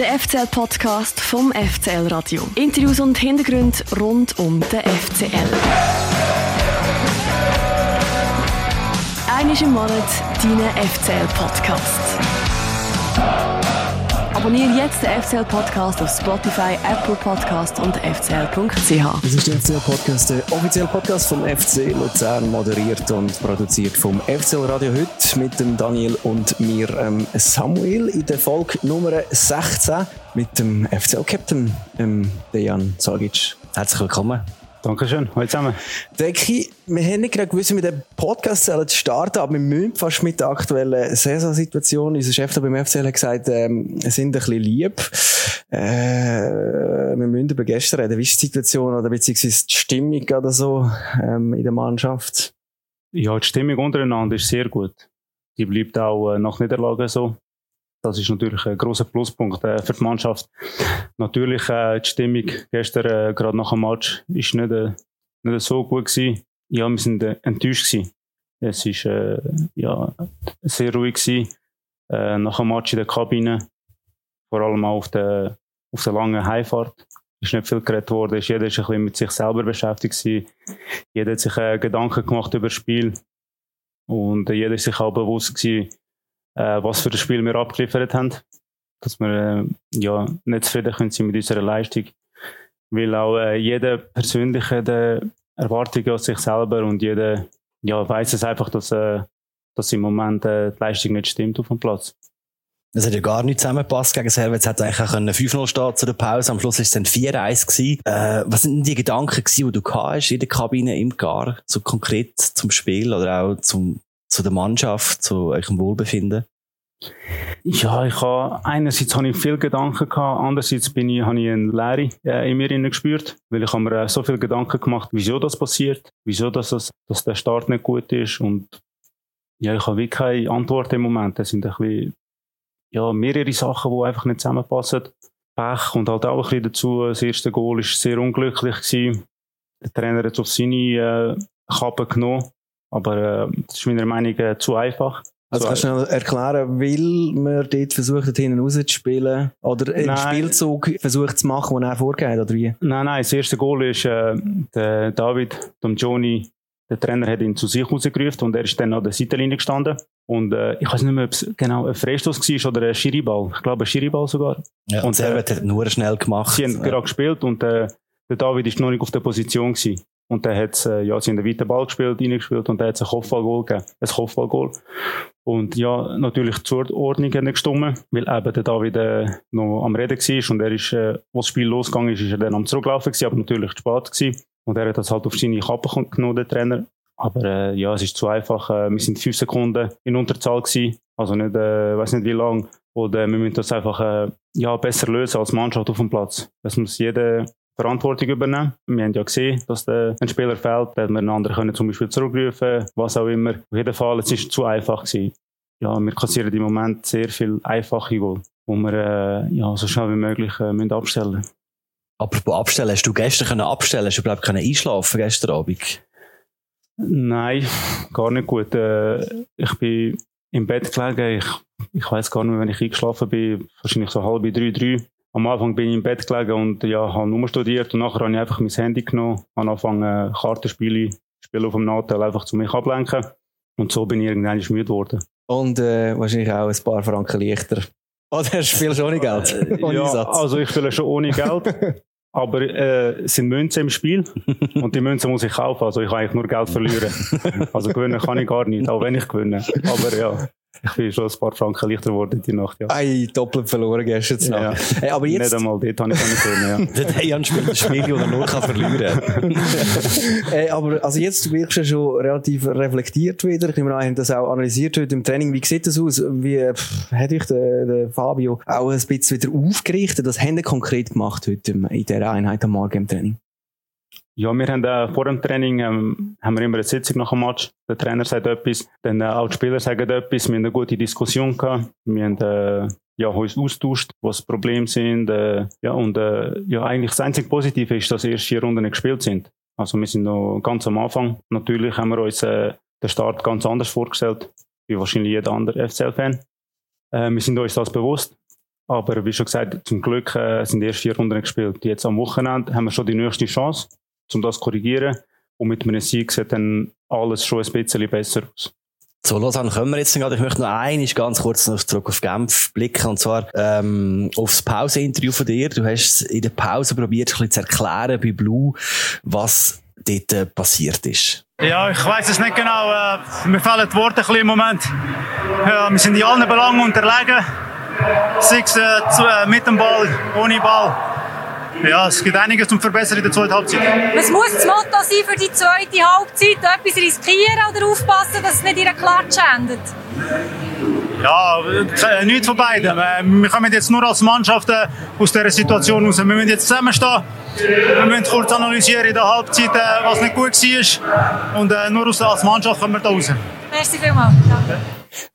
Der FCL-Podcast vom FCL Radio. Interviews und Hintergründe rund um den FCL. Einmal im Monat dein FCL-Podcast. Abonniere jetzt den FCL Podcast auf Spotify, Apple Podcast und fcl.ch. Das ist der FCL Podcast, der offizielle Podcast vom FC Luzern, moderiert und produziert vom FCL Radio heute mit dem Daniel und mir ähm, Samuel in der Folge Nummer 16 mit dem FCL Captain ähm, Dejan Sagic. Herzlich willkommen. Dankeschön, hallo zusammen. Deki, wir haben nicht gerade gewusst, mit dem Podcast zu starten, aber wir müssen fast mit der aktuellen Saisonsituation, unser Chef da beim FCL hat gesagt, ähm, sind ein bisschen lieb. Äh, wir müssen über gestern reden. Wie ist die Situation oder beziehungsweise die Stimmung oder so ähm, in der Mannschaft? Ja, die Stimmung untereinander ist sehr gut. Die bleibt auch äh, nach Niederlagen so. Das ist natürlich ein großer Pluspunkt äh, für die Mannschaft. Natürlich äh, die Stimmung gestern, äh, gerade nach dem Match, ist nicht, äh, nicht so gut gewesen. Ja, wir sind äh, enttäuscht gewesen. Es ist äh, ja, sehr ruhig gewesen. Äh, nach dem Match in der Kabine. Vor allem auch auf der, auf der langen Heimfahrt. Ist nicht viel geredet worden. Jeder ist ein bisschen mit sich selber beschäftigt gewesen. Jeder hat sich äh, Gedanken gemacht über das Spiel. Und äh, jeder ist sich auch bewusst gewesen, äh, was für ein Spiel wir abgeliefert haben. Dass wir äh, ja, nicht zufrieden können sein mit unserer Leistung. Weil auch äh, jeder persönlich hat äh, Erwartungen an sich selber und jeder ja, weiß es einfach, dass, äh, dass im Moment äh, die Leistung nicht stimmt auf dem Platz. Es hat ja gar nicht zusammengepasst gegen Servet. Es hätte eigentlich auch 5-0 stehen zu der Pause. Am Schluss war es dann 4-1 gewesen. Äh, was sind denn die Gedanken gewesen, die du hast in der Kabine im Gar, so konkret zum Spiel oder auch zum, zu der Mannschaft, zu eurem Wohlbefinden? Ja, ich habe, einerseits habe ich viel Gedanken gehabt, andererseits bin ich, habe ich eine Leere äh, in mir gespürt, weil ich habe mir äh, so viel Gedanken gemacht, wieso das passiert, wieso dass, es, dass der Start nicht gut ist und ja, ich habe wirklich keine Antwort im Moment. Es sind ein bisschen, ja, mehrere Sachen, die einfach nicht zusammenpassen. Pech und halt auch ein bisschen dazu. Das erste Goal war sehr unglücklich gewesen. Der Trainer hat auf seine äh, Kappe genommen, aber äh, das ist meiner Meinung nach äh, zu einfach. Also kannst du schnell erklären, will man dort versucht, hinten rauszuspielen? Oder einen Spielzug versucht zu machen, den er vorgeht, oder wie? Nein, nein, das erste Goal ist, äh, der David, dem Johnny, der Trainer hat ihn zu sich rausgerufen und er ist dann an der Seitenlinie gestanden. Und äh, ich weiß nicht mehr, ob es genau ein Freistoß war oder ein Schiriball. Ich glaube, ein Schiriball sogar. Ja, und, und er hat nur schnell gemacht. Sie haben ja. gerade gespielt und äh, der David ist noch nicht auf der Position gewesen. Und dann hat äh, ja, sie haben einen weiten Ball gespielt, reingespielt und dann hat es ein Kopfballgoal gegeben. Ein Kopfballgoal. Und ja, natürlich zur Ordnung hat gestimmt, weil eben der David äh, noch am Reden war und er ist, äh, als das Spiel losgegangen ist, ist er dann am Zurücklaufen gewesen, aber natürlich zu spät gewesen. Und er hat das halt auf seine Kappe genommen, der Trainer. Aber äh, ja, es ist zu einfach. Äh, wir sind fünf Sekunden in Unterzahl gewesen, also nicht, äh, weiß nicht wie lang. Und äh, wir müssen das einfach äh, ja, besser lösen als Mannschaft auf dem Platz. Es muss jeder Verantwortung übernehmen. Wir haben ja gesehen, dass der, ein Spieler fehlt, da hätte man einen anderen können zum Beispiel zurückrufen, was auch immer. Auf jeden Fall, es ist zu einfach gewesen. Ja, wir kassieren im Moment sehr viel einfache Goal, wo wir äh, ja, so schnell wie möglich äh, müssen abstellen Apropos abstellen, hast du gestern können abstellen? Hast du überhaupt können einschlafen gestern Abend? Nein, gar nicht gut. Äh, ich bin im Bett gelegen. Ich, ich weiß gar nicht mehr, wenn ich eingeschlafen bin. Wahrscheinlich so halb drei, drei am Anfang bin ich im Bett gelegen und ja, habe nur studiert und nachher habe ich einfach mein Handy genommen, habe angefangen Kartenspiele spielen auf dem Nachteil einfach zu mich ablenken und so bin ich irgendwann müde geworden. Und äh, wahrscheinlich auch ein paar Franken leichter. Oder spielst du ohne Geld? ohne ja, Einsatz. also ich spiele schon ohne Geld. aber äh, es sind Münzen im Spiel und die Münzen muss ich kaufen, also ich kann eigentlich nur Geld verlieren. also gewinnen kann ich gar nicht, auch wenn ich gewinne. Aber ja, ich bin schon ein paar Franken leichter geworden die Nacht, ja. Ei, doppelt verloren gestern ja, ja. Hey, aber jetzt... Nicht einmal dort habe ich nicht können, ja. Der Dejan spielt ein Spiel, das er nur kann verlieren kann. hey, aber also jetzt wirkst du schon relativ reflektiert wieder. Ich nehme an, haben das auch analysiert heute im Training. Wie sieht das aus? Wie pff, hat euch der, der Fabio auch ein bisschen wieder aufgerichtet? Das haben konkret gemacht heute in dieser Einheit am Morgen im Training? Ja, wir haben äh, vor dem Training ähm, haben wir immer eine Sitzung nach dem Match. Der Trainer sagt etwas, dann äh, auch die Spieler sagen etwas. Wir haben eine gute Diskussion gehabt. Wir haben äh, ja, uns austauscht, was Probleme sind. Äh, ja, und äh, ja, eigentlich das einzige Positive ist, dass erst vier Runden gespielt sind. Also wir sind noch ganz am Anfang. Natürlich haben wir uns äh, den Start ganz anders vorgestellt, wie wahrscheinlich jeder andere FCL-Fan. Äh, wir sind uns das bewusst. Aber wie schon gesagt, zum Glück äh, sind die ersten vier Runden gespielt. Jetzt am Wochenende haben wir schon die nächste Chance, um das zu korrigieren. Und mit einem Sieg sieht dann alles schon ein bisschen besser aus. So, Lausanne können wir jetzt gerade. Ich möchte noch eines ganz kurz noch zurück auf Genf blicken. Und zwar, ähm, aufs Pause-Interview von dir. Du hast in der Pause probiert, ein bisschen zu erklären bei Blue, was dort äh, passiert ist. Ja, ich weiß es nicht genau. Äh, mir fehlen die Worte ein bisschen im Moment. Ja, wir sind in allen Belangen unterlegen. Sei es äh, zu, äh, mit dem Ball, ohne Ball. Ja, es gibt einiges zum Verbessern in der zweiten Halbzeit. Was muss das Motto sein für die zweite Halbzeit? Etwas riskieren oder aufpassen, dass es nicht in einer Klatsche endet? Ja, äh, nichts von beiden. Äh, wir kommen jetzt nur als Mannschaft äh, aus dieser Situation raus. Wir müssen jetzt zusammenstehen. Wir müssen kurz analysieren in der Halbzeit, was nicht gut war. Und nur als Mannschaft kommen wir da raus. Merci vielmals. Danke.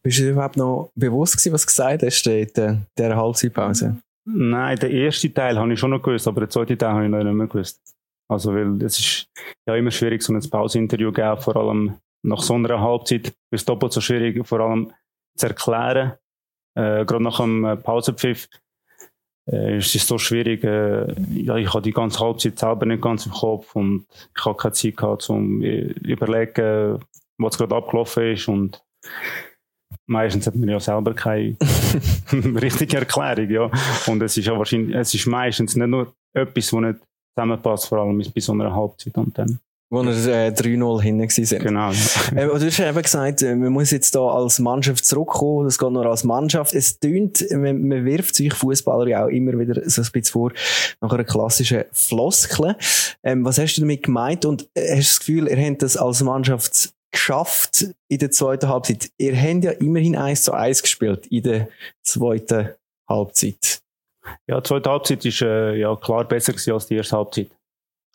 Bist du dir überhaupt noch bewusst gewesen, was du gesagt hast in dieser Halbzeitpause? Nein, den ersten Teil habe ich schon noch gewusst, aber den zweiten Teil habe ich noch nicht mehr gewusst. Also, weil es ist ja immer schwierig, so ein Pausinterview zu geben, vor allem nach so einer Halbzeit ist es doppelt so schwierig, vor allem zu erklären. Äh, gerade nach dem äh, Pausenpfiff äh, ist es so schwierig. Äh, ja, ich habe die ganze Halbzeit selber nicht ganz im Kopf und ich habe keine Zeit gehabt, um zu überlegen, was gerade abgelaufen ist und meistens hat man ja selber keine richtige Erklärung, ja. Und es ist ja wahrscheinlich, es ist meistens nicht nur etwas, was nicht zusammenpasst, vor allem bei so einer Halbzeit und dann. Wo wir äh, 3-0 hinten sind. Genau. Ja. äh, du hast eben gesagt, äh, man muss jetzt da als Mannschaft zurückkommen, das geht nur als Mannschaft. Es tönt, man, man wirft sich Fußballer ja auch immer wieder so ein bisschen vor, nach einer klassischen Floskel. Ähm, was hast du damit gemeint und äh, hast du das Gefühl, ihr habt das als Mannschaft geschafft in der zweiten Halbzeit. Ihr habt ja immerhin 1 zu 1 gespielt in der zweiten Halbzeit. Ja, die zweite Halbzeit ist äh, ja klar besser als die erste Halbzeit.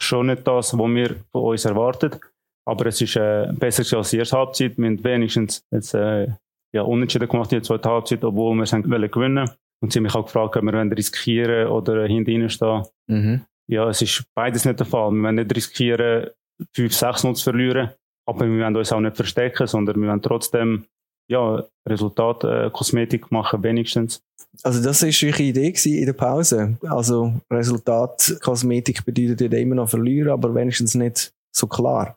Schon nicht das, was wir von uns erwartet, aber es ist äh, besser als die erste Halbzeit. Wir haben wenigstens jetzt, äh, ja, unentschieden gemacht in der zweiten Halbzeit, obwohl wir es gewinnen wollten. Und sie haben mich auch gefragt, ob wir riskieren oder hinten stehen. Mhm. Ja, es ist beides nicht der Fall. Wir wollen nicht riskieren, 5-6-0 zu verlieren. Aber wir wollen uns auch nicht verstecken, sondern wir wollen trotzdem ja, Resultat, äh, Kosmetik machen, wenigstens. Also das ist eure Idee in der Pause. Also Resultat, Kosmetik bedeutet ja immer noch verlieren, aber wenigstens nicht so klar.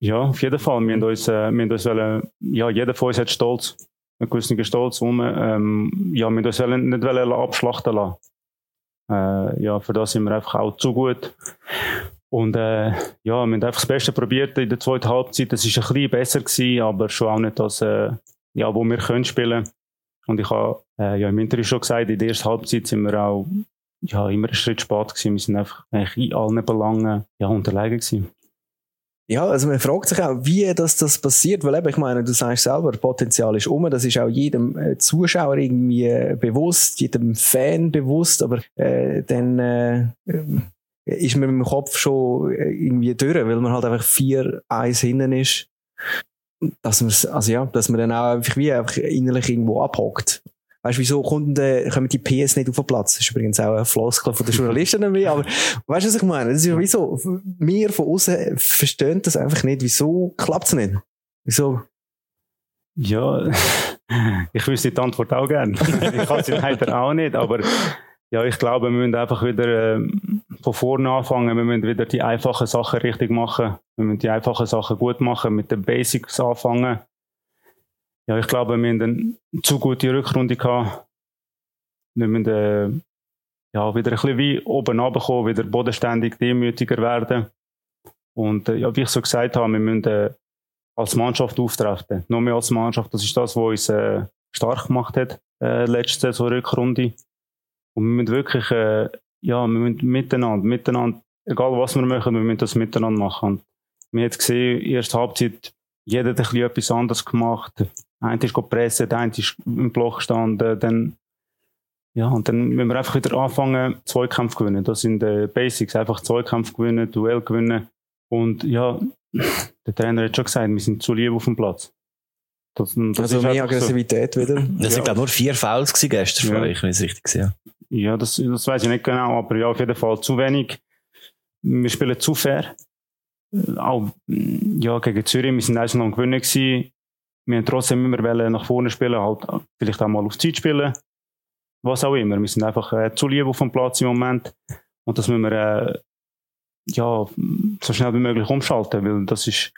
Ja, auf jeden Fall. Wir haben uns, äh, wir haben uns wollen, ja, jeder von uns hat Stolz, einen gewissen Stolz rum. Ähm, ja, wir uns wollen nicht wollen abschlachten lassen. Äh, ja, für das sind wir einfach auch zu gut. Und äh, ja, wir haben einfach das Beste probiert in der zweiten Halbzeit. Das war ein bisschen besser, gewesen, aber schon auch nicht das, äh, ja, wo wir können spielen. Und ich habe äh, ja, im Interview schon gesagt, in der ersten Halbzeit sind wir auch ja, immer einen Schritt spät gewesen. Wir sind einfach eigentlich in allen Belangen ja, unterlegen gewesen. Ja, also man fragt sich auch, wie das, das passiert, weil eben, ich meine, du sagst selber, Potenzial ist um, das ist auch jedem äh, Zuschauer irgendwie äh, bewusst, jedem Fan bewusst, aber äh, dann äh, ist mir im Kopf schon äh, irgendwie durch, weil man halt einfach vier eins hinten ist. Dass man, also ja, dass man dann auch einfach wie einfach innerlich irgendwo abhockt. Weißt du, wieso kommen die, kommen die PS nicht auf den Platz? Das ist übrigens auch ein Floskel von den Journalisten aber weißt du, was ich meine? Das ist wieso, wir von außen verstehen das einfach nicht. Wieso klappt es nicht? Wieso? Ja, ich wüsste die Antwort auch gerne. ich kann sie leider auch nicht, aber ja, ich glaube, wir müssen einfach wieder äh, von vorne anfangen. Wir müssen wieder die einfachen Sachen richtig machen. Wir müssen die einfachen Sachen gut machen, mit den Basics anfangen. Ja, ich glaube, wir haben eine zu gute Rückrunde gehabt. Wir müssen äh, ja, wieder ein bisschen wie oben runterkommen, wieder bodenständig, demütiger werden. Und äh, ja, wie ich so gesagt habe, wir müssen äh, als Mannschaft auftreten. Noch mehr als Mannschaft. Das ist das, was uns äh, stark gemacht hat, äh, letzte Saison Rückrunde. Und wir müssen wirklich, äh, ja, wir müssen miteinander, miteinander, egal was wir machen, wir müssen das miteinander machen. Und wir haben gesehen, erste Halbzeit, jeder hat ein bisschen etwas anderes gemacht. Der eine ist gepresst, der eine ist im Block gestanden, dann, ja, und dann müssen wir einfach wieder anfangen, Zweikämpfe gewinnen. Das sind die Basics. Einfach Zweikämpfe gewinnen, Duell gewinnen. Und ja, der Trainer hat schon gesagt, wir sind zu lieb auf dem Platz. Das, das also mehr Aggressivität so. wieder. Das ja. sind, glaube nur vier Fouls gestern ja. von euch, wenn ich es richtig sehe. Ja, das, das weiß ich nicht genau, aber ja, auf jeden Fall zu wenig. Wir spielen zu fair. Auch ja, gegen Zürich, wir sind erst noch gewinnen gewesen. Wir haben trotzdem immer nach vorne spielen, halt vielleicht auch mal auf Zeit spielen. was auch immer. Wir sind einfach äh, zu lieb auf dem Platz im Moment und das müssen wir äh, ja, so schnell wie möglich umschalten, weil das ist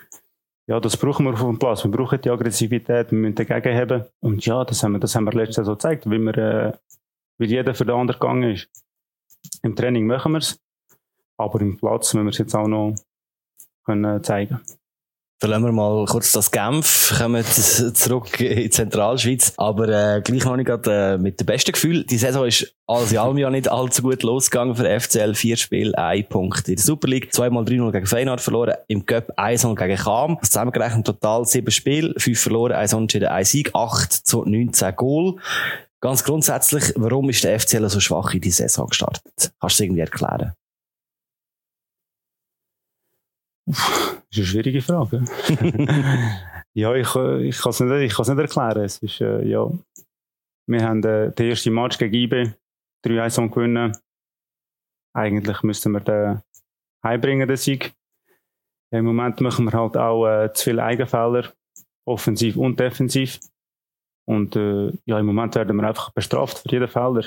ja, das brauchen wir auf dem Platz. Wir brauchen die Aggressivität, wir müssen dagegen haben. Und ja, das haben wir, das haben wir letztes Jahr so gezeigt, wie wir, äh, wie jeder für den anderen gegangen ist. Im Training machen wir es, aber im Platz müssen wir es jetzt auch noch können zeigen. Dann lassen wir mal kurz das Genf, kommen zurück in die Zentralschweiz. Aber äh, gleich noch nicht gerade äh, mit dem besten Gefühl. Die Saison ist alles in allem ja nicht allzu gut losgegangen für FCL. Vier Spiele, ein Punkt in der Super League. Zweimal 3-0 gegen Feyenoord verloren. Im Cup 1-0 gegen Cham. Zusammengerechnet total sieben Spiele. Fünf verloren, eins unentschieden, ein Sieg. Acht zu 19 Goal. Ganz grundsätzlich, warum ist der FCL so schwach in die Saison gestartet? Kannst du es irgendwie erklären? Das ist eine schwierige Frage. ja, ich, ich kann es nicht, ich nicht erklären. Es ist, äh, ja, wir haben äh, den ersten Match gegen IB 3-1 gewinnen. Eigentlich müssten wir den heimbringen, den Sieg. Im Moment machen wir halt auch äh, zu viele Eigenfehler, offensiv und defensiv. Und äh, ja, im Moment werden wir einfach bestraft für jeden Fehler.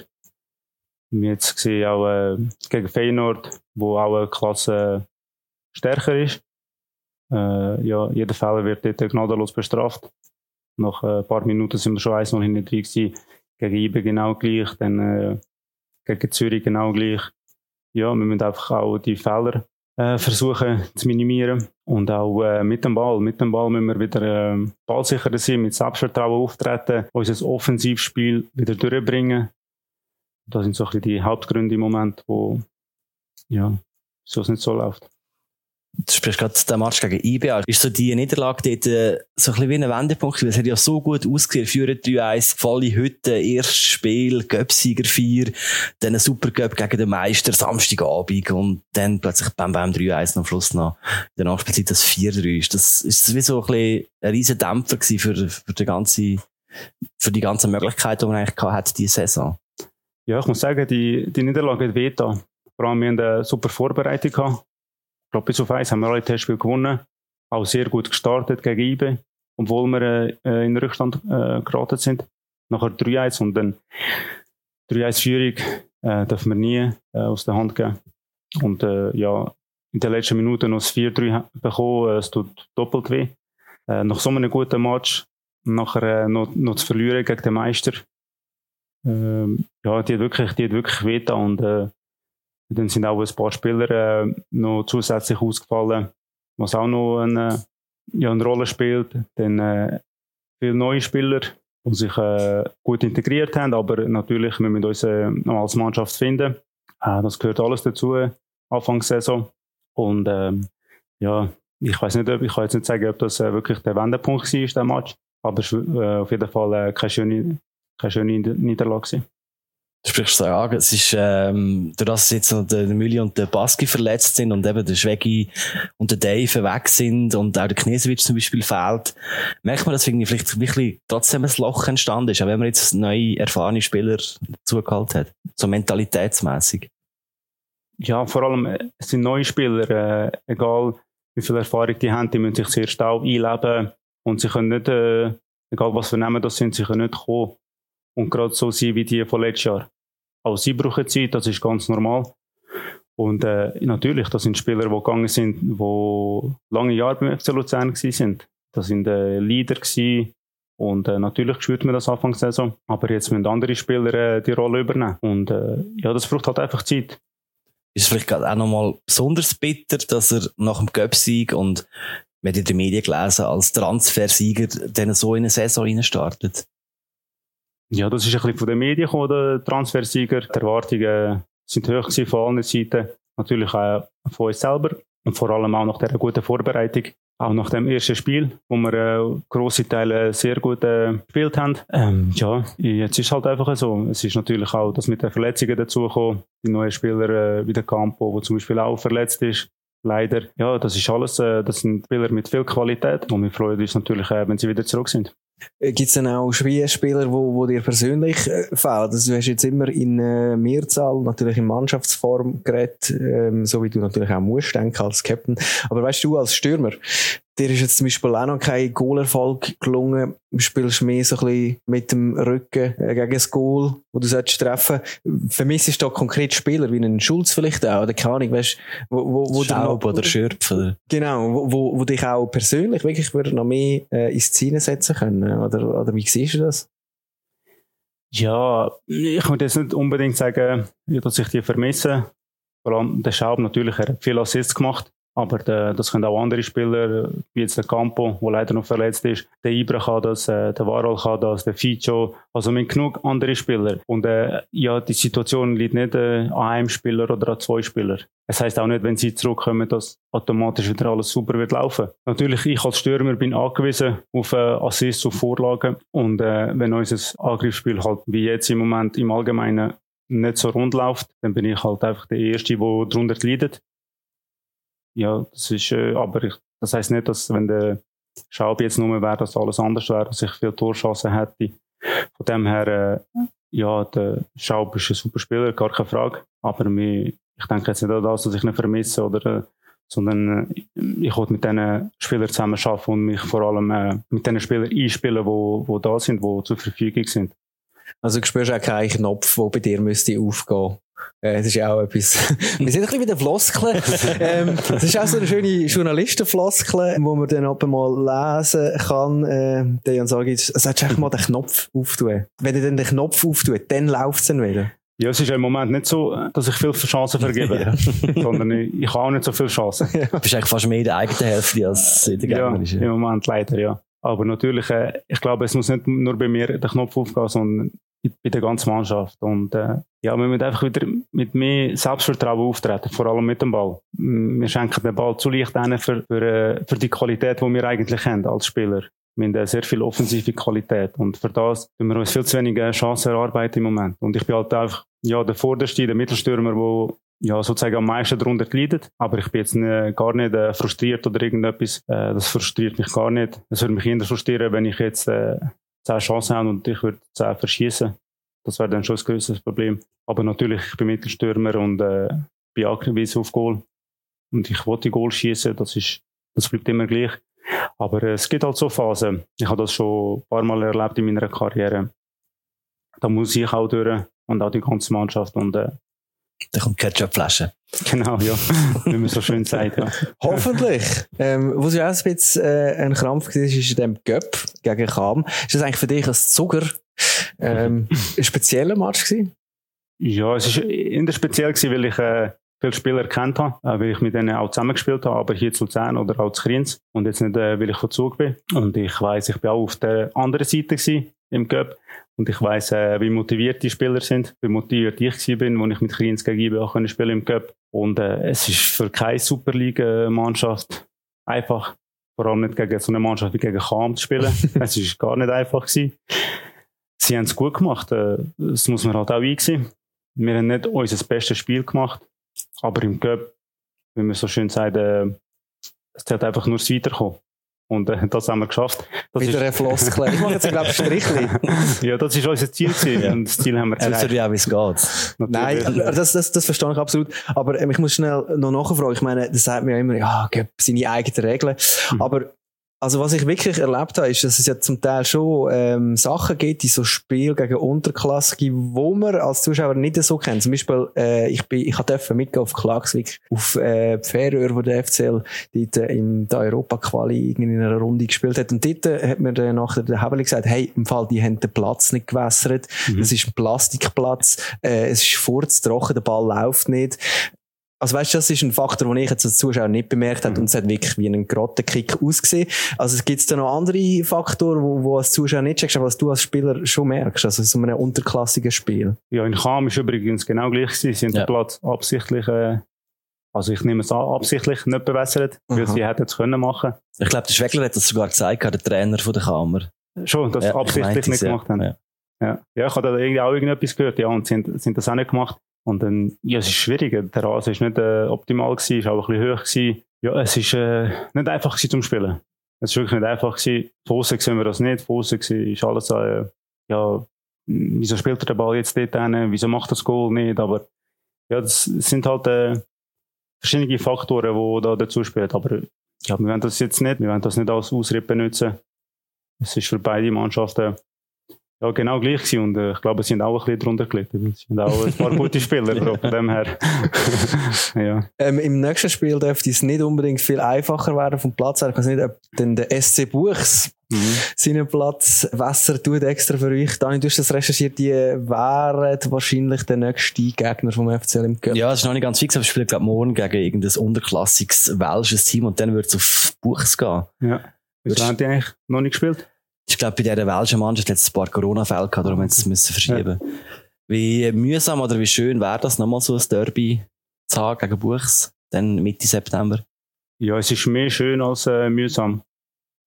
Wir jetzt gesehen auch äh, gegen Feyenoord, wo auch eine Klasse stärker ist. Äh, ja, jeder Fehler wird dort gnadenlos bestraft. Nach ein paar Minuten sind wir schon 1-0 hinten drin gewesen. Gegen IBE genau gleich, dann äh, gegen Zürich genau gleich. Ja, wir müssen einfach auch die Fehler äh, versuchen zu minimieren. Und auch äh, mit dem Ball. Mit dem Ball müssen wir wieder äh, ballsicherer sein, mit Selbstvertrauen auftreten, unser Offensivspiel wieder durchbringen. Das sind so ein bisschen die Hauptgründe im Moment, wo ja, so es nicht so läuft. Du sprichst gerade den Match gegen IBA. Ist so die Niederlage dort äh, so ein bisschen wie ein Wendepunkt? Weil es hat ja so gut ausgesehen. Führen 3-1, volle Hütte, erstes Spiel, Göpsieger 4, dann ein Supercup gegen den Meister, Samstagabend und dann plötzlich beim beim 3-1 am Schluss noch in der Nachspielzeit das 4-3. Ist das, ist wie so ein bisschen ein riesen Dämpfer für, für die ganze, für die ganzen Möglichkeiten, die man eigentlich hatte, diese Saison? Ja, ich muss sagen, die, die Niederlage hat weh Vor allem, wir haben eine super Vorbereitung gehabt ich glaube, bis auf eins haben wir alle Testspiele gewonnen. Auch sehr gut gestartet gegen IBE, obwohl wir äh, in Rückstand äh, geraten sind. Nachher 3-1 und dann 3-1 Führung äh, dürfen wir nie äh, aus der Hand geben. Und äh, ja, in den letzten Minuten noch das 4-3 bekommen, äh, es tut doppelt weh. Äh, nach so einem guten Match nachher äh, noch, noch zu verlieren gegen den Meister, äh, ja, die hat wirklich, die hat wirklich weh und dann sind auch ein paar Spieler äh, noch zusätzlich ausgefallen, was auch noch eine, ja, eine Rolle spielt. Dann äh, viele neue Spieler, die sich äh, gut integriert haben, aber natürlich wir müssen uns äh, noch als Mannschaft finden. Äh, das gehört alles dazu, Anfangssaison. Und ähm, ja, ich weiß nicht, ob, ich kann jetzt nicht sagen, ob das äh, wirklich der Wendepunkt war, der Match, aber es war äh, auf jeden Fall äh, keine schöne, keine schöne Niederlage. Du sprichst so an, es ist, ähm, durch das jetzt noch der Mülli und der Baski verletzt sind und eben der Schwegi und der Dave weg sind und auch der Knesewitsch zum Beispiel fehlt, merkt man, dass vielleicht wirklich trotzdem ein Loch entstanden ist, auch wenn man jetzt neue, erfahrene Spieler zugehalten hat. So mentalitätsmäßig. Ja, vor allem, äh, es sind neue Spieler, äh, egal wie viel Erfahrung die haben, die müssen sich sehr schnell einleben und sie können nicht, äh, egal was für Namen das sind, sie können nicht kommen und gerade so sein wie die von letztes Jahr. Auch sie brauchen Zeit, das ist ganz normal. Und äh, natürlich, das sind Spieler, die gegangen sind, die lange Jahre beim FC Luzern sind. Das sind äh, Leader gewesen. Und äh, natürlich spürt man das Anfangssaison. Aber jetzt müssen andere Spieler äh, die Rolle übernehmen. Und äh, ja, das braucht halt einfach Zeit. Ist vielleicht auch nochmal besonders bitter, dass er nach dem Göpsieg und wir haben in den Medien gelesen, als Transfersieger dann so in eine Saison startet? Ja, das ist ein bisschen von den Medien gekommen, der Transfersieger. Die Erwartungen sind hoch gewesen von allen Seiten. Natürlich auch von uns selber. Und vor allem auch nach dieser guten Vorbereitung. Auch nach dem ersten Spiel, wo wir äh, grosse Teile sehr gut äh, gespielt haben. Ähm, ja, jetzt ist halt einfach so. Es ist natürlich auch das mit den Verletzungen dazugekommen. Die neuen Spieler äh, wie der Campo, der zum Beispiel auch verletzt ist. Leider. Ja, das ist alles, äh, das sind Spieler mit viel Qualität. Und wir freuen uns natürlich, wenn sie wieder zurück sind. Äh, Gibt es denn auch Spieler, wo, wo dir persönlich äh, fehlen? Also, du hast jetzt immer in äh, Mehrzahl natürlich in Mannschaftsform geredet, ähm, so wie du natürlich auch musst denken als Captain. Aber weißt du, als Stürmer, dir ist jetzt zum Beispiel auch noch kein Goalerfolg gelungen. Du spielst mehr so ein bisschen mit dem Rücken äh, gegen das Goal, wo du solltest treffen. Vermisst du da konkret Spieler, wie einen Schulz vielleicht auch, oder keine Ahnung, weißt, wo, wo, wo Schaub du oder Schürpf. Oder? Genau, wo, wo, wo dich auch persönlich wirklich würde noch mehr äh, ins Ziel setzen können, oder, oder wie siehst du das? Ja, ich würde jetzt nicht unbedingt sagen, dass ich die vermisse. Vor allem der Schaub natürlich, er hat viel Assists gemacht. Aber der, das können auch andere Spieler, wie jetzt der Campo, der leider noch verletzt ist. Der Ibra kann das, äh, der Varol kann das, der Fico. Also mit genug andere Spieler. Und äh, ja, die Situation liegt nicht äh, an einem Spieler oder an zwei Spielern. Es heißt auch nicht, wenn sie zurückkommen, dass automatisch wieder alles super wird laufen. Natürlich, ich als Stürmer bin angewiesen auf äh, Assists, auf Vorlagen. Und äh, wenn unser Angriffsspiel halt wie jetzt im Moment im Allgemeinen nicht so rund läuft, dann bin ich halt einfach der Erste, der darunter leidet ja, das ist, äh, aber ich, das heißt nicht, dass wenn der Schaub jetzt nur wäre, dass alles anders wäre, dass ich viel Torschancen hätte. Von dem her, äh, ja, der Schaub ist ein super Spieler, gar keine Frage. Aber mir, ich denke jetzt nicht an das, dass ich ihn vermisse, oder, äh, sondern äh, ich will mit diesen Spielern zusammen arbeiten und mich vor allem äh, mit diesen Spielern einspielen, die wo, wo da sind, die zur Verfügung sind. Also du spürst auch keinen Knopf, der bei dir müsste aufgehen äh, das ist ja auch etwas. Wir sind ein bisschen wie der Floskeln. ähm, das ist auch so eine schöne Journalistenfloskel, wo man dann ab mal lesen kann. Äh, der Jan sagt, solltest du mal den Knopf auftun. Wenn du dann den Knopf auftut, dann läuft es dann wieder. Ja, es ist im Moment nicht so, dass ich viel Chancen vergebe, ja. sondern ich, ich habe auch nicht so viele Chancen. Ja. Du bist eigentlich fast mehr in der eigenen Hälfte als in der gegnerischen. Ja, im Moment leider, ja. Aber natürlich, äh, ich glaube, es muss nicht nur bei mir der Knopf aufgehen, sondern bei der ganzen Mannschaft. Und äh, ja, wir müssen einfach wieder mit mehr Selbstvertrauen auftreten, vor allem mit dem Ball. Wir schenken den Ball zu leicht ein für, für, äh, für die Qualität, die wir eigentlich haben als Spieler. Wir haben sehr viel offensive Qualität und für das tun wir uns viel zu wenige Chancen erarbeiten im Moment. Und ich bin halt einfach ja, der Vorderste, der Mittelstürmer, der ja, sozusagen am meisten darunter leidet. Aber ich bin jetzt ne, gar nicht äh, frustriert oder irgendetwas. Äh, das frustriert mich gar nicht. Es würde mich eher frustrieren, wenn ich jetzt äh, zehn Chancen habe und ich würde zehn verschießen. Das wäre dann schon ein größeres Problem. Aber natürlich, ich bin Mittelstürmer und äh, bin angewiesen auf Goal. Und ich wollte Goal schießen, das ist, das bleibt immer gleich. Aber äh, es gibt halt so Phasen. Ich habe das schon ein paar Mal erlebt in meiner Karriere. Da muss ich auch durch und auch die ganze Mannschaft und äh, da kommt Ketchupflasche. Genau, ja. Wie man so schön sagt, ja. Hoffentlich. Ähm, was ja auch ein bisschen äh, ein Krampf war, ist in dem Göpp gegen Kam. Ist das eigentlich für dich als Zucker ähm, ein spezieller Match gewesen? Ja, es war in der speziell gewesen, weil ich äh, viele Spieler kennt habe, äh, weil ich mit denen auch zusammengespielt habe, aber hier zu Luzern oder auch zu Kriens und jetzt nicht, äh, weil ich von Zug bin. Und ich weiß, ich bin auch auf der anderen Seite gewesen, im Cup und ich weiß, äh, wie motiviert die Spieler sind, wie motiviert ich gewesen bin, als ich mit Kriens gegen IB auch spielen im Cup. Und äh, es ist für keine Superliga-Mannschaft einfach, vor allem nicht gegen so eine Mannschaft wie gegen Cham zu spielen. es ist gar nicht einfach gewesen. Sie haben es gut gemacht, äh, das muss man halt auch einsehen. Wir haben nicht unser bestes Spiel gemacht, aber im Cup, wie man so schön sagt, äh, es zählt einfach nur das Weiterkommen. Und äh, das haben wir geschafft. Das Wieder ein Floskel. Ich mache jetzt, glaube ich, Strichli. ja, das ist unser Ziel gewesen. ja. Und das Ziel haben wir erreicht. Also, ja, wie es geht. Nein, das, das, das verstehe ich absolut. Aber ähm, ich muss schnell noch nachfragen. Ich meine, das sagt mir ja immer, ja, gibt seine eigenen Regeln. Mhm. Aber also was ich wirklich erlebt habe, ist, dass es ja zum Teil schon ähm, Sachen gibt, die so Spiel gegen Unterklassige, wo man als Zuschauer nicht so kennt. Zum Beispiel, äh, ich bin, ich durfte mitgehen auf Klagsvik, auf äh, Färöer, wo der FCL dort äh, in der Europa-Quali in einer Runde gespielt hat. Und dort äh, hat mir dann nachher der Hebeli gesagt, hey, im Fall, die haben den Platz nicht gewässert. Mhm. Das ist ein Plastikplatz. Äh, es ist furztrocken, der Ball läuft nicht. Also weißt du, das ist ein Faktor, den ich jetzt als Zuschauer nicht bemerkt habe mhm. und es hat wirklich wie ein Grottenkick ausgesehen. Also gibt es da noch andere Faktoren, wo, wo als Zuschauer nicht checkst, aber was du als Spieler schon merkst, also so einem unterklassigen Spiel? Ja, in Cham ist übrigens genau gleich gewesen. Sie haben ja. den Platz absichtlich, äh, also ich nehme es an, absichtlich nicht bewässert, weil sie hätten es können machen. Ich glaube, der Schwegler hat das sogar gesagt, der Trainer von der Kammer. Schon, dass sie ja, absichtlich nicht gemacht haben. Ja. Ja. ja, ich habe da irgendwie auch irgendetwas gehört, ja, und sie sind, sind das auch nicht gemacht. Und dann, ja, es ist schwierig. Der Rasen ist nicht äh, optimal gewesen, ist auch ein bisschen hoch gewesen. Ja, es ist äh, nicht einfach gewesen zum Spielen. Es ist wirklich nicht einfach gewesen. Von sehen wir das nicht. Von ist alles, äh, ja, wieso spielt er den Ball jetzt dort hin? Wieso macht er das Goal nicht? Aber, ja, das sind halt, äh, verschiedene Faktoren, die da dazu spielen. Aber ja, wir wollen das jetzt nicht, wir wollen das nicht als Ausritt benutzen. Es ist für beide Mannschaften ja, genau gleich gewesen. Und äh, ich glaube, sie sind auch ein bisschen drunter gelitten. Es sind auch ein paar gute Spieler, aber von dem her. ja. Ähm, Im nächsten Spiel dürfte es nicht unbedingt viel einfacher werden vom Platz her. Ich weiß nicht, ob denn der SC Buchs mhm. seinen Platz Wasser tut extra für euch. Dani, du hast das recherchiert, die wären wahrscheinlich der nächste Gegner vom FCL im Cup. Ja, das ist noch nicht ganz fix, aber ich spiele glaube morgen gegen irgendein unterklassiges welsches Team und dann wird es auf Buchs gehen. Ja. Wieso haben die eigentlich noch nicht gespielt? Ich glaube, bei dieser welschen Mannschaft hat es ein paar Corona-Fälle gehabt, darum haben sie es müssen verschieben. Ja. Wie mühsam oder wie schön wäre das, nochmal so ein Derby zu haben gegen Buchs, dann Mitte September? Ja, es ist mehr schön als äh, mühsam.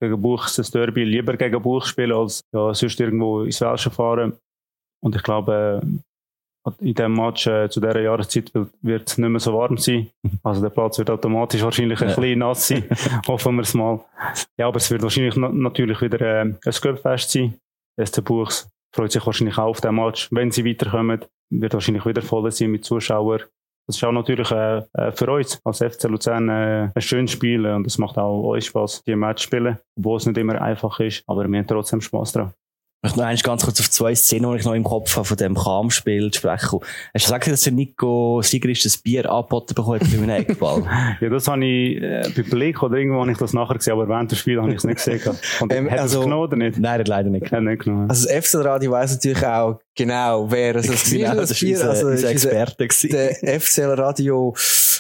Gegen Buchs das Derby lieber gegen Buchs spielen, als ja, sonst irgendwo ins Welsche fahren. Und ich glaube, äh, in diesem Match äh, zu dieser Jahreszeit wird es nicht mehr so warm sein. Also der Platz wird automatisch wahrscheinlich ein ja. bisschen nass sein. Hoffen wir es mal. Ja, aber es wird wahrscheinlich na natürlich wieder äh, ein Sköpfest sein. SC Buchs freut sich wahrscheinlich auch auf den Match. Wenn sie weiterkommen, wird wahrscheinlich wieder voll sein mit Zuschauern. Das ist auch natürlich äh, äh für uns als FC Luzern äh, ein schönes Spiel und es macht auch euch Spaß, die Match zu spielen, obwohl es nicht immer einfach ist, aber wir haben trotzdem Spaß dran. Ich möchte noch eins ganz kurz auf zwei Szenen, die ich noch im Kopf habe, von dem Kam-Spiel sprechen. Hast du gesagt, dass der Nico Sigrist das Bier angeboten bekommen hat bei einem Eckball? ja, das habe ich äh, bei Blick oder irgendwo habe ich das nachher gesehen, aber während des Spiels habe ich es nicht gesehen. Und ähm, hat also, es genommen oder nicht? Nein, hat leider nicht genommen. Nicht genommen. Also das FCL-Radio weiss natürlich auch genau, wer es das genau, das, das Bier, unser, also, unser Experte Der FCL-Radio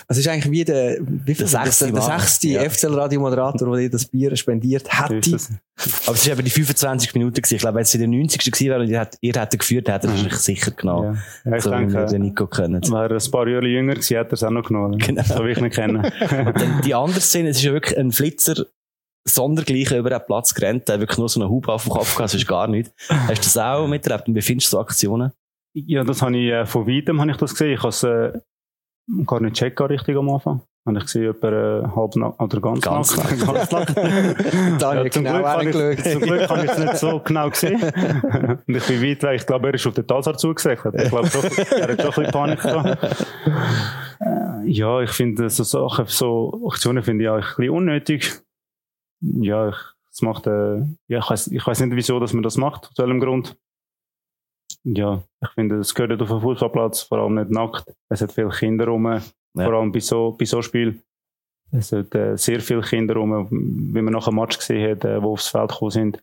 es ist eigentlich wie der, wie viel, der sechste, der sechste ja. FCL-Radio-Moderator, der dir das Bier spendiert hätte. Aber es war eben die 25 Minuten gewesen. Ich glaube, wenn es in den 90. gewesen wäre und ihr, ihr hättet geführt, hätte er es sicher genommen. Ja. Ja, ich so, denke, den Nico können. Wäre er ein paar Jahre jünger gewesen, hätte er es auch noch genommen. Genau. So wie ich nicht kennen. und dann die andere Szene, es ist ja wirklich ein Flitzer, sondergleichen über den Platz gerannt, der wirklich nur so einen Hub auf dem Kopf gehabt, sonst gar nicht. Hast du das auch miterlebt und wie findest du so Aktionen? Ja, das habe ich, äh, von weitem habe ich das gesehen. Ich habe es, äh, gar nicht checken richtig am Anfang. Habe ich gesehen, etwa äh, halb na oder ganz, ganz nackt. ganz nackt. da ja, zum, genau Glück habe ich, zum Glück habe ich es nicht so genau gesehen. Und ich bin weit weg. Ich glaube, er ist auf den Tasar zugesagt. Ich glaube, er hat schon ein bisschen Panik gehabt. Äh, ja, ich finde so Sachen, so Aktionen finde ich auch ein bisschen unnötig. Ja, ich, es macht, äh, ja, ich weiß, ich weiß nicht, wieso, dass man das macht, aus welchem Grund ja, ich finde, es gehört auf den Fußballplatz, vor allem nicht nackt. Es hat viele Kinder rum, ja. vor allem bei so, bei so Spielen. Es hat äh, sehr viele Kinder rum, wie man nach einem Match gesehen hat, äh, die aufs Feld gekommen sind.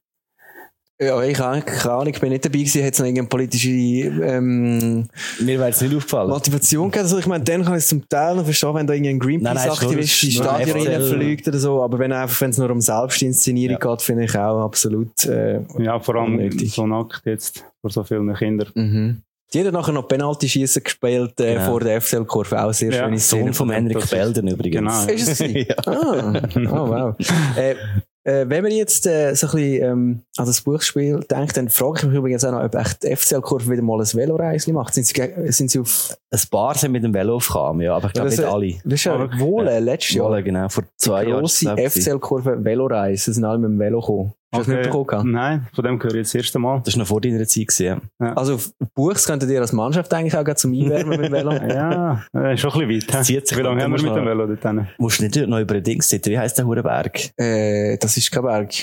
Ja, ich habe keine Ahnung, ich bin nicht dabei gewesen, hat es noch irgendeine politische, ähm, Mir wäre es nicht aufgefallen. Motivation gegeben. Also ich meine, dann kann ich es zum Teil noch verstehen, wenn da irgendein Greenpeace-Aktivist die Stadion reinfliegt oder so, aber wenn einfach, wenn es nur um Selbstinszenierung ja. geht, finde ich auch absolut, äh, Ja, vor allem unnötig. so nackt jetzt, vor so vielen Kindern. Mhm. Die hat nachher noch Penalty schießen gespielt äh, genau. vor der FCL-Kurve. Auch sehr ja. schöne Szene. Sohn von Henrik Belden übrigens. Genau. Ist es ja. ah. Oh, wow. äh, äh, wenn man jetzt äh, so ein bisschen ähm, an das Buchspiel denkt, dann frage ich mich übrigens auch noch, ob echt die FCL-Kurve wieder mal ein Veloreisli macht. Sind sie, sind sie auf... Ein paar sind mit dem Velo aufgekommen, ja, aber ich glaube nicht alle. Das ist ja wohl ja. letztes Jahr. Wohle, genau, vor zwei Jahren. grosse FCL-Kurve Veloreise, sind alle mit dem Velo gekommen. Hast du okay. das mitbekommen? Nein, von dem höre ich jetzt das erste Mal. Das war noch vor deiner Zeit. Gewesen, ja. Also Buchs könntet ihr als Mannschaft eigentlich auch zum Einwärmen mit dem Velo? ja, ist schon ein bisschen weit. Zieht Wie lange haben wir mit dem Velo dort hin? Musst du nicht noch über den Dings sitzen? Wie heisst der Hurenberg? Äh, das ist kein Berg.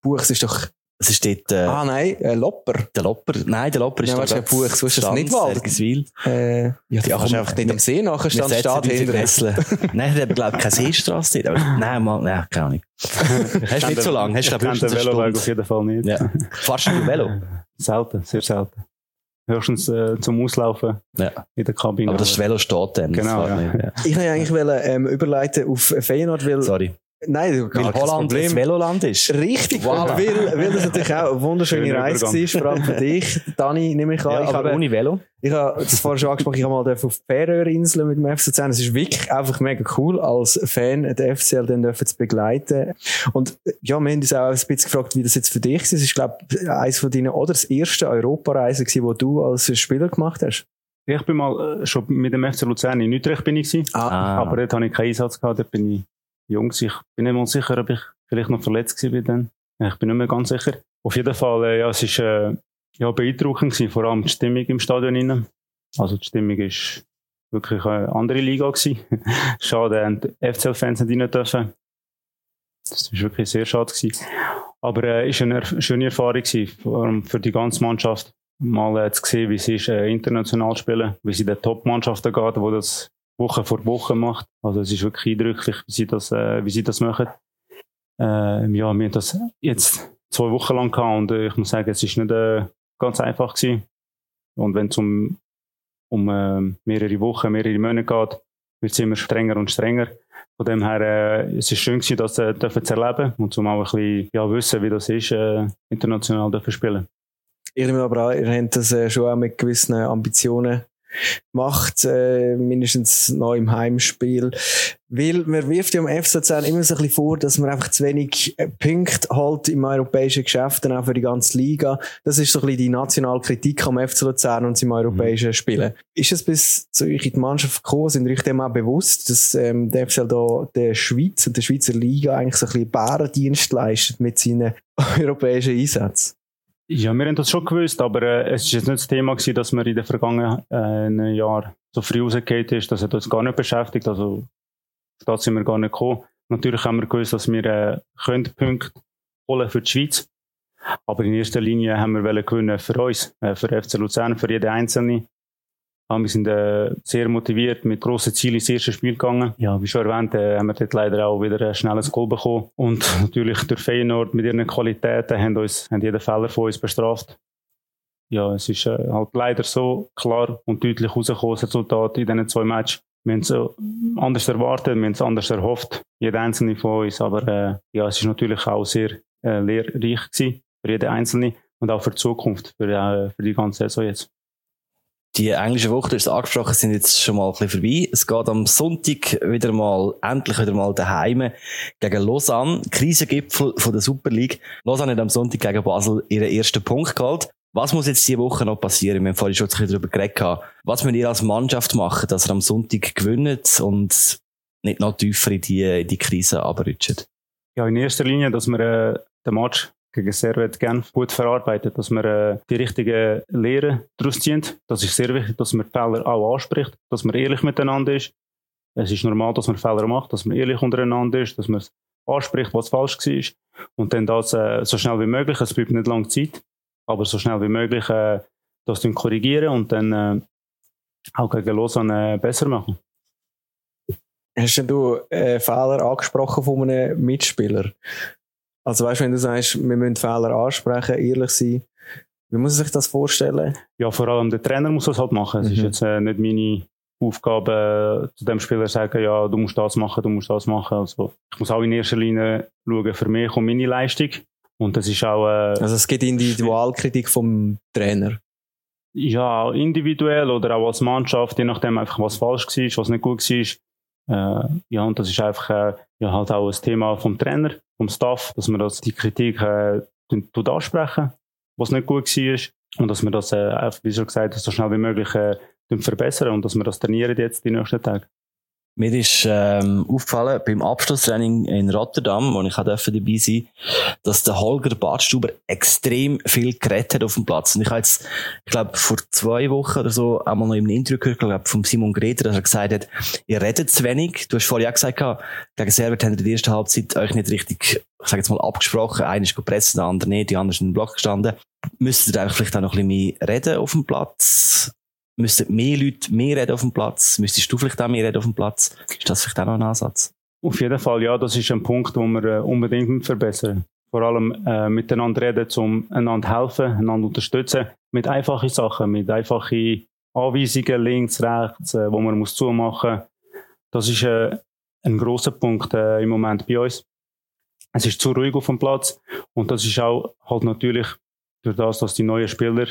Buchs ist doch... Es ist dort, äh, ah, nein, äh, Lopper. Der Lopper. Nein, der Lopper ist ja, da. Buchs, du hast das nicht Wald. Äh, ja, die kannst einfach nicht am See nachher stand steht hinter Nein, der hat, glaube ich, keine Seestrasse dort. nein, mal, nein, keine Ahnung. Hast du nicht so lange? Hast du, glaube ich, den Veloweg auf jeden Fall nicht. Ja. Fahrst du mit Velo? Selten, sehr selten. Höchstens äh, zum Auslaufen ja. in der Kabine. Aber das Velo steht dann. Genau, ja. Ja. Ich wollte eigentlich wollen, ähm, überleiten auf Feyenoord, weil... Sorry. Nein, weil Holland das Veloland ist. Richtig, voilà. weil, weil das natürlich auch eine wunderschöne Reise war, vor allem für dich, Dani, nehme ich an. Ja, ich aber habe, ohne Velo. Ich habe das vorher schon angesprochen, ich habe mal auf Färöerinseln mit dem FC Zern. Es ist wirklich einfach mega cool, als Fan den FCL dann zu begleiten. Und ja, wir haben uns auch ein bisschen gefragt, wie das jetzt für dich ist. Es ist, glaube ich, eines von deinen, oder das erste Europareise gewesen, wo du als Spieler gemacht hast. Ich bin mal äh, schon mit dem FC Luzern in Utrecht bin ich gewesen, ah. aber dort habe ich keinen Einsatz gehabt, dort bin ich jung. Ich bin nicht mal sicher, ob ich vielleicht noch verletzt gewesen bin. Ich bin nicht mehr ganz sicher. Auf jeden Fall, äh, ja, es ist äh, ja, beeindruckend gewesen, vor allem die Stimmung im Stadion innen. Also die Stimmung ist wirklich eine andere Liga gewesen. Schade, die FCL-Fans nicht rein dürfen. Das war wirklich sehr schade. Gewesen. Aber es äh, war eine schöne Erfahrung gewesen, vor allem für die ganze Mannschaft. Mal äh, zu sehen, wie sie ist, äh, international spielen, wie sie den Top-Mannschaften geht, wo das Woche vor Woche macht. Also es ist wirklich eindrücklich, wie sie das, äh, wie sie das machen. Äh, ja, wir haben das jetzt zwei Wochen lang gehabt und äh, ich muss sagen, es ist nicht äh, ganz einfach gewesen. Und wenn es um, um äh, mehrere Wochen, mehrere Monate geht, wird es immer strenger und strenger. Von dem her, äh, es ist schön gewesen, das äh, dürfen zu erleben und zum auch ein bisschen ja, wissen, wie das ist, äh, international dürfen spielen. Ich nehme aber an, ihr habt das äh, schon auch mit gewissen Ambitionen macht, äh, mindestens noch im Heimspiel. Weil man wirft ja am FC immer so ein bisschen vor, dass man einfach zu wenig äh, Punkte halt im europäischen Geschäft, dann auch für die ganze Liga. Das ist so ein bisschen die nationale Kritik am FC Luzern und im europäischen mhm. Spielen. Ist es bis zu euch in die Mannschaft gekommen? Sind euch dem auch bewusst, dass ähm, der FCL da der Schweiz und der Schweizer Liga eigentlich so ein bisschen Bärendienst leistet mit seinen europäischen Einsätzen? Ja, wir haben das schon gewusst, aber äh, es ist jetzt nicht das Thema gewesen, dass man in den vergangenen äh, Jahren so früh rausgeht ist, dass er uns gar nicht beschäftigt. Also, da sind wir gar nicht gekommen. Natürlich haben wir gewusst, dass wir äh, können Punkte holen für die Schweiz. Aber in erster Linie haben wir gewinnen für uns, äh, für FC Luzern, für jeden Einzelnen. Ja, wir sind äh, sehr motiviert, mit grossen Zielen ins erste Spiel gegangen. Ja, wie schon erwähnt, äh, haben wir dort leider auch wieder ein schnelles Goal bekommen. Und natürlich durch Feyenoord mit ihren Qualitäten haben, uns, haben jeden Fehler von uns bestraft. Ja, es ist äh, halt leider so klar und deutlich rausgekommen, das Resultat in diesen zwei Matches. Wir haben es anders erwartet, wir haben es anders erhofft, jeder einzelne von uns. Aber äh, ja, es ist natürlich auch sehr äh, lehrreich gewesen für jeden Einzelne und auch für die Zukunft, für, äh, für die ganze Saison jetzt. Die englische Woche, ist angesprochen, sind jetzt schon mal ein bisschen vorbei. Es geht am Sonntag wieder mal, endlich wieder mal daheim gegen Lausanne. Krisengipfel von der Super League. Lausanne hat am Sonntag gegen Basel ihren ersten Punkt geholt. Was muss jetzt diese Woche noch passieren? Wir haben vorhin schon ein bisschen darüber geredet. Was müsst ihr als Mannschaft machen, dass ihr am Sonntag gewinnt und nicht noch tiefer in die, in die Krise abrutscht? Ja, in erster Linie, dass wir äh, den Match gegen Servet Genf gut verarbeitet, dass wir äh, die richtigen Lehren daraus ziehen. Das ist sehr wichtig, dass man Fehler auch anspricht, dass man ehrlich miteinander ist. Es ist normal, dass man Fehler macht, dass man ehrlich untereinander ist, dass man anspricht, was falsch war. Und dann das äh, so schnell wie möglich, es bleibt nicht lange Zeit, aber so schnell wie möglich äh, das dann korrigieren und dann äh, auch gegen Lausanne äh, besser machen. Hast du äh, Fehler angesprochen von einem Mitspieler? Also weißt du, wenn du sagst, wir müssen Fehler ansprechen, ehrlich sein, wie muss man sich das vorstellen? Ja, vor allem der Trainer muss das halt machen. Es mhm. ist jetzt äh, nicht meine Aufgabe, äh, zu dem Spieler zu sagen, ja, du musst das machen, du musst das machen. Also, ich muss auch in erster Linie schauen, für mich und meine Leistung. Und das ist auch... Äh, also es gibt Individualkritik vom Trainer? Ja, individuell oder auch als Mannschaft, je nachdem einfach, was falsch war, was nicht gut war. Äh, ja, und das ist einfach äh, ja, halt auch ein Thema vom Trainer, vom Staff, dass man das, die Kritik äh, ansprechen, was nicht gut war. Und dass wir das, äh, wie schon gesagt, so schnell wie möglich äh, verbessern und dass wir das trainieren jetzt die nächsten Tage. Mir ist ähm, aufgefallen beim Abschlusstraining in Rotterdam, wo ich auch dabei sein dass der Holger Badstuber extrem viel geredet hat auf dem Platz. Und ich habe jetzt, ich glaube, vor zwei Wochen oder so einmal noch im Interview gehört, glaube von Simon Greder, dass er gesagt hat, ihr redet zu wenig. Du hast vorhin auch gesagt, gegen Servet habt ihr in der ersten Halbzeit euch nicht richtig, ich sage jetzt mal, abgesprochen. Einer ist gepresst, der andere nicht, die anderen sind im Block gestanden. Müsstet ihr einfach vielleicht auch noch ein bisschen mehr reden auf dem Platz? Müssten mehr Leute mehr reden auf dem Platz? Müsstest du vielleicht auch mehr reden auf dem Platz? Ist das vielleicht auch noch ein Ansatz? Auf jeden Fall, ja, das ist ein Punkt, den wir äh, unbedingt verbessern Vor allem äh, miteinander reden, um einander helfen, einander unterstützen. Mit einfachen Sachen, mit einfachen Anweisungen links, rechts, äh, wo man muss zumachen. Das ist äh, ein großer Punkt äh, im Moment bei uns. Es ist zu ruhig auf dem Platz und das ist auch halt natürlich durch das, dass die neuen Spieler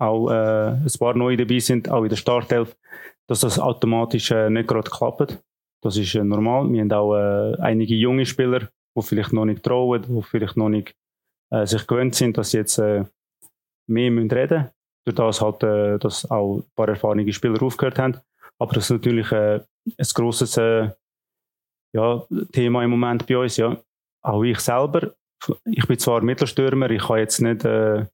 auch äh, ein paar neue dabei sind, auch in der Startelf, dass das automatisch äh, nicht gerade klappt. Das ist äh, normal. Wir haben auch äh, einige junge Spieler, die vielleicht noch nicht trauen, die vielleicht noch nicht äh, sich gewöhnt sind, dass sie jetzt äh, mehr müssen reden müssen. Durch das halt, äh, dass auch ein paar erfahrene Spieler aufgehört haben. Aber das ist natürlich äh, ein grosses äh, ja, Thema im Moment bei uns. Ja. Auch ich selber, ich bin zwar Mittelstürmer, ich kann jetzt nicht äh,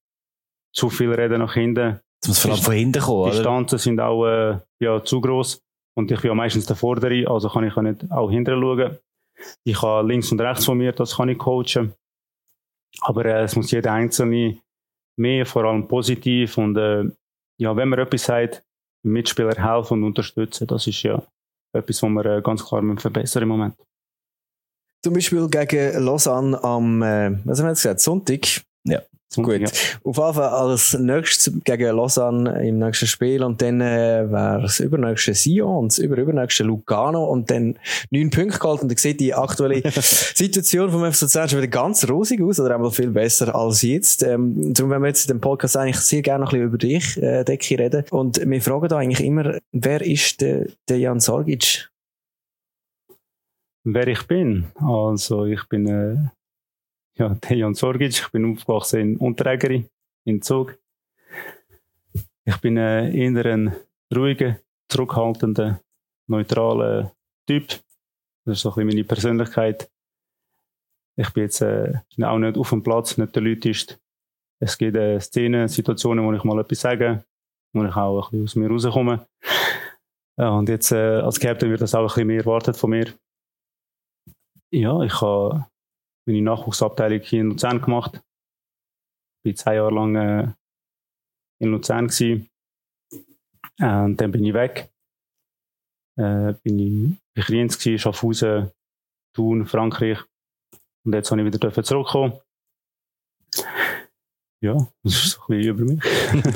zu viel reden nach hinten. Das muss vor allem von hinten kommen, Die Distanzen sind auch äh, ja, zu groß und ich bin ja meistens der Vordere, also kann ich auch nicht auch hinterher schauen. Ich habe links und rechts von mir, das kann ich coachen. Aber äh, es muss jeder Einzelne mehr, vor allem positiv und äh, ja, wenn man etwas sagt, Mitspieler helfen und unterstützen, das ist ja etwas, was wir äh, ganz klar verbessern im Moment. Zum Beispiel gegen Lausanne am, äh, was haben wir jetzt gesagt, Sonntag. Ja. Gut. Ja. Auf jeden Fall als nächstes gegen Lausanne im nächsten Spiel und dann äh, wäre das übernächste Sion und das überübernächste Lugano und dann neun Punkte gehalten und dann sieht die aktuelle Situation vom FC Luzern schon wieder ganz rosig aus oder einmal viel besser als jetzt. Ähm, darum werden wir jetzt in dem Podcast eigentlich sehr gerne noch ein bisschen über dich, äh, Decki, reden und wir fragen da eigentlich immer, wer ist der, der Jan Sorgic? Wer ich bin? Also ich bin äh, ja, Dejan Sorgic. Ich bin aufgewachsen in Unterägeri, in Zug. Ich bin äh, eher ein ruhiger, zurückhaltender, neutraler Typ. Das ist so ein bisschen meine Persönlichkeit. Ich bin jetzt äh, auch nicht auf dem Platz, nicht der Leutist. Es gibt äh, Szenen, Situationen, wo ich mal etwas sage, wo ich auch ein bisschen aus mir rauskomme. Ja, und jetzt äh, als Captain wird das auch ein bisschen mehr erwartet von mir. Ja, ich habe meine Nachwuchsabteilung hier in Luzern gemacht. Ich war zwei Jahre lang äh, in Luzern gewesen. Und dann bin ich weg. Äh, bin ich in Kriens gewesen, Schaffhausen, Thun, Frankreich. Und jetzt habe ich wieder zurückkommen. Ja, das ist so ein bisschen über mich.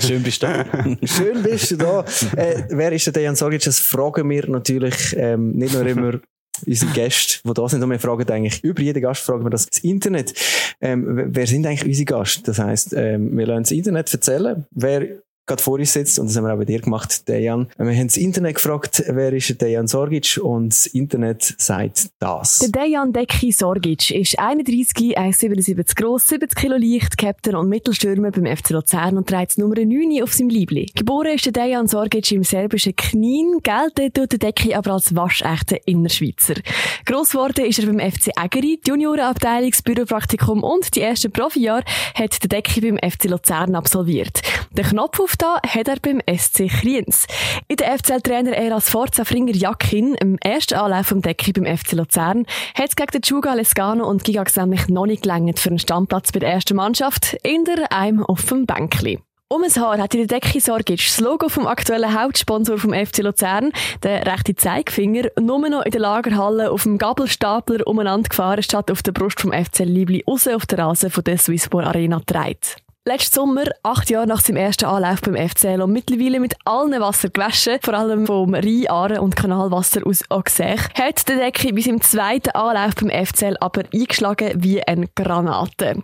Schön bist du da. Schön bist du da. Äh, wer ist der Dejan Sagic? Das fragen wir natürlich ähm, nicht nur immer unsere Gäste, die da sind, und wir fragen eigentlich, über jeden Gast fragen wir das, das Internet. Ähm, wer sind eigentlich unsere Gäste? Das heisst, ähm, wir lassen das Internet erzählen, wer gerade vor uns sitzt, und das haben wir auch bei dir gemacht, Dejan. Wir haben das Internet gefragt, wer ist Dejan Sorgic, und das Internet sagt das. Der Dejan Decki Sorgic ist 31, 1,77 groß, 70 Kilo leicht, Captain und Mittelstürmer beim FC Luzern und trägt Nummer 9 auf seinem Liebling. Geboren ist der Dejan Sorgic im serbischen Knien, gelten tut der Decki aber als waschechter Innerschweizer. Gross geworden ist er beim FC Egeri, Juniorenabteilung, das Büropraktikum und die ersten Profijahre hat der Decki beim FC Luzern absolviert. Der Knopf auf da hat er beim SC Kriens. In der FCL-Trainer er als Forza Fringer Jakin im ersten Anlauf vom Decki beim FC Luzern hat es gegen den Juga Lescano und Gigax nämlich noch nicht gelangt für einen Standplatz bei der ersten Mannschaft, in der einem dem Bänkli. Um ein Haar hat in der Decke Sorgic das Logo vom aktuellen Hauptsponsor vom FC Luzern, der rechte Zeigefinger, nur noch in der Lagerhalle auf dem Gabelstapler umeinander gefahren, statt auf der Brust vom FC Liebli raus auf der Rasen von der Swissport Arena treibt. Letzten Sommer, acht Jahre nach seinem ersten Anlauf beim FCL und mittlerweile mit allen Wasser gewaschen, vor allem vom Rhein, Aare und Kanalwasser aus Auxerre, hat der Decke bis im zweiten Anlauf beim FCL aber eingeschlagen wie eine Granate.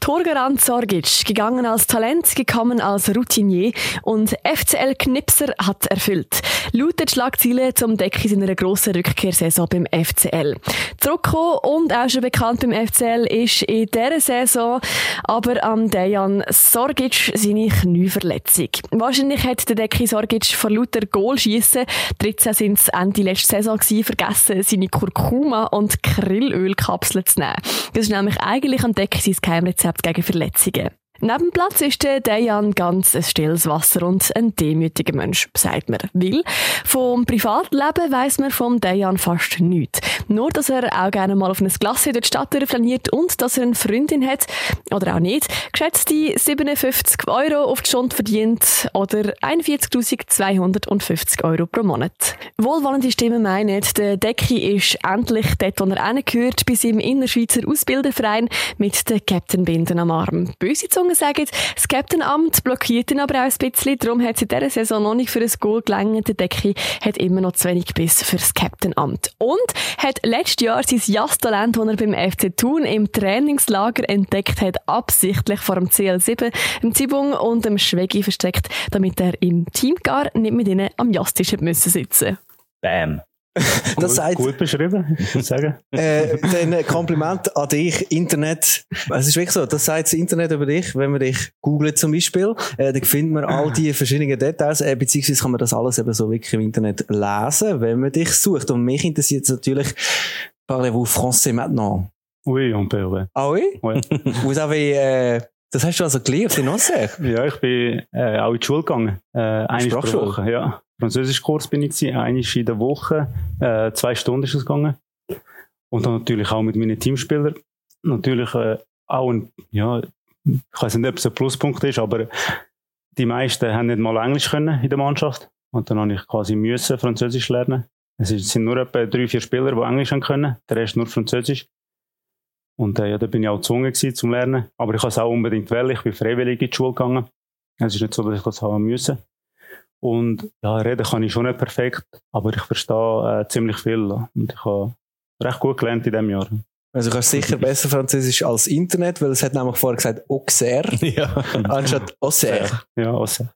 Torgarant Sorgic, gegangen als Talent, gekommen als Routinier und FCL Knipser hat erfüllt. Laut den Schlagzeilen zum Decke in einer grossen Rückkehrsaison beim FCL. Zurückgekommen und auch schon bekannt beim FCL ist in dieser Saison aber am Dejan Sorgic seine Knieverletzung. Wahrscheinlich hat der Decki Sorgic vor lauter Goalschiessen, 13 sind es Ende letzte Saison gewesen, vergessen, seine Kurkuma- und Krillölkapseln zu nehmen. Das ist nämlich eigentlich am Decki sein Geheimrezept gegen Verletzungen. Neben Platz ist der Dejan ganz ein stilles Wasser und ein demütiger Mensch, sagt man. Weil vom Privatleben weiss man vom Dejan fast nichts. Nur, dass er auch gerne mal auf ein Glas durch die Stadt flaniert und dass er eine Freundin hat, oder auch nicht, geschätzte 57 Euro auf die Stunde verdient oder 41.250 Euro pro Monat. Wohlwollende Stimmen meinen, der Decki ist endlich dort, wo er hingehört, bei seinem Innerschweizer Ausbilderverein mit den Captain-Binden am Arm. Böse sagen, das Captain-Amt blockiert ihn aber auch ein bisschen, darum hat es in dieser Saison noch nicht für ein Goal gelangt. Der Decki hat immer noch zu wenig Biss für das Captain-Amt. Und hat letztes Jahr sein Jazz-Talent, das er beim FC Thun im Trainingslager entdeckt hat, absichtlich vor dem CL7, dem Zibung und dem Schwegi versteckt, damit er im Team gar nicht mit ihnen am Jazztisch müssen sitzen. Bam. Das gut, sagt, gut beschrieben, ich würde sagen. äh, dann Kompliment an dich, Internet. Es ist wirklich so, das sagt das Internet über dich, wenn man dich googelt zum Beispiel, äh, dann findet man all die verschiedenen Details, äh, beziehungsweise kann man das alles eben so wirklich im Internet lesen, wenn man dich sucht. Und mich interessiert es natürlich, parlez-vous français maintenant? Oui, on peut, ouais. Ah oui? Ouais. Vous avez, äh, das hast du also gelernt in Auxerre? Ja, ich bin äh, auch in die Schule gegangen. Äh, eine? Woche, ja. Französischkurs bin ich gewesen, eine in der Woche, äh, zwei Stunden ist es gegangen. Und dann natürlich auch mit meinen Teamspielern. Natürlich äh, auch ein, ja, ich weiß nicht, ob es ein Pluspunkt ist, aber die meisten haben nicht mal Englisch können in der Mannschaft. Und dann habe ich quasi müssen Französisch lernen. Es sind nur etwa drei, vier Spieler, die Englisch können, der Rest nur Französisch. Und äh, ja, da bin ich auch gezwungen gewesen, zum Lernen. Aber ich habe es auch unbedingt wollen. Ich bin freiwillig in die Schule gegangen. Es ist nicht so, dass ich das haben müssen. Und ja, reden kann ich schon nicht perfekt, aber ich verstehe äh, ziemlich viel. Und ich habe recht gut gelernt in diesem Jahr. Also du kannst sicher besser Französisch als Internet, weil es hat nämlich vorher gesagt Auxerre Ja. anstatt Auxerre. Ja, also.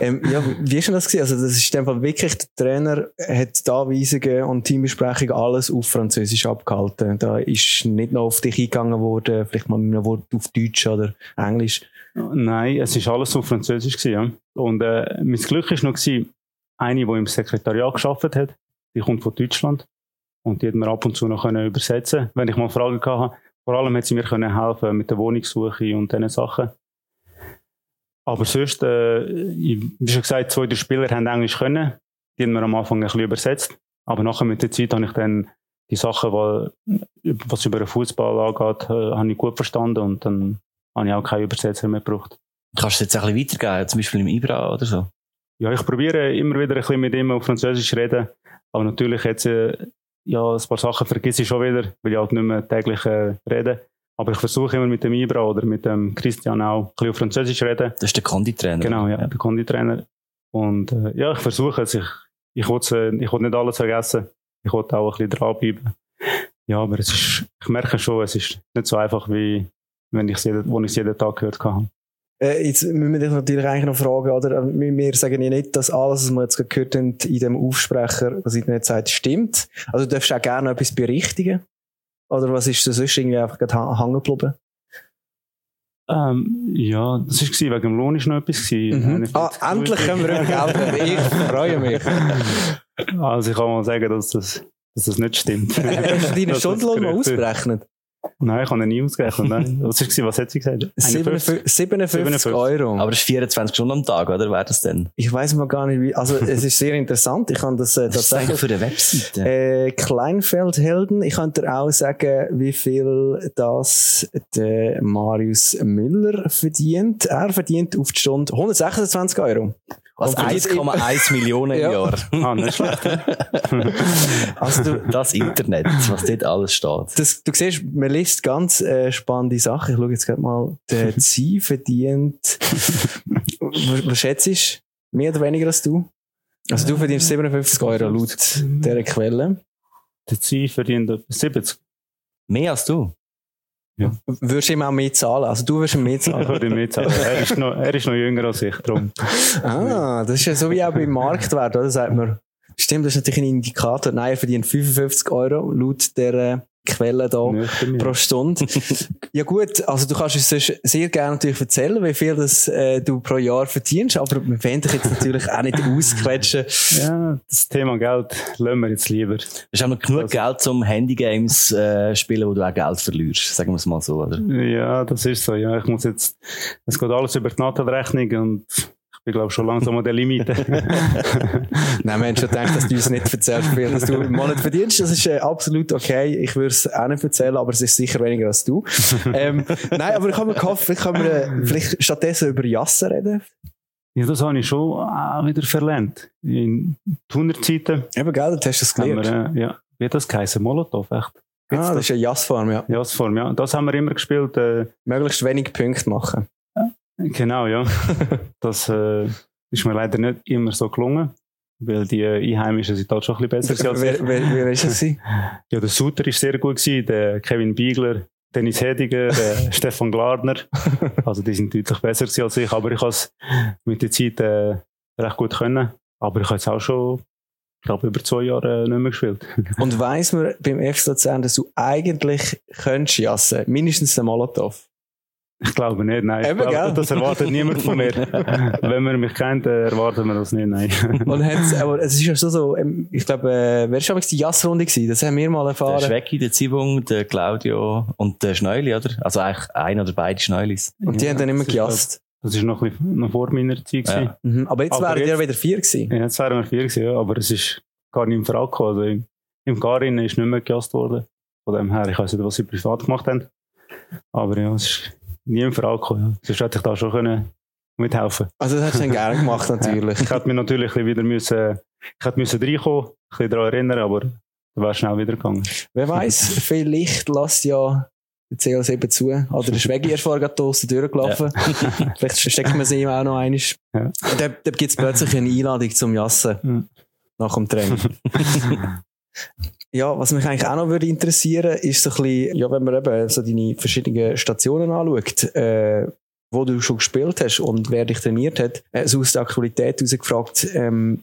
ähm, ja, wie ist denn das gewesen? Also das ist in dem Fall wirklich, der Trainer hat da Weisungen und Teambesprechungen alles auf Französisch abgehalten. Da ist nicht noch auf dich eingegangen worden, vielleicht mal mit einem Wort auf Deutsch oder Englisch. Nein, es ist alles auf Französisch gewesen, ja. Und äh, mein Glück ist noch gewesen, eine, die im Sekretariat geschafft hat, die kommt von Deutschland und die hat mir ab und zu noch können übersetzen, wenn ich mal Fragen hatte. Vor allem hat sie mir können helfen mit der Wohnungssuche und diesen Sachen. Aber sonst, äh, wie schon gesagt, zwei der Spieler haben Englisch können. Die haben mir am Anfang ein bisschen übersetzt. Aber nachher mit der Zeit habe ich dann die Sachen, was über den Fußball angeht, äh, habe ich gut verstanden und dann habe ich auch keine Übersetzer mehr gebraucht. Kannst du es jetzt ein bisschen weitergeben, zum Beispiel im Ibra oder so? Ja, ich probiere immer wieder ein bisschen mit ihm auf Französisch zu reden. Aber natürlich jetzt, äh, ja, ein paar Sachen vergesse ich schon wieder, weil ich halt nicht mehr täglich äh, rede. Aber ich versuche immer mit dem Ibra oder mit dem Christian auch ein bisschen auf Französisch zu reden. Das ist der Konditrainer. Genau, ja, der Konditrainer. Und äh, ja, ich versuche es. Ich, ich will äh, ich will nicht alles vergessen. Ich will auch ein bisschen dranbleiben. Ja, aber es ist, ich merke schon, es ist nicht so einfach, wie wenn ich es jeden, wo ich es jeden Tag gehört habe. Äh, jetzt müssen wir dich natürlich eigentlich noch fragen, oder? Äh, Wir sagen ja nicht, dass alles, was wir jetzt gehört haben, in dem Aufsprecher, was ich nicht sagt, stimmt. Also du darfst auch gerne etwas berichtigen. Oder was ist das sonst irgendwie einfach hängen geblieben? Ähm, ja, das war gewesen, wegen dem Lohn ist noch etwas gewesen. Mhm. Ah, endlich können wir reden. Ich freue mich. Also ich kann mal sagen, dass das, dass das nicht stimmt. Hast du deinen Stundenlohn mal ausgerechnet? Nein, ich habe nie ausgerechnet. Nein. Was, ist, was hat sie gesagt? 57, 57 57. Euro. Aber es ist 24 Stunden am Tag, oder? Wäre das denn? ich weiß mal gar nicht, wie. Also, es ist sehr interessant. Ich kann das äh, Das tatsächlich. für eine Webseite. Äh, Kleinfeldhelden. Ich könnte dir auch sagen, wie viel das der Marius Müller verdient. Er verdient auf die Stunde 126 Euro. Was? Verdient 1,1 Millionen im Ja. Jahr. Ah, nicht schlecht. Also du, Das Internet, was dort alles steht. das, du siehst, man liest ganz äh, spannende Sachen. Ich schaue jetzt gerade mal. Der Zieh verdient, was, was schätzt du? Mehr oder weniger als du? Also du verdienst 57 Euro laut dieser Quelle. Der Ziel verdient etwa 70. Mehr als du. Würdest du ihm auch mehr zahlen? Also du würdest ihm mehr Ich zahlen? würde ihm nicht sagen. Er ist noch, er ist noch jünger als ich, darum. Ah, das ist ja so wie auch beim Marktwert, oder? Sagt man, stimmt, das ist natürlich ein Indikator. Nein, er verdient 55 Euro laut der Quelle da Nüchtern, pro. Stunde. ja gut, also du kannst uns sehr gerne natürlich erzählen, wie viel das, äh, du pro Jahr verdienst, aber wir wollen dich jetzt natürlich auch nicht ausquetschen. Ja, das Thema Geld lassen wir jetzt lieber. Es ist auch noch genug Geld, um Handygames äh, spielen, wo du auch Geld verlierst. Sagen wir es mal so, oder? Ja, das ist so. Ja, ich muss jetzt, es geht alles über die Nadelrechnung und ich glaube schon langsam an der Limite. Nein, wir haben schon gedacht, dass du uns nicht erzählst, wie dass du im Monat verdienst. Das ist äh, absolut okay. Ich würde es auch nicht erzählen, aber es ist sicher weniger als du. ähm, nein, aber ich habe mir gehofft, vielleicht können wir äh, vielleicht stattdessen über Jassen reden. ja, das habe ich schon auch wieder verlernt. In die 100 Zeiten Eben, gell, du hast das haben gelernt. wir, äh, ja, wie hat das geheißen? Molotov, echt? Gibt's Ah, das ist eine Jassform, ja. Ja, das Form, ja. Das haben wir immer gespielt. Äh, Möglichst wenig Punkte machen. Genau, ja. das äh, ist mir leider nicht immer so gelungen, weil die Einheimischen sind halt schon ein bisschen besser. Wer, wer, wer ist gewesen? Ja, der Suter ist sehr gut gewesen, der Kevin Biegler, Dennis Hediger, der Stefan Glardner. Also die sind deutlich besser als ich, aber ich habe es mit der Zeit äh, recht gut können. Aber ich habe jetzt auch schon, ich glaube, über zwei Jahre äh, nicht mehr gespielt. Und weiss man beim FC Luzern, dass du eigentlich könntest jassen? Mindestens den Molotow. Ich glaube nicht, nein. Eben, glaube, das erwartet niemand von mir. Wenn man mich kennt, erwartet man das nicht, nein. Und hat's, aber es ist ja schon so, ähm, ich glaube, äh, wer war die Jassrunde gewesen? Das haben wir mal Der erfahren. Schwecki, der Zibung, der Claudio und der Schneuli, oder? Also eigentlich ein oder beide Schneulis. Und die haben dann immer gejasst. Das ist noch, ein bisschen, noch vor meiner Zeit. gewesen. Ja. Mhm. Aber jetzt wären die ja jetzt- wieder vier gewesen. Ja, jetzt wären wir vier gewesen, ja, aber es ist gar nicht in Frage gekommen. Also im, im Garin ist nicht mehr gejasst worden. Von dem her, ich weiß nicht, was sie privat gemacht haben. Aber ja, es ist nie in Frage gekommen. Ja. Sonst hätte ich da schon können mithelfen Also das hast du dann gerne gemacht, natürlich. Ich hätte mich natürlich wieder müssen, ich hätte müssen reinkommen, ein bisschen daran erinnern, aber dann wäre schnell wieder gegangen. Wer weiß, vielleicht lasst ja der CL7 zu. Oder der Schwegi erst vorher gerade draussen durchgelaufen. vielleicht steckt man sie ihm auch noch einmal. Ja. Da, da gibt es plötzlich eine Einladung zum Jassen. Mhm. Nach dem Training. Ja, was mich eigentlich auch noch würde interessieren, ist so ein bisschen, ja, wenn man eben so deine verschiedenen Stationen anschaut, äh, wo du schon gespielt hast und wer dich trainiert hat, äh, so aus der Aktualität herausgefragt, ähm,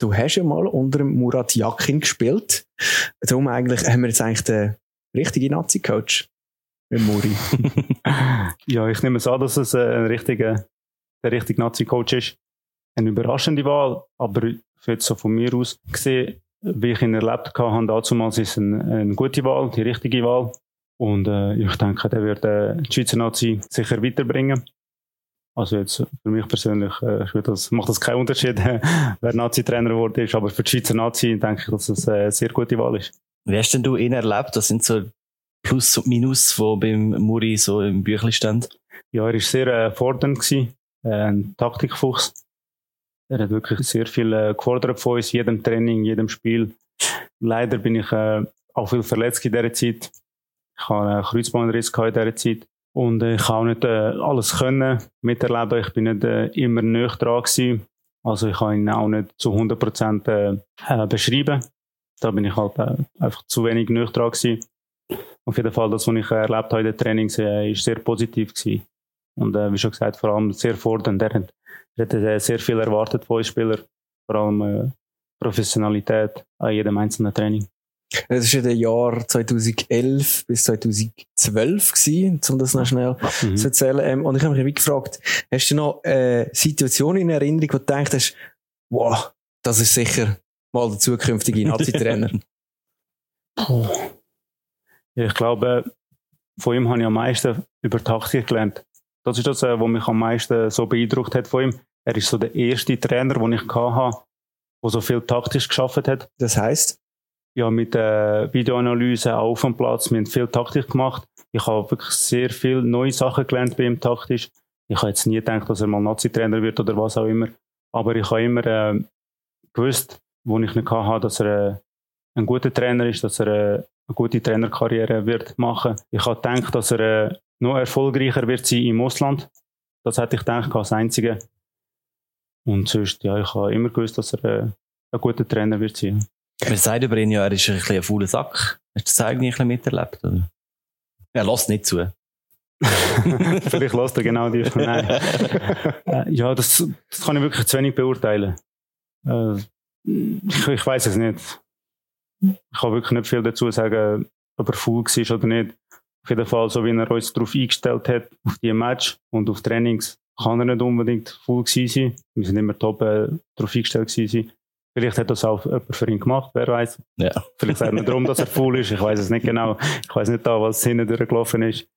du hast ja mal unter Murat Yakin gespielt. Darum eigentlich, haben wir jetzt eigentlich den richtigen Nazi-Coach mit Muri. ja, ich nehme es an, dass es äh, ein richtiger, der richtige Nazi-Coach ist. Eine überraschende Wahl, aber für jetzt so von mir aus gesehen, wie ich ihn erlebt habe, damals ist es eine, eine gute Wahl, die richtige Wahl. Und äh, ich denke, der wird äh, die Schweizer Nazi sicher weiterbringen. Also jetzt für mich persönlich äh, das, macht das keinen Unterschied, wer Nazi-Trainer geworden ist, aber für die Schweizer Nazi denke ich, dass es eine sehr gute Wahl ist. Wie hast denn du ihn erlebt? Das sind so Plus und Minus, die beim Muri so im Büchlein stehen. Ja, er war sehr äh, fordernd, gewesen, äh, ein Taktikfuchs. Er hat wirklich sehr viel äh, gefordert von uns, jedem Training, jedem Spiel. Leider bin ich äh, auch viel verletzt in dieser Zeit. Ich habe einen Kreuzbandriss in dieser Zeit. Und äh, ich habe auch nicht äh, alles können miterleben. Ich bin nicht äh, immer näher dran gewesen. Also ich kann ihn auch nicht zu 100 Prozent beschreiben. Da bin ich halt einfach zu wenig näher dran gewesen. Auf jeden Fall, das, was ich erlebt habe in den Trainings, äh, ist sehr positiv gewesen. Und äh, wie schon gesagt, vor allem sehr fordernd. Er hat, hat äh, sehr viel erwartet von uns Spielern. Vor allem äh, Professionalität an jedem einzelnen Training. Das war in den Jahren 2011 bis 2012 gewesen, um das noch schnell Mhm. zu erzählen. Ähm, und ich habe mich gefragt, hast du noch äh, Situationen in Erinnerung, wo du denkst, hast, wow, das ist sicher mal der zukünftige Nazi-Trainer? Ich glaube, von ihm habe ich am meisten über Taktik gelernt. Das ist das, äh, was mich am meisten so beeindruckt hat von ihm. Er ist so der erste Trainer, den ich hatte, der so viel taktisch geschafft hat. Das heisst, Ja, mit äh, Videoanalyse auf dem Platz. Wir haben viel Taktik gemacht. Ich habe wirklich sehr viel neue Sachen gelernt bei ihm taktisch. Ich habe jetzt nie gedacht, dass er mal Nazi-Trainer wird oder was auch immer. Aber ich habe immer äh, gewusst, wo ich nicht hatte, dass er äh, ein guter Trainer ist, dass er äh, eine gute Trainerkarriere wird machen. Ich habe gedacht, dass er äh, noch erfolgreicher wird sein im Ausland. Das hätte ich gedacht als Einzige. Und sonst, ja, ich habe immer gewusst, dass er äh, ein guter Trainer wird sein. Man sagt über ihn ja, er ist ein bisschen ein fauler Sack. Hast du das eigentlich ein bisschen miterlebt? Oder? Er lässt nicht zu. Vielleicht lässt er genau die. Nein. Ja, das, das kann ich wirklich zu wenig beurteilen. Äh, ich ich weiß es nicht. Ich kann wirklich nicht viel dazu sagen, ob er faul war oder nicht. Auf jeden Fall, so wie er uns darauf eingestellt hat, auf die Match und auf Trainings, kann er nicht unbedingt faul gewesen sein. Wir sind immer top äh, darauf eingestellt gewesen. Vielleicht hat das auch jemand für ihn gemacht, wer weiß. Ja. Vielleicht sagt man darum, dass er faul ist. Ich weiß es nicht genau. Ich weiß nicht da, was hinten durchgelaufen ist.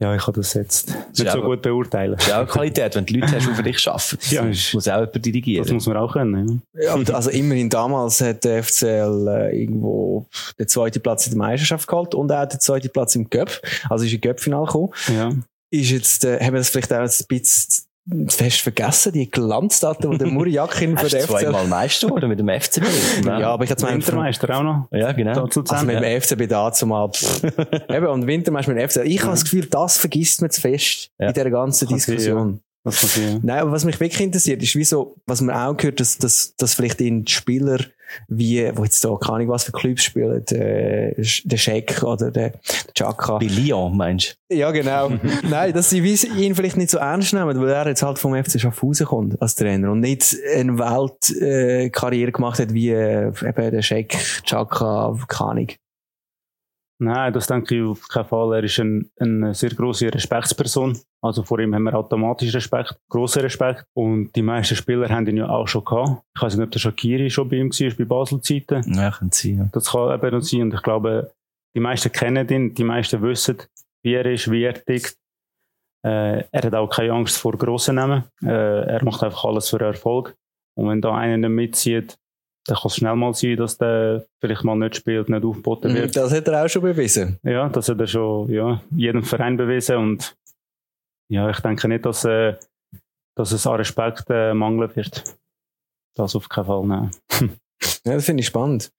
Ja, ich kann das jetzt nicht Ja, so gut beurteilen. Das ist auch eine Qualität, wenn die Leute hast, die für dich arbeiten. Das Ja, ist- muss auch jemand dirigieren. Das muss man auch können. ja, und also immerhin damals hat der FCL äh, irgendwo den zweiten Platz in der Meisterschaft geholt und auch den zweiten Platz im Cup. Also ist ein Cup-Final gekommen. Ja. ja. ist jetzt, äh, haben wir das vielleicht auch ein bisschen fest vergessen, die Glanzdaten, die der Muri Yakin für den du FCL... zweimal Meister geworden mit dem FCB? Ja, aber ich meine, Wintermeister auch noch. Ja, genau. Also mit dem FCB da zumal. pff. Eben, und Wintermeister mit dem FCL. Ich habe das Gefühl, das vergisst man zu fest Ja. in dieser ganzen Diskussion. Kann sein, Nein, aber was mich wirklich interessiert, ist, wieso, was man auch gehört, dass, dass, dass vielleicht in Spieler, wie, wo jetzt da, keine Ahnung, was für Clubs spielen, der, der Scheck oder der, der Chaka. Bei Lyon, meinst Ja, genau. Nein, dass sie ihn vielleicht nicht so ernst nehmen, weil er jetzt halt vom FC Schaffhausen kommt als Trainer und nicht eine Weltkarriere äh, Karriere gemacht hat wie äh, eben der Scheck, Chaka, keine Ahnung. Nein, das denke ich auf keinen Fall. Er ist ein, eine sehr grosse Respektsperson. Also vor ihm haben wir automatisch Respekt, grossen Respekt. Und die meisten Spieler haben ihn ja auch schon gehabt. Ich weiß nicht, ob der Shakiri schon bei ihm war, bei Basel-Zeiten. Ja, könnte sein. Ja. Das kann eben noch sein. Und ich glaube, die meisten kennen ihn, die meisten wissen, wie er ist, wie er tickt. Äh, er hat auch keine Angst vor grossen Namen. Äh, er macht einfach alles für Erfolg. Und wenn da einer nicht mitzieht, dann kann es schnell mal sein, dass der vielleicht mal nicht spielt, nicht aufgeboten wird. Das hat er auch schon bewiesen. Ja, das hat er schon ja, jedem Verein bewiesen und ja, ich denke nicht, dass, äh, dass es an Respekt äh, mangeln wird. Das auf keinen Fall, nein. Ja, das finde ich spannend.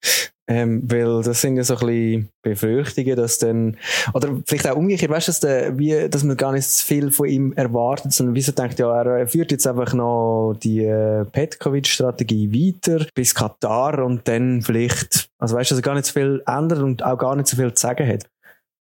Ähm, weil das sind ja so ein bisschen Befürchtungen, dass dann, oder vielleicht auch umgekehrt, weißt du, dass, der, wie, dass man gar nicht zu viel von ihm erwartet, sondern wieso denkt, ja, er führt jetzt einfach noch die äh, Petkovic-Strategie weiter bis Katar und dann vielleicht, also weißt du, dass er gar nicht so viel ändert und auch gar nicht so viel zu sagen hat.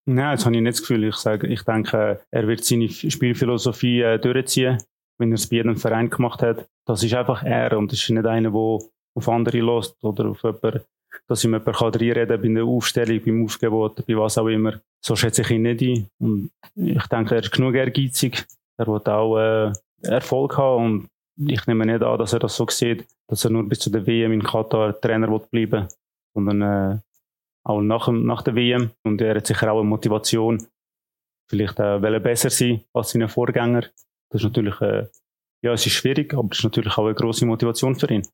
Nein, das habe ich nicht das Gefühl. Ich, sage, ich denke, er wird seine Spielphilosophie äh, durchziehen, wenn er es bei jedem Verein gemacht hat. Das ist einfach er und das ist nicht einer, der auf andere lässt oder auf jemanden, dass ihm jemand kann reinreden bei der Aufstellung, beim Aufgebot, bei was auch immer. So schätze ich ihn nicht ein. Und ich denke, er ist genug ehrgeizig. Er wird auch äh, Erfolg haben und ich nehme nicht an, dass er das so sieht, dass er nur bis zu der WM in Katar Trainer wird bleiben, sondern äh, auch nach, nach der WM. Und er hat sicher auch eine Motivation, vielleicht äh, will er besser sein als seine Vorgänger. Das ist natürlich, äh, ja, es ist schwierig, aber es ist natürlich auch eine große Motivation für ihn.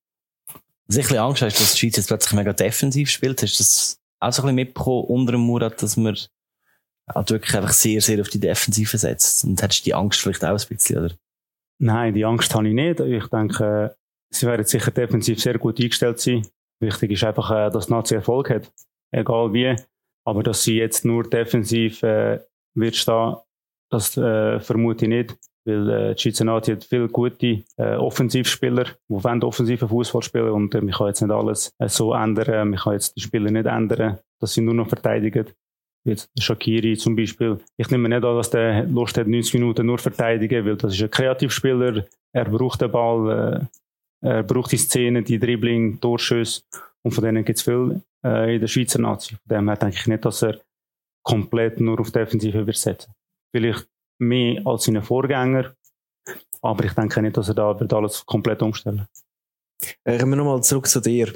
Was ich ein Angst hast, dass die Schweiz jetzt plötzlich mega defensiv spielt. Hast du das auch so ein bisschen mitbekommen unter dem Murat, dass man halt wirklich einfach sehr, sehr auf die Defensive setzt? Und hättest du die Angst vielleicht auch ein bisschen, oder? Nein, die Angst habe ich nicht. Ich denke, sie werden sicher defensiv sehr gut eingestellt sein. Wichtig ist einfach, äh, dass Nazi Erfolg hat. Egal wie. Aber dass sie jetzt nur defensiv äh, wird stehen, das äh, vermute ich nicht. Weil äh, die Schweizer Nazi hat viele gute äh, Offensivspieler, die wollen offensiven Fußball spielen und äh, man kann jetzt nicht alles äh, so ändern. Man kann jetzt die Spieler nicht ändern, dass sie nur noch verteidigen. Jetzt Shakiri zum Beispiel. Ich nehme nicht an, dass der Lust hat, 90 Minuten nur verteidigen, weil das ist ein Kreativspieler. Er braucht den Ball, äh, er braucht die Szene, die Dribbling, Torschüsse. Und von denen gibt es viel äh, in der Schweizer Nazi. Von dem her denke ich nicht, dass er komplett nur auf Defensive wird setzen. Vielleicht mehr als seine Vorgänger. Aber ich denke nicht, dass er da wird alles komplett umstellen. Äh, kommen wir nochmal zurück zu dir.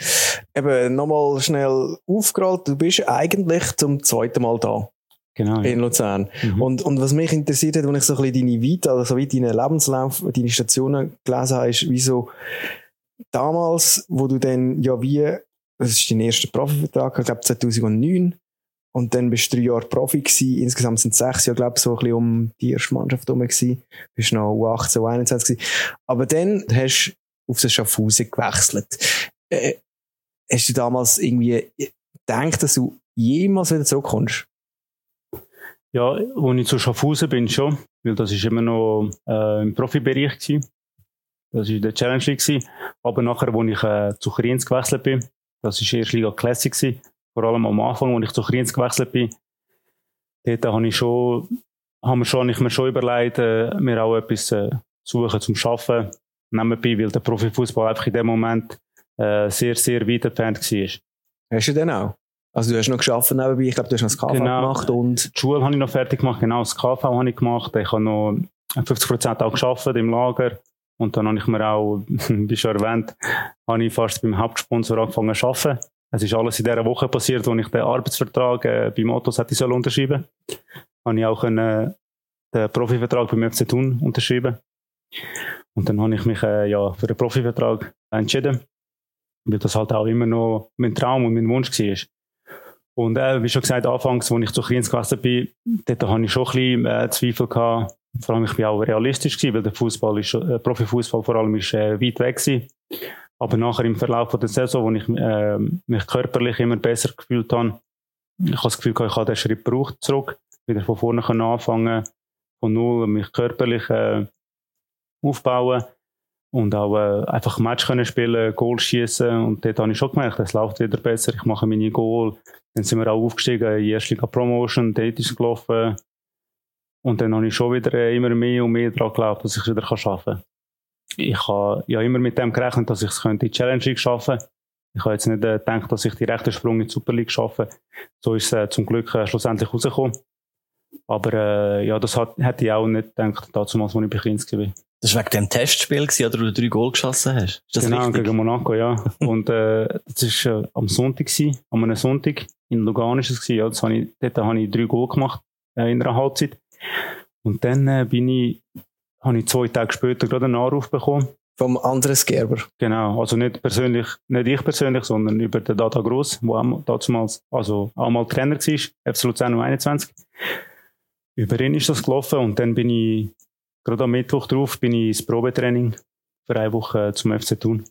Eben, nochmal schnell aufgerollt. Du bist eigentlich zum zweiten Mal da. Genau. In Luzern. Mhm. Und, und was mich interessiert hat, wenn ich so ein bisschen deine Vita, also wie deinen Lebenslauf, deine Stationen gelesen habe, ist, wieso damals, wo du dann ja wie, das ist dein erster Profivertrag, ich glaube 2009, und dann bist du drei Jahre Profi gewesen. Insgesamt sind sechs Jahre, glaube ich, so ein bisschen um die erste Mannschaft herum gewesen. Bist noch U18, U21 gewesen. Aber dann hast du auf das Schaffhausen gewechselt. Äh, hast du damals irgendwie gedacht, dass du jemals wieder zurückkommst? Ja, als ich zu Schaffhausen bin schon, weil das ist immer noch äh, im Profibereich gewesen. Das war der Challenge gewesen. Aber nachher, als ich äh, zu Kriens gewechselt bin, das war erst Liga Classic gewesen, vor allem am Anfang, als ich zu Kriens gewechselt bin, dort habe ich schon, haben wir schon, ich mir schon überlegt, äh, mir auch etwas äh, suchen zum Schaffen nebenbei, weil der Profifußball einfach in dem Moment äh, sehr, sehr weit entfernt war. Hast du denn auch? Also du hast noch geschafft nebenbei, ich glaube, du hast noch das KV Genau. gemacht und Die Schule habe ich noch fertig gemacht, genau, das KV habe ich gemacht. Ich habe noch 50% auch geschafft im Lager. Und dann habe ich mir auch, wie schon erwähnt, habe ich fast beim Hauptsponsor angefangen zu arbeiten. Es ist alles in dieser Woche passiert, als ich den Arbeitsvertrag äh, beim Autos hätte sollen unterschreiben. Habe ich auch können, den Profivertrag beim FC Thun unterschreiben. Und dann habe ich mich äh, ja, für den Profivertrag entschieden. Weil das halt auch immer noch mein Traum und mein Wunsch war. Und äh, wie schon gesagt, anfangs, als ich zu Kriens gewesen bin, dort hatte ich schon ein bisschen äh, Zweifel gehabt. Vor allem, ich bin auch realistisch gewesen, weil der Fußball ist, äh, Profifußball vor allem ist äh, weit weg gewesen. Aber nachher im Verlauf der Saison, wo ich äh, mich körperlich immer besser gefühlt habe, ich habe das Gefühl, ich habe den Schritt gebraucht zurück, wieder von vorne anfangen, von null, mich körperlich äh, aufbauen. Und auch äh, einfach Match können spielen, Goal schießen und dort habe ich schon gemerkt, es läuft wieder besser, ich mache meine Goal, dann sind wir auch aufgestiegen in die erste Liga Promotion, dort ist gelaufen. Und dann habe ich schon wieder äh, immer mehr und mehr daran geglaubt, dass ich es wieder schaffen kann. Ich habe ja immer mit dem gerechnet, dass ich es könnte in die Challenge League schaffen Ich habe jetzt nicht äh, gedacht, dass ich die rechte Sprung in die Super League schaffe. So ist es äh, zum Glück äh, schlussendlich rausgekommen. Aber äh, ja, das hat, hätte ich auch nicht gedacht, damals, als ich bei Kinz war. Das war wegen dem Testspiel gewesen, oder du drei Goal geschossen hast? Ist das genau, richtig? gegen Monaco, ja. Und äh, das war äh, am Sonntag, gewesen, am einem Sonntag. In Lugano ist es gewesen, ja. Das habe ich, dort habe ich drei Goal gemacht äh, in einer Halbzeit. Und dann äh, bin ich, habe ich zwei Tage später gerade einen Anruf bekommen Vom Andres Gerber. Genau, also nicht persönlich, nicht ich persönlich, sondern über den Data Gross, der damals, also auch mal Trainer war, FC Luzern U21. Über ihn ist das gelaufen und dann bin ich, gerade am Mittwoch drauf, bin ich ins Probetraining für eine Woche zum FC Thun.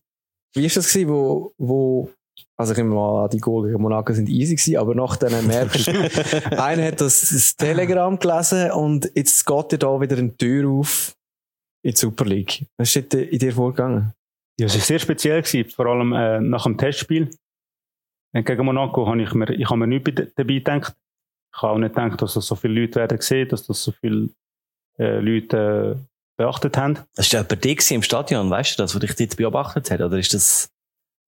Wie war das gewesen, wo, wo also ich mal die Goal gegen Monaco sind easy gewesen, aber nach dann merkst du, einer hat das, das Telegram gelesen und jetzt geht dir da wieder eine Tür auf in die Super League. Was ist in dir vorgegangen? Ja, es war sehr speziell, gewesen, vor allem äh, nach dem Testspiel. Und gegen Monaco habe ich mir, ich habe mir nicht dabei gedacht. Ich habe auch nicht gedacht, dass das so viele Leute werden sehen, dass das so viele äh, Leute äh, beachtet haben. Das war jemand dich im Stadion, weißt du das, was dich dort beobachtet hat? Oder ist das...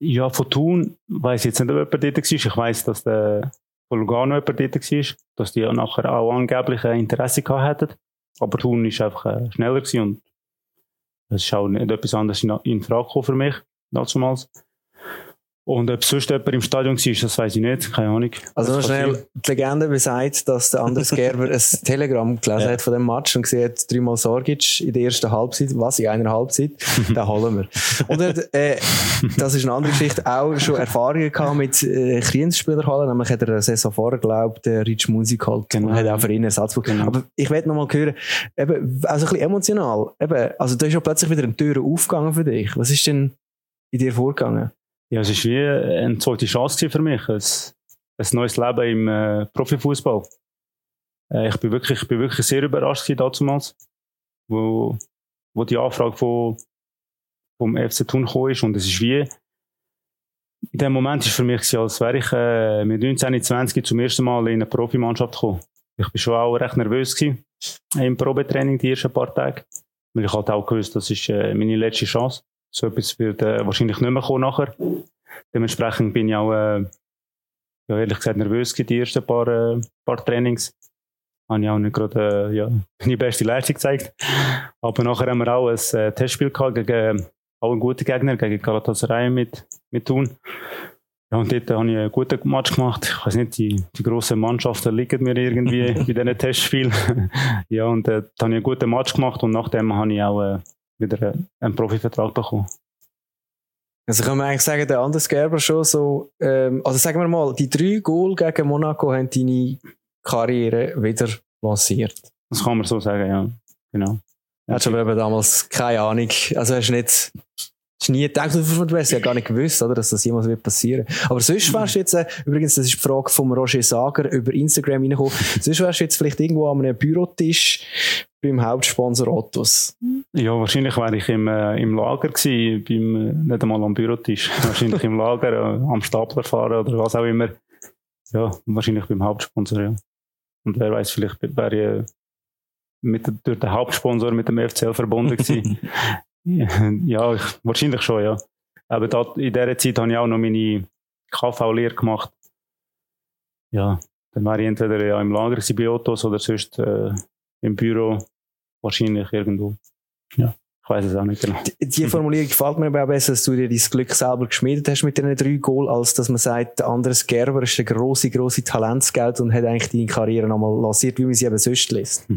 Ja, von Thun ich jetzt nicht, ob jemand dort war. Ich weiss, dass der von Lugano jemand dort war, dass die ja nachher auch angeblich ein Interesse gehabt hätten. Aber Thun war einfach äh, schneller gewesen und das ist auch nicht etwas anderes in, Frage für mich, damals. Und ob sonst jemand im Stadion war, das weiß ich nicht, keine Ahnung. Also noch schnell, die Legende besagt, dass der Andres Gerber ein Telegramm gelesen ja. hat von dem Match und gesehen hat, dreimal Sorgic in der ersten Halbzeit, was in einer Halbzeit, den holen wir. Und er, äh, das ist eine andere Geschichte, auch schon Erfahrungen gehabt mit äh, Klientenspielerhallen, nämlich hat er eine Saison vorher, glaubt, der Rich Musik halt genau. und hat auch für ihn Ersatz genau. Aber ich werde noch mal hören, eben, also ein bisschen emotional, eben, also da ist ja plötzlich wieder eine Tür aufgegangen für dich. Was ist denn in dir vorgegangen? Ja, es war wie eine zweite Chance für mich. Ein, ein neues Leben im äh, Profifußball. Äh, ich bin wirklich, ich bin wirklich sehr überrascht damals, wo, wo die Anfrage von, vom FC Thun gekommen ist. Und es ist wie, in dem Moment ist für mich so, als wäre ich äh, mit 19, 20 zum ersten Mal in eine Profimannschaft gekommen. Ich bin schon auch recht nervös gewesen, im Probetraining die ersten paar Tage. Weil ich halt auch gewusst, das ist äh, meine letzte Chance. So etwas wird äh, wahrscheinlich nicht mehr kommen nachher. Dementsprechend bin ich auch, äh, ja, ehrlich gesagt, nervös die ersten paar, äh, paar Trainings. Habe ich auch nicht gerade, äh, ja, meine beste Leistung gezeigt. Aber nachher haben wir auch ein äh, Testspiel gehabt gegen äh, auch einen guten Gegner, gegen Galatasaray mit, mit Thun. Ja, und dort habe ich einen guten Match gemacht. Ich weiß nicht, die, die grossen Mannschaften liegen mir irgendwie bei diesen Testspielen. ja, und äh, da habe ich einen guten Match gemacht und nachdem habe ich auch äh, wieder einen Profivertrag bekommen. Also kann man eigentlich sagen, der Anders Gerber schon so, ähm, also sagen wir mal, die drei Goal gegen Monaco haben deine Karriere wieder lanciert. Das kann man so sagen, ja. Genau. Hast du aber damals keine Ahnung, also hast du nicht, hast nie gedacht, du hast ja gar nicht gewusst, oder, dass das jemals wird passieren. Aber sonst wärst du jetzt, äh, übrigens, das ist die Frage von Roger Sager über Instagram reingekommen, sonst wärst du jetzt vielleicht irgendwo an einem Bürotisch beim Hauptsponsor Ottos? Ja, wahrscheinlich wäre ich im, äh, im Lager gewesen, beim, äh, nicht einmal am Bürotisch. wahrscheinlich im Lager, äh, am Stapler fahren oder was auch immer. Ja, wahrscheinlich beim Hauptsponsor, ja. Und wer weiß, vielleicht wäre ich mit, durch den Hauptsponsor mit dem FCL verbunden gewesen. ja, ich, wahrscheinlich schon, ja. Aber da, in dieser Zeit habe ich auch noch meine KV-Lehre gemacht. Ja, dann wäre ich entweder ja im Lager bei Ottos oder sonst äh, im Büro, wahrscheinlich irgendwo. Ja. Ich weiß es auch nicht genau. Die, die Formulierung gefällt mir aber auch besser, dass du dir dein Glück selber geschmiedet hast mit diesen drei Goal, als dass man sagt, der Andres Gerber ist ein grosse, grosse Talentsgeld und hat eigentlich deine Karriere nochmal lanciert, wie man sie eben sonst liest.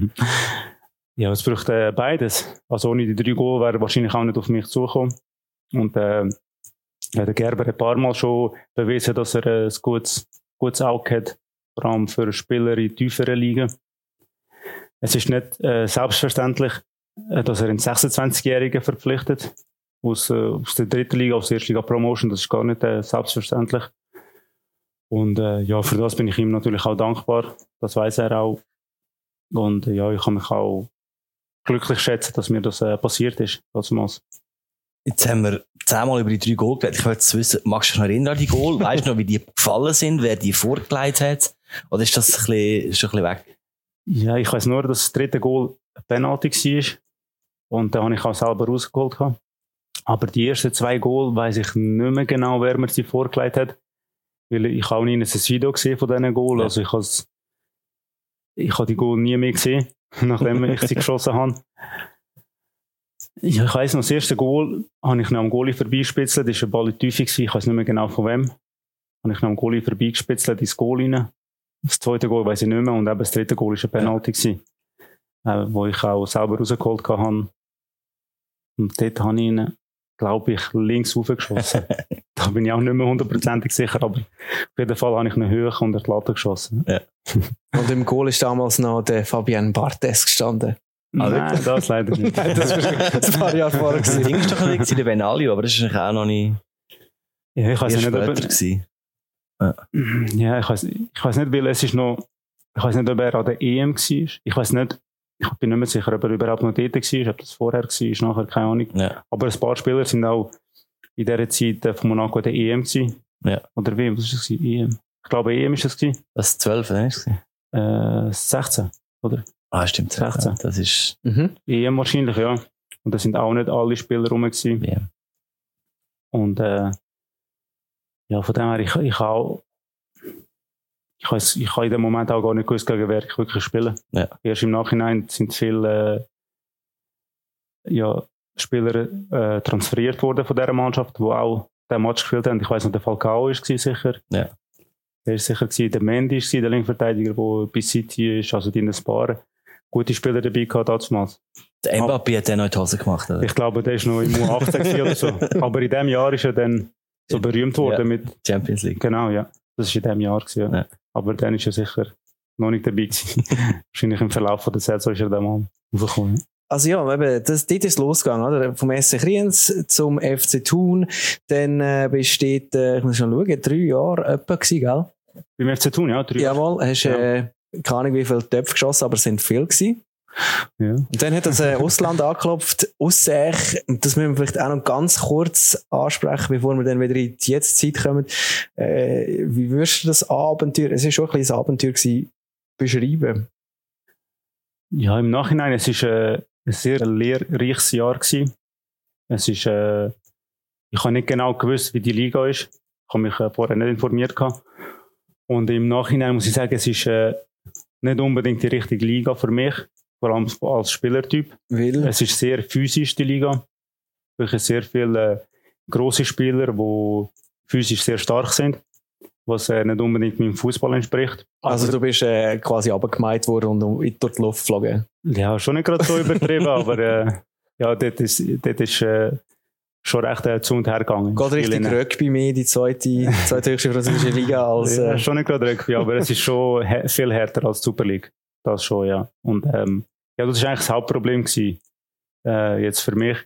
Ja, es braucht äh, beides. Also ohne die drei Goal wäre wahrscheinlich auch nicht auf mich zugekommen. Und äh, der Gerber hat ein paar Mal schon bewiesen, dass er äh, ein gutes, gutes Auge hat, vor allem für Spieler in tieferen Ligen. Es ist nicht äh, selbstverständlich, äh, dass er einen 26-Jährigen verpflichtet aus, äh, aus der dritten Liga, aus der ersten Liga Promotion. Das ist gar nicht äh, selbstverständlich. Und äh, ja, für das bin ich ihm natürlich auch dankbar. Das weiß er auch. Und äh, ja, ich kann mich auch glücklich schätzen, dass mir das äh, passiert ist. Damals. Jetzt haben wir zehnmal über die drei Goal geredet. Ich wollte wissen, magst du dich noch erinnern an die Goal? Weißt du noch, wie die gefallen sind, wer die vorgelegt hat? Oder ist das ein bisschen, ist ein bisschen weg? Ja, ich weiß nur, dass das dritte Goal ein Penalty war. Und da habe ich auch selber rausgeholt. Aber die ersten zwei Goal weiß ich nicht mehr genau, wer mir sie vorgelegt hat. Weil ich auch nie ein Video gesehen von diesen Goal. Ja. Also ich habe ich habe die Goal nie mehr gesehen, nachdem ich sie geschossen habe. Ich weiss noch, das erste Goal habe ich noch am Goalie vorbeigespitzelt. Das war ein Ball in die Tiefe. Ich weiß nicht mehr genau von wem. Habe ich noch am Goalie vorbeigespitzelt ins Goal rein. Das zweite Goal weiß ich nicht mehr und eben das dritte Goal war ein Penalty, gewesen, äh, wo ich auch selber rausgeholt habe. Und dort habe ich ihn glaube ich, links hochgeschossen. da bin ich auch nicht mehr hundertprozentig sicher, aber auf jeden Fall habe ich eine Höhe unter die Latte geschossen. Ja. Und im Goal ist damals noch der Fabian Bartes gestanden. Ah, Nein, das leider nicht. Nein, das war ein paar Jahre vorher. Das. Ding ist doch ein bisschen der Benalio, aber das ist auch noch nicht Ja, ich weiß erst nicht, ob später er, gewesen. ja, ich weiß, ich weiß nicht, weil es ist noch, ich weiß nicht, ob er an der EM war. Ich weiß nicht, ich bin nicht mehr sicher, ob er überhaupt noch dort war, ob das vorher war, nachher, keine Ahnung. Ja. Aber ein paar Spieler sind auch in dieser Zeit äh, von Monaco der EM gewesen. Ja. Oder wie, was war das? EM? Ich glaube, EM ist das gewesen. Das 12, ne? ist es gewesen? Äh, 16, oder? Ah, stimmt. 16. Ja, das ist, Mhm. EM wahrscheinlich, ja. Und da sind auch nicht alle Spieler rum gewesen. ja. Und äh, ja, von dem her, ich, ich auch ich habe ich habe in dem Moment auch gar nicht gewusst, gegen wer ich wirklich spiele. Ja. Erst im Nachhinein sind viele äh, ja, Spieler äh, transferiert worden von dieser Mannschaft, die auch den Match gespielt haben. Ich weiß noch, der Falcao war sicher. Ja. Der ist sicher gewesen. Der Mendy war der Linkverteidiger, der bei City ist. Also die in ein paar gute Spieler dabei gehabt damals. Der Mbappé hat den noch in die Hose gemacht, oder? Ich glaube, der ist noch im U18 gewesen oder so. Aber in dem Jahr ist er dann so berühmt worden Ja. mit, Champions League. genau, ja. Das war in dem Jahr gewesen, ja. Ja. Aber dann ist er sicher noch nicht dabei gewesen. Wahrscheinlich im Verlauf von der Saison ist er dann mal rausgekommen. Also ja, eben, das, dort ist es losgegangen, oder? Vom SC Kriens zum FC Thun. Dann äh, besteht, äh, ich muss schon schauen, drei Jahre etwa gewesen, gell? Beim FC Thun, ja, drei Jahre. Jawohl, hast äh, keine Ahnung wie viele Töpfe geschossen, aber es sind viel gewesen. Ja. Und dann hat das äh, Ausland angeklopft, Aussech, das müssen wir vielleicht auch noch ganz kurz ansprechen, bevor wir dann wieder in die Jetztzeit kommen. Äh, wie würdest du das Abenteuer, es ist schon ein kleines Abenteuer gewesen, beschreiben? Ja, im Nachhinein, es ist äh, ein sehr lehrreiches Jahr gewesen. Es ist, äh, ich habe nicht genau gewusst, wie die Liga ist. Ich habe mich äh, vorher nicht informiert gehabt. Und im Nachhinein muss ich sagen, es ist äh, nicht unbedingt die richtige Liga für mich, vor allem als Spielertyp. Weil, Es ist sehr physisch, die Liga. Wirklich sehr viele äh, grosse Spieler, die physisch sehr stark sind, was äh, nicht unbedingt meinem Fußball entspricht. also du bist äh, quasi abgemeint worden und in- die Luft geflogen. Ja, schon nicht gerade so übertrieben, aber äh, ja, dort ist, dort ist äh, schon recht äh, zu und her gegangen. Geht richtig Spielen. Rugby mehr, die zweite, zweite höchste französische Liga als, Ja, äh, schon nicht gerade Rugby, aber es ist schon viel härter als die Super League. Das schon, ja. Und ähm, ja, das ist eigentlich das Hauptproblem gewesen. Äh, jetzt für mich.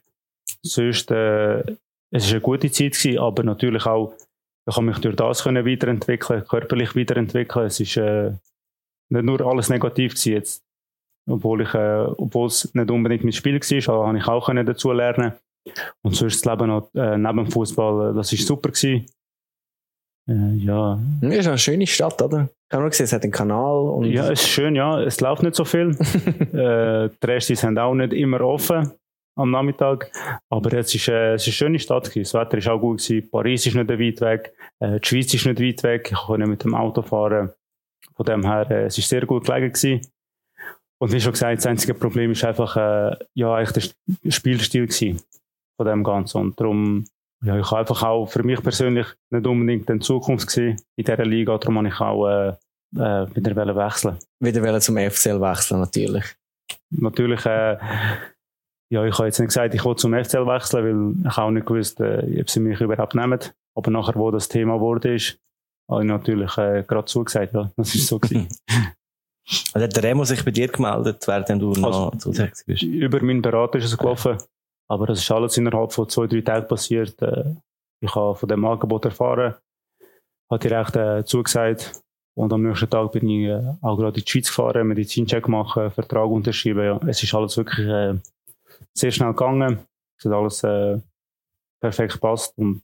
Sonst, äh, es ist eine gute Zeit gewesen, aber natürlich auch, ich habe mich durch das können weiterentwickeln, körperlich weiterentwickeln. Es ist äh, nicht nur alles negativ gewesen jetzt. Obwohl ich, äh, obwohl es nicht unbedingt mein Spiel war, habe ich auch können dazu lernen. Und sonst das Leben noch, äh, neben dem Fußball, äh, das ist super gewesen. Äh, ja, ist eine schöne Stadt, oder? Ich habe nur gesehen, es hat einen Kanal und ja, es ist schön, ja. Es läuft nicht so viel. äh, die Restis sind auch nicht immer offen am Nachmittag. Aber jetzt ist, äh, es ist eine schöne Stadt. gewesen. Das Wetter ist auch gut. Gewesen. Paris ist nicht weit weg. Äh, die Schweiz ist nicht weit weg. Ich konnte mit dem Auto fahren. Von dem her, äh, es ist sehr gut gelegen gewesen. Und wie schon gesagt, das einzige Problem ist einfach, äh, ja, eigentlich der St- Spielstil gewesen von dem Ganzen. Und darum, ja, ich habe einfach auch für mich persönlich nicht unbedingt eine Zukunft gesehen in dieser Liga. Darum habe ich auch, äh, äh, wieder wechseln. wieder zum FCL wechseln, natürlich. Natürlich, äh, ja, ich habe jetzt nicht gesagt, ich will zum FCL wechseln, weil ich auch nicht gewusst, äh, ob sie mich überhaupt nehmen. Aber nachher, wo das Thema wurde ist, habe ich natürlich äh, gerade zugesagt, ja, das ist so gewesen. Also hat der Remo sich bei dir gemeldet, während du noch Also, zusätzlich bist? Über meinen Berater ist es gelaufen, aber das ist alles innerhalb von zwei, drei Tagen passiert. Äh, ich habe von dem Angebot erfahren, habe direkt äh, zugesagt und am nächsten Tag bin ich äh, auch gerade in die Schweiz gefahren, Medizincheck machen, Vertrag unterschrieben. Ja. Es ist alles wirklich äh, sehr schnell gegangen. Es hat alles äh, perfekt gepasst und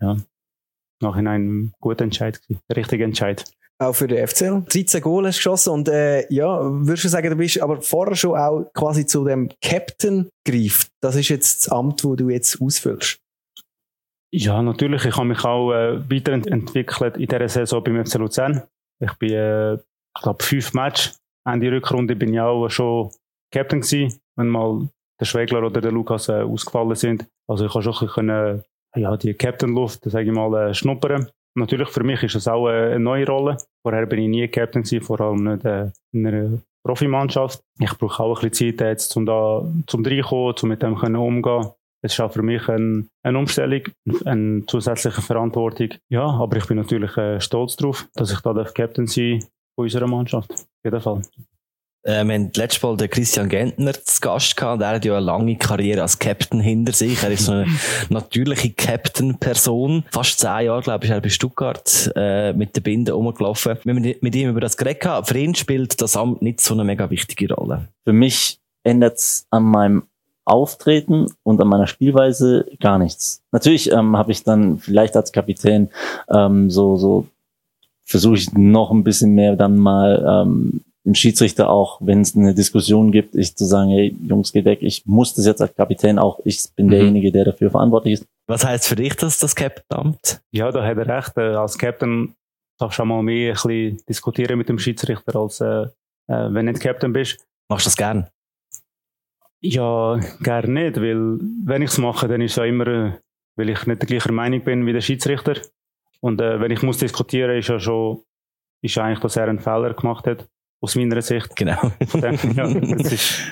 ja, nachhinein ein guter Entscheid, richtiger Entscheid. Auch für den FCL. 13 Goal hast geschossen und äh, ja, würdest du sagen, du bist aber vorher schon auch quasi zu dem Captain greift. Das ist jetzt das Amt, wo du jetzt ausfüllst. Ja, natürlich. Ich habe mich auch äh, weiterentwickelt in dieser Saison beim FC Luzern. Ich bin, äh, ich glaube, fünf Match. Ende Rückrunde bin ich auch schon Captain gewesen, wenn mal der Schwegler oder der Lukas äh, ausgefallen sind. Also ich habe schon ein bisschen können, ja, die Captain-Luft, sage ich mal, äh, schnuppern. Natürlich für mich ist das auch eine neue Rolle. Vorher bin ich nie Captain vor allem nicht äh, in einer Profimannschaft. Ich brauche auch ein bisschen Zeit jetzt, um da, zum reinkommen, um mit dem umgehen. es ist auch für mich ein, eine Umstellung, eine zusätzliche Verantwortung. Ja, aber ich bin natürlich äh, stolz darauf, dass ich da Captain sein von unserer Mannschaft. Auf jeden Fall. Äh, wir haben letztes Mal den Christian Gentner zu Gast gehabt. Der hat ja eine lange Karriere als Captain hinter sich. Er ist so eine natürliche Captain-Person. Fast zehn Jahre, glaube ich, er bei Stuttgart äh, mit der Binde rumgelaufen. Wir haben mit ihm über das geredet gehabt. Für ihn spielt das Amt nicht so eine mega wichtige Rolle. Für mich ändert es an meinem Auftreten und an meiner Spielweise gar nichts. Natürlich ähm, habe ich dann vielleicht als Kapitän ähm, so so versuche ich noch ein bisschen mehr dann mal ähm, dem Schiedsrichter auch, wenn es eine Diskussion gibt, ich zu sagen, hey, Jungs, geht weg, ich muss das jetzt als Kapitän auch, ich bin mhm. derjenige, der dafür verantwortlich ist. Was heißt für dich das, das Captain-Amt? Ja, da hat er recht. Äh, als Captain darfst du schon mal mehr ein bisschen diskutieren mit dem Schiedsrichter, als äh, äh, wenn du nicht Captain bist. Machst du das gern? Ja, gern nicht, weil wenn ich es mache, dann ist es ja immer, äh, weil ich nicht der gleichen Meinung bin wie der Schiedsrichter. Und äh, wenn ich muss diskutieren, ist ja schon, ist eigentlich, dass er einen Fehler gemacht hat aus meiner Sicht. Genau. Von dem, ja, es ist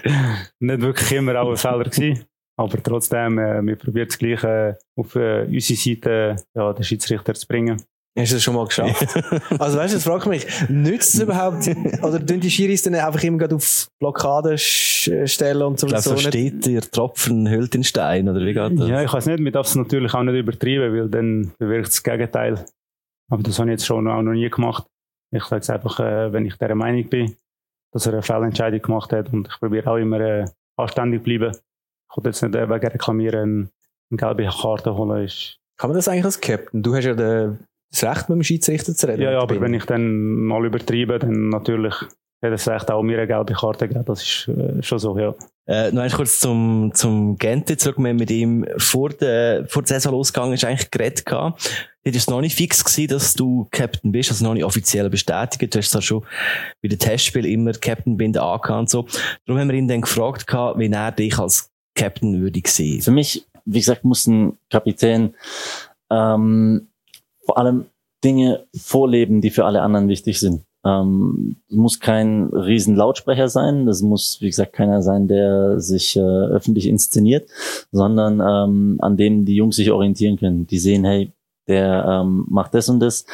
nicht wirklich immer auch ein Fehler gewesen. Aber trotzdem, äh, wir probieren das Gleiche auf äh, unsere Seite, ja, den Schiedsrichter zu bringen. Hast du das schon mal geschafft? also weißt du, das fragt mich, nützt es überhaupt, oder tun die Schiris dann einfach immer auf Blockaden stellen und so? Ich glaube, so steht der Tropfen hüllt den Stein, oder wie geht das? Ja, ich weiß nicht, man darf es natürlich auch nicht übertreiben, weil dann bewirkt das Gegenteil. Aber das habe ich jetzt schon auch noch nie gemacht. Ich sage es einfach, äh, wenn ich der Meinung bin, dass er eine Fehlentscheidung gemacht hat und ich probiere auch immer äh, anständig bleiben. Ich will jetzt nicht äh, wegen Reklamieren eine gelbe Karte holen. Ist Kann man das eigentlich als Captain? Du hast ja den, das Recht, mit dem Schiedsrichter zu reden. Ja, ja aber wenn ich dann mal übertreibe, dann natürlich hat das Recht auch mir eine gelbe Karte gegeben. Das ist äh, schon so, ja. Äh, noch eins kurz zum, zum Gente zurück. Wir mit ihm vor der, vor der Saison losgegangen ist eigentlich geredet gehabt. Dort ist noch nicht fix gewesen, dass du Captain bist, also noch nicht offiziell bestätigt. Du hast zwar schon bei den Testspielen immer Captain bin angehabt und so. Darum haben wir ihn dann gefragt gehabt, wie er dich als Captain würde sehen. Für mich, wie gesagt, muss ein Kapitän, ähm, vor allem Dinge vorleben, die für alle anderen wichtig sind. Ähm, muss kein riesen Lautsprecher sein, das muss, wie gesagt, keiner sein, der sich äh, öffentlich inszeniert, sondern ähm, an dem die Jungs sich orientieren können. Die sehen, hey, der ähm, macht das und das,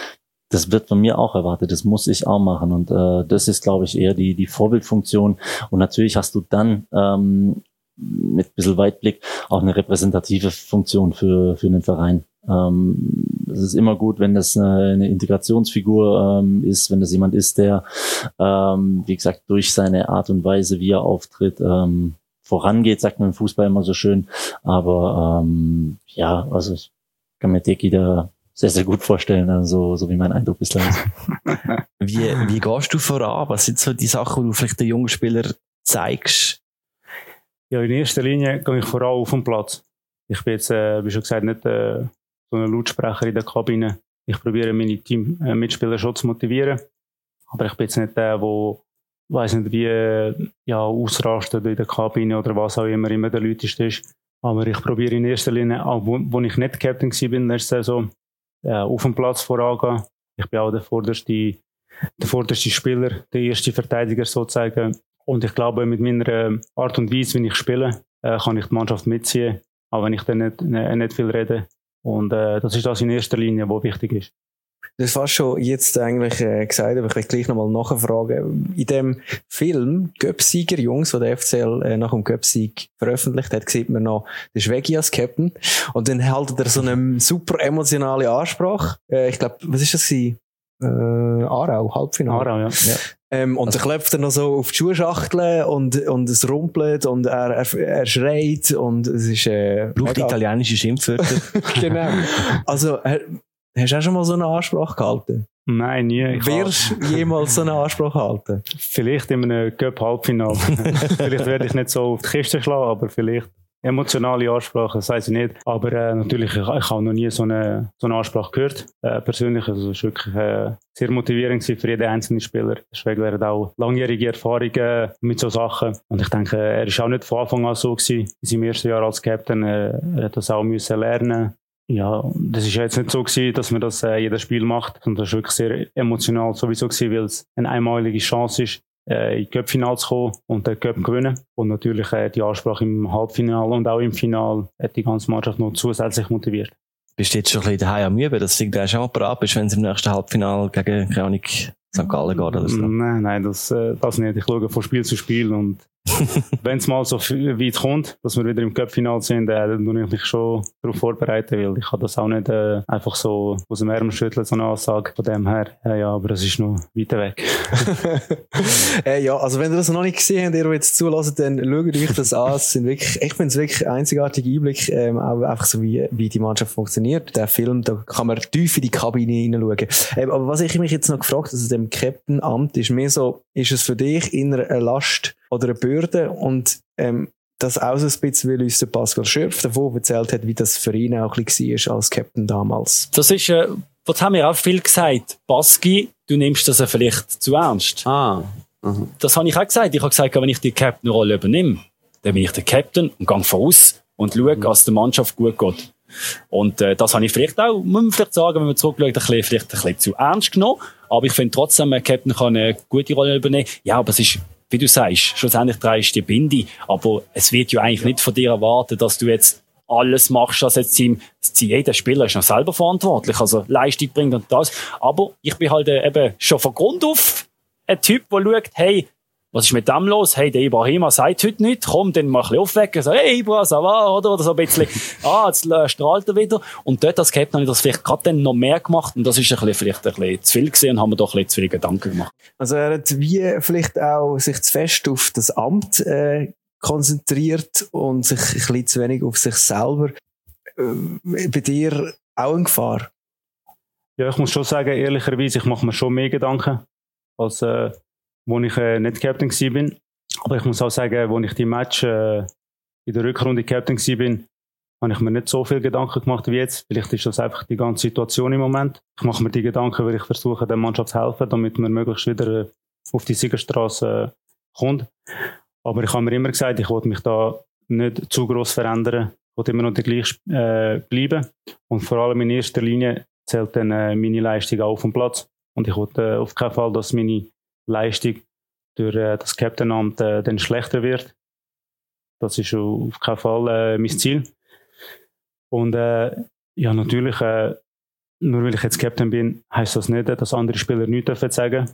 das wird von mir auch erwartet, das muss ich auch machen. Und äh, das ist, glaube ich, eher die, die Vorbildfunktion. Und natürlich hast du dann ähm, mit ein bisschen Weitblick auch eine repräsentative Funktion für, für einen Verein. Ähm, es ist immer gut, wenn das eine, eine Integrationsfigur ähm, ist, wenn das jemand ist, der, ähm, wie gesagt, durch seine Art und Weise, wie er auftritt, ähm, vorangeht, sagt man im Fußball immer so schön. Aber ähm, ja, also ich kann mir Deki da sehr, sehr gut vorstellen, also, so wie mein Eindruck bislang ist. wie, wie gehst du voran? Was sind so die Sachen, die du vielleicht den jungen Spieler zeigst? Ja, in erster Linie gehe ich voran auf den Platz. Ich bin jetzt, äh, wie schon gesagt, nicht äh, so ein Lautsprecher in der Kabine. Ich probiere meine Team-Mitspieler äh, schon zu motivieren. Aber ich bin jetzt nicht der, der weiß nicht, wie ja, ausrastet in der Kabine oder was auch immer immer der Leute ist. Aber ich probiere in erster Linie, auch wo, wo ich nicht Captain war in der Saison, äh, auf dem Platz vorangehen. Ich bin auch der vorderste, der vorderste Spieler, der erste Verteidiger sozusagen. Und ich glaube, mit meiner Art und Weise, wie ich spiele, äh, kann ich die Mannschaft mitziehen. Auch wenn ich dann nicht, nicht, nicht viel rede. Und äh, das ist das in erster Linie, was wichtig ist. Du hast fast schon jetzt eigentlich äh, gesagt, aber ich will gleich nochmal nachfragen. In dem Film Göpsieger Jungs, den der FCL äh, nach dem Göpsieg veröffentlicht hat, sieht man noch den Schwegi als Captain. Und dann haltet er so eine super emotionale Ansprache. Äh, ich glaube, was ist das gewesen? Äh, Aarau, Halbfinale. Aarau, ja. ja. Ähm, und also, dann klopft er noch so auf die Schuhschachtel und, und es rumpelt und er, er, er schreit und es ist, äh, Braucht italienische Schimpfwörter. genau. Also, er, hast du auch schon mal so eine Ansprache gehalten? Nein, nie. Ich Wirst du jemals so eine Ansprache halten? Vielleicht in einem Cup-Halbfinale. vielleicht werde ich nicht so auf die Kiste schlagen, aber vielleicht emotionale Ansprache, das weiß ich nicht. Aber äh, natürlich, ich, ich habe noch nie so eine, so eine Ansprache gehört. Äh, persönlich, also es war wirklich äh, sehr motivierend für jeden einzelnen Spieler. Deswegen hat auch langjährige Erfahrungen mit so Sachen. Und ich denke, er ist auch nicht von Anfang an so gewesen. In seinem ersten Jahr als Captain, äh, er hat das auch müssen lernen. Ja, das ist jetzt nicht so gewesen, dass man das äh, jedes Spiel macht, sondern das ist wirklich sehr emotional sowieso gewesen, weil es eine einmalige Chance ist, äh, in die Cup-Finale zu kommen und den Cup gewinnen. Und natürlich äh, die Ansprache im Halbfinale und auch im Finale hat die ganze Mannschaft noch zusätzlich motiviert. Bist du jetzt schon ein bisschen daheim am Üben, dass du irgendwie schon mal parat bist, wenn es im nächsten Halbfinale gegen, keine Ahnung, St. Gallen geht oder so? Nein, nein, das, äh, das nicht. Ich schaue von Spiel zu Spiel und wenn es mal so weit kommt, dass wir wieder im Cup-Final sind, äh, dann muss ich mich schon darauf vorbereiten, weil ich kann das auch nicht äh, einfach so aus dem Ärmel schütteln, so eine Aussage von dem her. Ja, ja, aber es ist noch weiter weg. äh, ja, also wenn ihr das noch nicht gesehen habt, ihr jetzt zulassen, dann schaut euch das an. Es sind wirklich, ich finde es wirklich einzigartige Einblick, ähm, auch einfach so wie, wie die Mannschaft funktioniert. Der Film, da kann man tief in die Kabine hineinschauen. Ähm, aber was ich mich jetzt noch gefragt, also dem Captain-Amt, ist mehr so, ist es für dich in einer Last, oder eine Bürde und ähm, das auch so ein bisschen, weil uns der Pascal Schürf davon erzählt hat, wie das für ihn auch ein bisschen war als Captain damals. Das ist, äh, das haben wir auch viel gesagt. Baski, du nimmst das ja vielleicht zu ernst. Ah. Mhm. Das habe ich auch gesagt. Ich habe gesagt, wenn ich die Captain-Rolle übernehme, dann bin ich der Captain und gehe voraus und schaue, mhm. dass der Mannschaft gut geht. Und äh, das habe ich vielleicht auch, muss man vielleicht sagen, wenn man zurückschaut, ein bisschen, vielleicht ein bisschen zu ernst genommen. Aber ich finde trotzdem, ein Captain kann eine gute Rolle übernehmen. Ja, aber es ist wie du sagst, schlussendlich drehst du die Binde, aber es wird ja eigentlich nicht von dir erwartet, dass du jetzt alles machst, was jetzt Team, jeder Spieler ist noch selber verantwortlich, also Leistung bringt und das. Aber ich bin halt äh, eben schon von Grund auf ein Typ, der schaut, hey, was ist mit dem los? Hey, der Ibrahima sagt heute nicht, komm, dann mal ein bisschen aufwecken, so, hey, Ibra, ça va, oder? Oder so ein bisschen, ah, jetzt äh, strahlt er wieder. Und dort als Captain habe ich das vielleicht gerade dann noch mehr gemacht und das ist ein bisschen, vielleicht ein bisschen zu viel gesehen und haben mir doch ein bisschen zu viele Gedanken gemacht. Also er hat wie vielleicht auch sich zu fest auf das Amt, äh, konzentriert und sich ein bisschen zu wenig auf sich selber. Äh, bei dir auch eine Gefahr? Ja, ich muss schon sagen, ehrlicherweise, ich mache mir schon mehr Gedanken als, äh, wo ich äh, nicht Captain bin. Aber ich muss auch sagen, wo ich die Match äh, in der Rückrunde Captain bin, habe ich mir nicht so viel Gedanken gemacht wie jetzt. Vielleicht ist das einfach die ganze Situation im Moment. Ich mache mir die Gedanken, weil ich versuche, der Mannschaft zu helfen, damit man möglichst wieder äh, auf die Siegerstraße äh, kommt. Aber ich habe mir immer gesagt, ich wollte mich da nicht zu groß verändern. Ich wollte immer noch der gleich äh, bleiben. Und vor allem in erster Linie zählt dann äh, meine Leistung auch auf dem Platz. Und ich wollte äh, auf keinen Fall, dass meine Leistung durch äh, das Captainamt äh, dann schlechter wird. Das ist auf keinen Fall äh, mein Ziel. Und äh, ja, natürlich, äh, nur weil ich jetzt Captain bin, heißt das nicht, dass andere Spieler nichts dürfen sagen.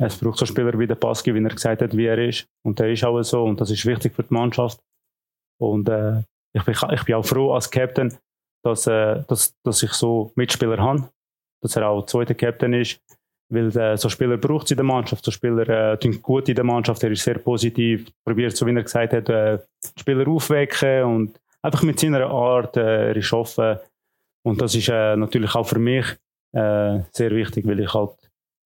Es braucht so Spieler wie der Paski, wie er gesagt hat, wie er ist. Und der ist auch so. Und das ist wichtig für die Mannschaft. Und äh, ich, bin, ich bin auch froh als Captain, dass, äh, dass, dass ich so Mitspieler habe. Dass er auch zweiter Captain ist. Weil äh, so Spieler braucht es in der Mannschaft. So Spieler äh, tun gut in der Mannschaft. Er ist sehr positiv. Probiert, so wie er gesagt hat, äh, Spieler aufwecken und einfach mit seiner Art, äh, er ist offen. Und das ist äh, natürlich auch für mich äh, sehr wichtig, weil ich halt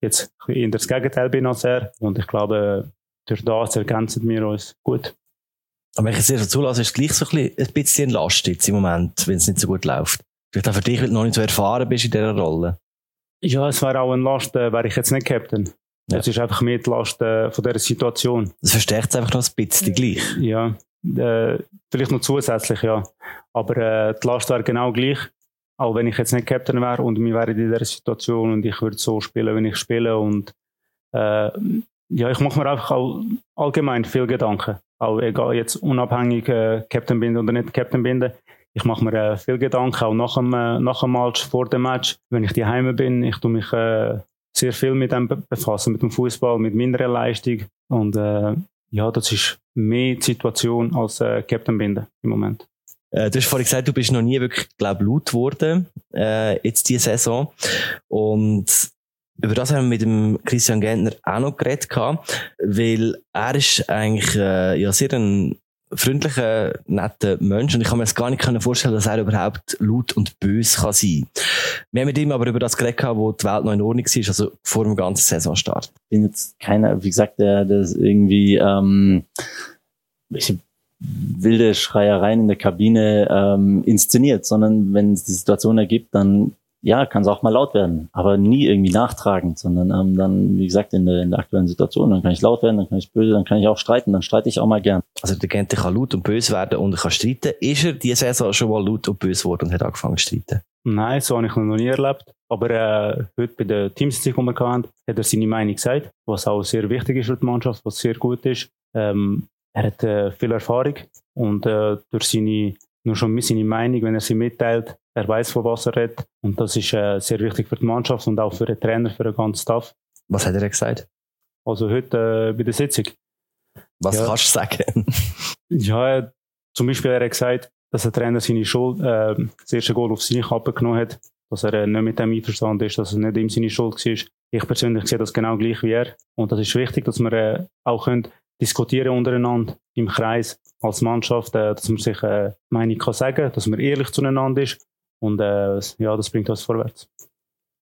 jetzt in das Gegenteil bin als er. Und ich glaube, durch das ergänzen wir uns gut. Aber wenn ich es dir so zulasse, ist es gleich so ein bisschen Last jetzt im Moment, wenn es nicht so gut läuft. Vielleicht auch für dich, weil du noch nicht so erfahren bist in dieser Rolle. Ja, es wäre auch eine Last, äh, wäre ich jetzt nicht Captain. Ja. Es ist einfach mehr die Last äh, von dieser Situation. Das verstärkt es einfach noch ein bisschen gleich. Ja, äh, vielleicht noch zusätzlich, ja. Aber äh, die Last wäre genau gleich. Auch wenn ich jetzt nicht Captain wäre und wir wären in dieser Situation und ich würde so spielen, wenn ich spiele. Und äh, ja, ich mache mir einfach auch allgemein viel Gedanken. Auch egal jetzt unabhängig äh, Captain bin oder nicht Captain bin ich mache mir äh, viel Gedanken, auch nach dem, äh, nach dem Match, vor dem Match. Wenn ich daheim bin, ich tue mich äh, sehr viel mit dem befassen, mit dem Fußball, mit meiner Leistung. Und äh, ja, das ist mehr die Situation als äh, Captain Binden im Moment. Äh, du hast vorhin gesagt, du bist noch nie wirklich, glaube laut geworden, äh, jetzt diese Saison. Und über das haben wir mit dem Christian Gentner auch noch geredet gehabt, weil er ist eigentlich äh, ja sehr ein freundlicher, netter Mensch und ich kann mir jetzt gar nicht vorstellen, dass er überhaupt laut und böse kann sein. Wir haben mit ihm aber über das geredet, wo die Welt noch in Ordnung war, also vor dem ganzen Saisonstart. Ich bin jetzt keiner, wie gesagt, der das irgendwie ähm, ich, wilde Schreiereien in der Kabine ähm, inszeniert, sondern wenn es die Situation ergibt, dann ja, kann es auch mal laut werden, aber nie irgendwie nachtragend, sondern ähm, dann, wie gesagt, in der, in der aktuellen Situation, dann kann ich laut werden, dann kann ich böse, dann kann ich auch streiten, dann streite ich auch mal gern. Also der Gente kann laut und böse werden und er kann streiten. Ist er diese Saison schon mal laut und böse geworden und hat angefangen zu streiten? Nein, so habe ich noch nie erlebt. Aber äh, heute bei der Teamsitzung, die wir hatten, hat er seine Meinung gesagt, was auch sehr wichtig ist für die Mannschaft, was sehr gut ist. Ähm, er hat äh, viel Erfahrung und äh, durch seine, nur schon seine Meinung, wenn er sie mitteilt, er weiß, von was er redet. Und das ist äh, sehr wichtig für die Mannschaft und auch für den Trainer, für den ganzen Staff. Was hat er gesagt? Also heute äh, bei der Sitzung. Was Ja. kannst du sagen? Ja, zum Beispiel er hat gesagt, dass der Trainer seine Schuld, äh, das erste Goal auf seine Kappe genommen hat, dass er äh, nicht mit dem einverstanden ist, dass es nicht ihm seine Schuld war. Ich persönlich sehe das genau gleich wie er. Und das ist wichtig, dass wir äh, auch können diskutieren untereinander im Kreis als Mannschaft, äh, dass man sich äh, Meinung kann sagen, dass man ehrlich zueinander ist. Und äh, ja, das bringt uns vorwärts.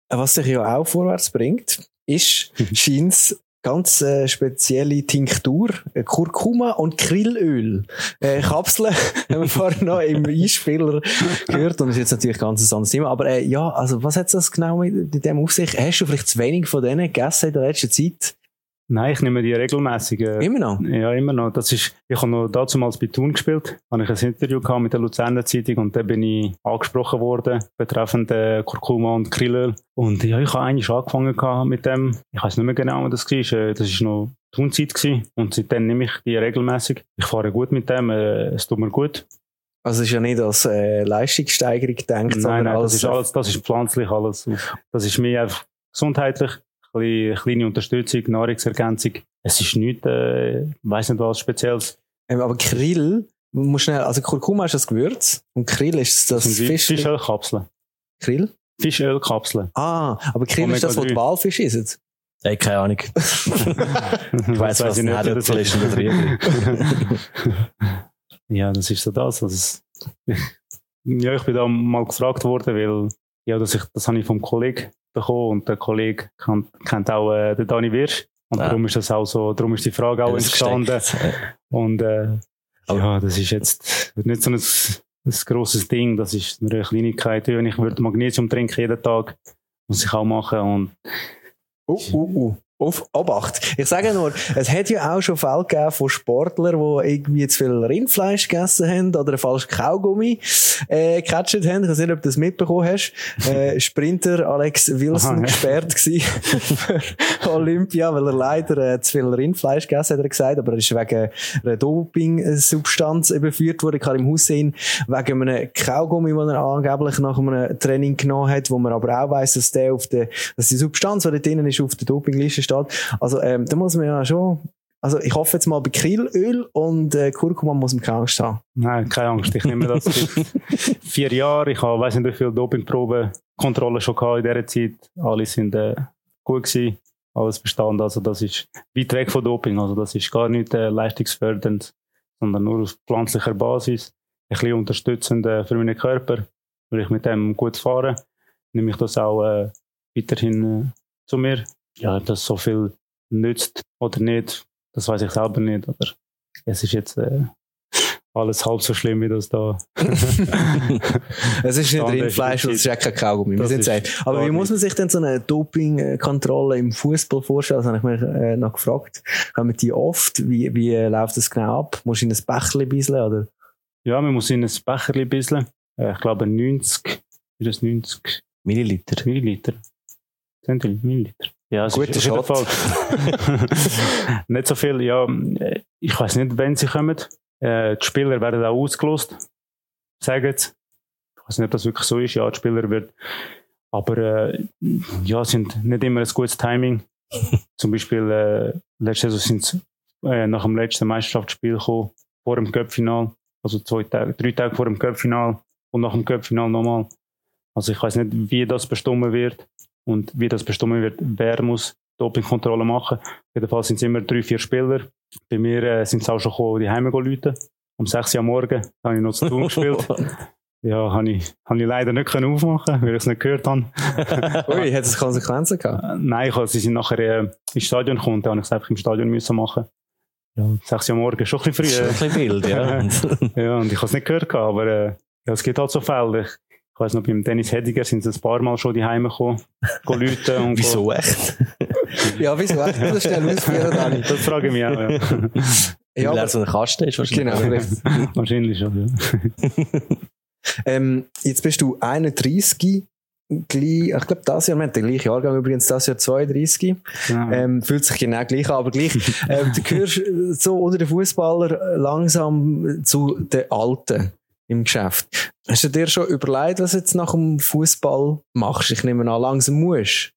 Was sich ja auch vorwärts bringt, ist scheint's ganz äh, spezielle Tinktur, äh, Kurkuma und Krillöl. Äh, Kapseln haben wir vorhin noch im Einspieler gehört und ist jetzt natürlich ganz ein anderes Thema. Aber äh, ja, also was hat das genau mit, mit dem auf sich? Hast du vielleicht zu wenig von denen gegessen in der letzten Zeit? Nein, ich nehme die regelmäßig. Immer noch? Ja, immer noch. Das ist, ich habe noch damals bei Thun gespielt. Habe ich ein Interview gehabt mit der Luzerner Zeitung und da bin ich angesprochen worden betreffend äh, Kurkuma und Krillöl. Und ja, ich habe eigentlich angefangen gehabt mit dem. Ich weiß nicht mehr genau, was das war. Äh, Das ist noch Thun-Zeit gewesen. Und seitdem nehme ich die regelmäßig. Ich fahre gut mit dem. Äh, es tut mir gut. Also es ist ja nicht als äh, Leistungssteigerung gedacht, Nein, sondern nein, als das ist alles, das ist pflanzlich alles. Das ist mir einfach gesundheitlich. Ein bisschen, kleine Unterstützung, Nahrungsergänzung. Es ist nichts, äh, weiß nicht was Spezielles. Ähm, aber Krill, man muss schnell, also Kurkuma ist das Gewürz und Krill ist das, Das Fisch. Fischölkapseln. Krill? Fischölkapseln. Ah, aber Krill ist das, was die Omega-3. Walfisch ist. Ey, keine Ahnung. Ich weiss, was ich ein nicht, wie das Herdöpfel ist und ein ja, das ist so das. Also es- ja, ich bin da mal gefragt worden, weil ja, das, ich, das habe ich vom Kollegen bekommen und der Kollege kennt, kennt auch äh, den Dani Wirsch. Und Ja. darum ist das auch so, darum ist die Frage auch entstanden. Und äh, ja, das ist jetzt nicht so ein, ein grosses Ding, das ist nur eine Kleinigkeit. Wenn ich würde Magnesium trinken jeden Tag, muss ich auch machen. Und Uh, uh, uh. Auf Obacht. Ich sage nur, es hat ja auch schon Fälle gegeben von Sportlern, die irgendwie zu viel Rindfleisch gegessen haben oder einen falschen Kaugummi äh, gecatcht haben. Ich weiß nicht, ob du das mitbekommen hast. Äh, Sprinter Alex Wilson Aha, ja. gesperrt gewesen für Olympia, weil er leider äh, zu viel Rindfleisch gegessen hat, hat er gesagt. Aber er ist wegen einer Doping-Substanz überführt worden, Karim Hussein, wegen einem Kaugummi, den er angeblich nach einem Training genommen hat, wo man aber auch weiss, dass der auf der, dass die Substanz, die da drinnen ist, auf der Dopingliste steht. Also, ähm, da muss man ja schon, also ich hoffe jetzt mal bei Krillöl und äh, Kurkuma muss man keine Angst haben. nein, keine Angst, ich nehme das vier Jahre. Ich habe, weiß nicht, wie viele Dopingproben, Kontrollen schon gehabt in dieser Zeit. Alle sind äh, gut gewesen, alles bestanden. Also das ist weit weg von Doping. Also das ist gar nicht äh, leistungsfördernd, sondern nur auf pflanzlicher Basis. Ein bisschen unterstützend äh, für meinen Körper. Weil ich mit dem gut fahre, nehme ich das auch äh, weiterhin äh, zu mir. Ja, ob das so viel nützt oder nicht, das weiß ich selber nicht. Aber es ist jetzt äh, alles halb so schlimm, wie das da. Es ist nicht Rindfleisch und es ist auch kein Kaugummi, wir sind sagen. Aber wie muss man sich denn so eine Dopingkontrolle im Fußball vorstellen? Das habe ich mich äh, noch gefragt. Haben wir die oft? Wie, wie äh, läuft das genau ab? Musst du in ein Bächlein bisseln, oder? Ja, man muss in ein Becherli bisschen. Äh, ich glaube 90, ist das 90 Milliliter. Milliliter? Centiliter, Milliliter. Ja, es Guter ist auf jeden Shot. Fall. nicht so viel, ja. Ich weiß nicht, wenn sie kommen. Äh, die Spieler werden auch ausgelost. Sagen sie. Ich weiß nicht, ob das wirklich so ist. Ja, die Spieler wird. Aber äh, ja, sind nicht immer ein gutes Timing. Zum Beispiel äh, letzte Saison sind sie äh, nach dem letzten Meisterschaftsspiel gekommen, vor dem Cup-Final. Also zwei Tage, drei Tage vor dem Cup-Final und nach dem Cup-Final nochmal. Also ich weiß nicht, wie das bestimmt wird und wie das bestimmt wird, wer muss Dopingkontrolle machen. Jedenfalls sind es immer drei, vier Spieler. Bei mir äh, sind es auch schon gekommen, die Heime Leute. Um 6 Uhr am Morgen habe ich noch zu tun gespielt. Ja, habe ich, habe ich leider nicht können aufmachen, weil ich es nicht gehört habe. Ui, hat es Konsequenzen gehabt? Äh, Nein, ich, habe- sie sind nachher äh, ins Stadion gekommen, dann habe ich es einfach im Stadion müssen machen. Ja, 6 Uhr am Morgen, schon ein bisschen früh. äh. ein bisschen wild, ja. ja, und ich habe es nicht gehört, gehabt, aber äh, ja, es gibt halt so Fälle. Ich, ich weiss noch, beim Dennis Hediger sind sie ein paar Mal schon die Heime gekommen, Leute und Wieso echt? Ja, wieso echt? Das schnell ausführen, Dani. Das frage ich mich auch, ja. Ja, Weil er aber, so ein Kasten ist wahrscheinlich. genau. Wahrscheinlich schon, ja. Ähm, jetzt bist du 31, gleich, ich glaube, das Jahr, wir haben den gleichen Jahrgang übrigens, das Jahr 32. Genau. Ähm, fühlt sich genau gleich an, aber gleich. ähm, du gehörst so unter den Fußballer langsam zu den Alten im Geschäft. Hast du dir schon überlegt, was du jetzt nach dem Fußball machst? Ich nehme an, langsam musst.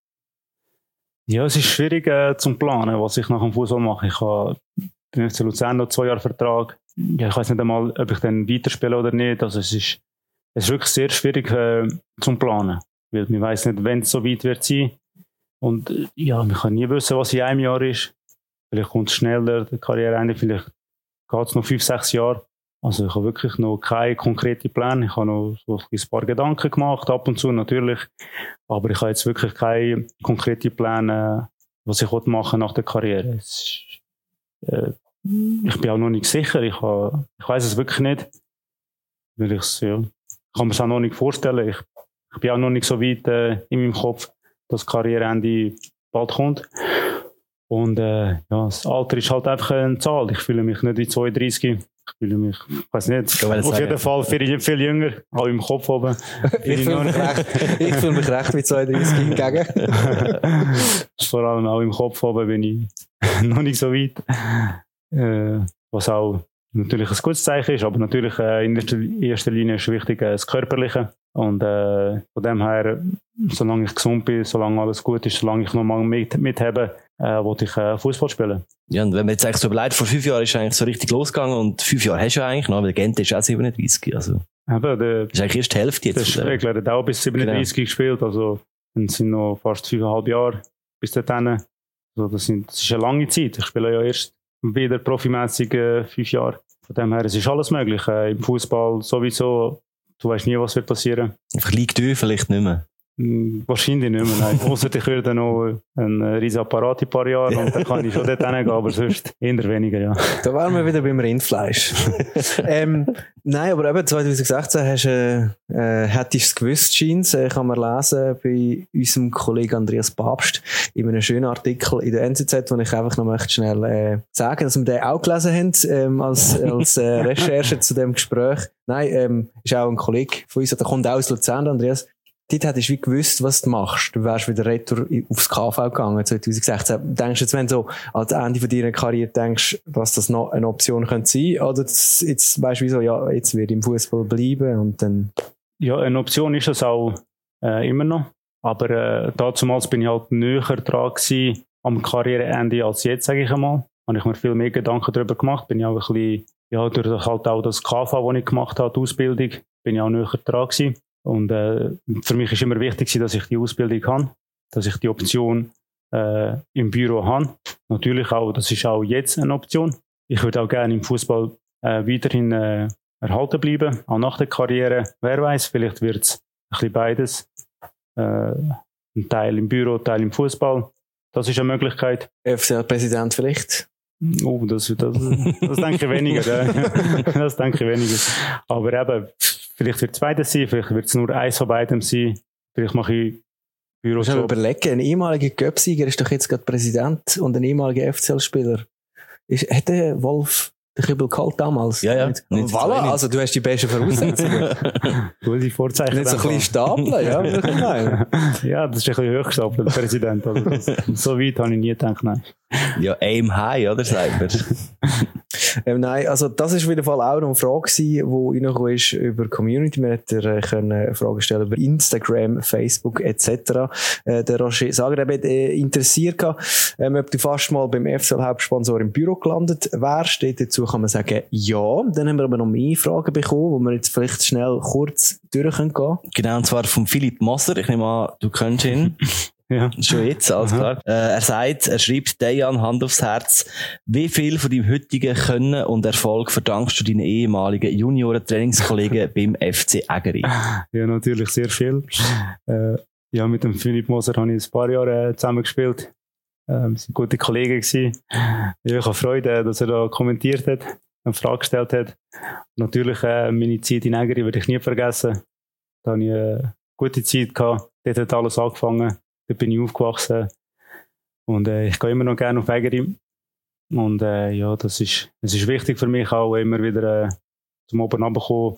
Ja, es ist schwierig äh, zum Planen, was ich nach dem Fußball mache. Ich habe beim FC Luzern noch zwei Jahre Vertrag. Ja, ich weiß nicht einmal, ob ich dann weiterspiele oder nicht. Also es ist, es ist wirklich sehr schwierig äh, zum Planen. Weil man weiß nicht, wenn es so weit wird sein. Und äh, ja, man kann nie wissen, was in einem Jahr ist. Vielleicht kommt es schneller, die Karriereende, vielleicht geht es noch fünf, sechs Jahre. Also ich habe wirklich noch keine konkreten Pläne. Ich habe noch ein paar Gedanken gemacht, ab und zu natürlich. Aber ich habe jetzt wirklich keine konkreten Pläne, was ich machen nach der Karriere. Ist, äh, ich bin auch noch nicht sicher. Ich, habe, ich weiß es wirklich nicht. Weil ich's, ja, ich kann mir es auch noch nicht vorstellen. Ich, ich bin auch noch nicht so weit äh, in meinem Kopf, dass das Karriereende bald kommt. Und äh, ja, das Alter ist halt einfach eine Zahl. Ich fühle mich nicht wie 32. Ich fühle mich, ich weiß nicht, Ich auf jeden Fall viel, viel jünger, auch im Kopf oben. Ich fühle mich recht, ich fühle mich recht mit 32 hingegen. Vor allem auch im Kopf oben bin ich noch nicht so weit. Äh, was auch natürlich ein gutes Zeichen ist, aber natürlich äh, in erster, Linie ist wichtig äh, das Körperliche. Und äh, von dem her, solange ich gesund bin, solange alles gut ist, solange ich noch mal mit, mithebe, äh, wollte ich äh, Fußball spielen. Ja, und wenn man jetzt eigentlich so überlegt, vor fünf Jahren ist eigentlich so richtig losgegangen und fünf Jahre hast du ja eigentlich noch, weil Gent ist auch 37. Also, Eben, der, das ist eigentlich erst die Hälfte der jetzt. äh, Spregler hat auch bis 37 gespielt, also es sind noch fast fünfeinhalb Jahre bis dahin. Also das, sind, das ist eine lange Zeit. Ich spiele ja erst wieder profimäßig äh, fünf Jahre. Von dem her, es ist alles möglich. Äh, Im Fußball sowieso. Du weißt nie, was wird passieren. Einfach liegt du vielleicht nicht mehr. Hm, Wahrscheinlich nicht mehr, nein. Ausser ich würde noch einen riesen Apparat in ein paar Jahren und dann kann ich schon dort hingehen, aber sonst eher weniger, ja. Da wären wir wieder beim Rindfleisch. ähm, nein, aber eben 2016 hast, äh, äh, hättest du es gewusst, Jeans, äh, kann man lesen bei unserem Kollegen Andreas Papst in einem schönen Artikel in der NZZ, wo ich einfach noch möchte schnell äh, sagen, dass wir den auch gelesen haben ähm, als, als äh, Recherche zu dem Gespräch. Nein, ähm, ist auch ein Kollege von uns, der kommt auch aus Luzern, Andreas. Dort hättest du wie gewusst, was du machst. Du wärst wieder retour aufs KV gegangen, 2016. Denkst du jetzt, wenn du so ans Ende von deiner Karriere denkst, dass das noch eine Option könnte sein? Oder das- jetzt weißt du, wieso, ja, jetzt wird im Fußball bleiben und dann, Ja, eine Option ist es auch äh, immer noch. Aber äh, damals bin ich halt näher dran am Karriereende als jetzt, sage ich einmal. Habe ich mir viel mehr Gedanken darüber gemacht. Bin ich auch ein bisschen, ja, durch halt auch das KV, das ich gemacht habe, die Ausbildung, bin ich auch näher dran gewesen. Und äh, für mich ist immer wichtig, dass ich die Ausbildung habe, dass ich die Option äh, im Büro habe. Natürlich auch, das ist auch jetzt eine Option. Ich würde auch gerne im Fußball äh, weiterhin äh, erhalten bleiben, auch nach der Karriere. Wer weiß, vielleicht wird es ein bisschen beides. Äh, ein Teil im Büro, ein Teil im Fußball. Das ist eine Möglichkeit. FCL-Präsident vielleicht. Oh, das, das, das denke ich weniger. das denke ich weniger. Aber eben, vielleicht wird es beides sein, vielleicht wird es nur eins von beidem sein. Vielleicht mache ich dir Bürojob. überlegen, ein ehemaliger Göpsieger ist doch jetzt gerade Präsident und ein ehemaliger FCL-Spieler. Ist, hat der Wolf den Kübel gehalten damals? Ja, ja. Nicht, Nicht voilà, also du hast die besten Voraussetzungen. Gute Vorzeichen. Nicht so ein bisschen stapeln, ja, ich meinen. ja, das ist ein bisschen hochgestapelt, der Präsident. Also das, so weit habe ich nie gedacht, nein. Ja, aim high, oder? Sagt man. Ähm, nein, also das ist auf jeden Fall auch noch eine Frage gewesen, die reingekommen ist über Community. Wir hätten äh, können Fragen stellen über Instagram, Facebook etc. Äh, der Roger Zagreb hat äh, interessiert ähm, ob du fast mal beim FCL-Hauptsponsor im Büro gelandet wärst. Dazu kann man sagen, ja. Dann haben wir aber noch mehr Fragen bekommen, wo wir jetzt vielleicht schnell kurz durch können. Genau, und zwar von Philipp Moser. Ich nehme an, du kennst ihn. Ja. Schon jetzt, alles klar. Äh, er sagt, er schreibt Dejan Hand aufs Herz. Wie viel von deinem heutigen Können und Erfolg verdankst du deinen ehemaligen Junioren-Trainingskollegen beim FC Ägeri? Ja, natürlich sehr viel. Äh, ja, mit dem Philipp Moser habe ich ein paar Jahre äh, zusammen gespielt. Ähm, sind gute Kollegen gewesen. Ja, ich habe Freude, dass er da kommentiert hat, eine Frage gestellt hat. Natürlich, äh, meine Zeit in Ägeri werde ich nie vergessen. Da hatte ich eine gute Zeit gehabt. Dort hat alles angefangen. Dort bin ich aufgewachsen. Und äh, ich gehe immer noch gerne auf Egeri. Und äh, ja, das ist, es ist wichtig für mich auch immer wieder äh, zum oben runterkommen,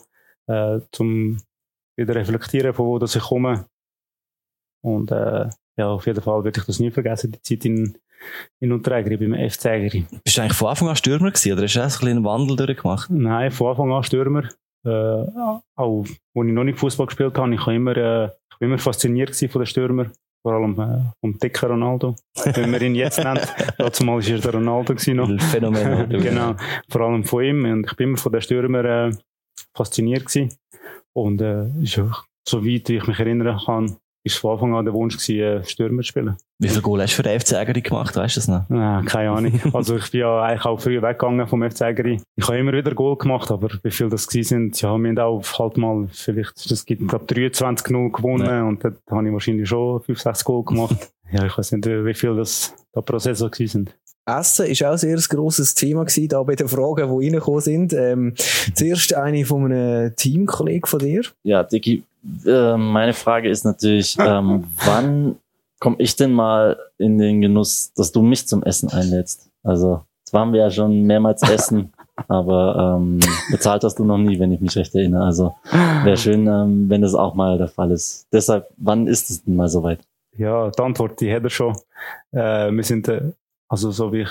äh, zum wieder reflektieren, von wo dass ich komme. Und äh, ja, auf jeden Fall werde ich das nie vergessen, die Zeit in, in Unterägeri, beim FC Ägeri. Bist du eigentlich von Anfang an Stürmer gewesen, oder hast du erst ein einen Wandel durchgemacht? Nein, von Anfang an Stürmer. Äh, auch, als ich noch nicht Fußball gespielt habe, ich, habe immer, äh, ich bin immer fasziniert von den Stürmern. Vor allem äh, vom dicken Ronaldo, wenn man ihn jetzt nennt. Dazu mal war er der Ronaldo noch. Phänomen. genau, vor allem von ihm. Und ich bin immer von den Stürmer äh, fasziniert gewesen. Und äh, ist so weit wie ich mich erinnern kann, ist von Anfang an der Wunsch gewesen, äh, Stürmer zu spielen. Wie viele Goal hast du für den FC Ägeri gemacht, weißt du das noch? Nein, keine Ahnung. Also ich bin ja eigentlich auch früh weggegangen vom FC Ägeri. Ich habe immer wieder Goal gemacht, aber wie viel das gewesen sind, ja, wir haben auch halt mal vielleicht, das gibt, glaube 23 0 gewonnen Ja. und dort habe ich wahrscheinlich schon 5, 6 Goal gemacht. ja, ich weiß nicht, wie viel das da pro Saison gewesen sind. Essen ist auch sehr ein grosses Thema gewesen, da bei den Fragen, die reingekommen sind. Ähm, zuerst eine von einem Teamkollegen von dir. Ja, Dicky, äh, meine Frage ist natürlich, ähm, wann komme ich denn mal in den Genuss, dass du mich zum Essen einlädst? Also, jetzt waren wir ja schon mehrmals essen, aber ähm, bezahlt hast du noch nie, wenn ich mich recht erinnere. Also, wäre schön, ähm, wenn das auch mal der Fall ist. Deshalb, wann ist es denn mal soweit? Ja, die Antwort, die hat er schon. Äh, wir sind, äh, also so wie ich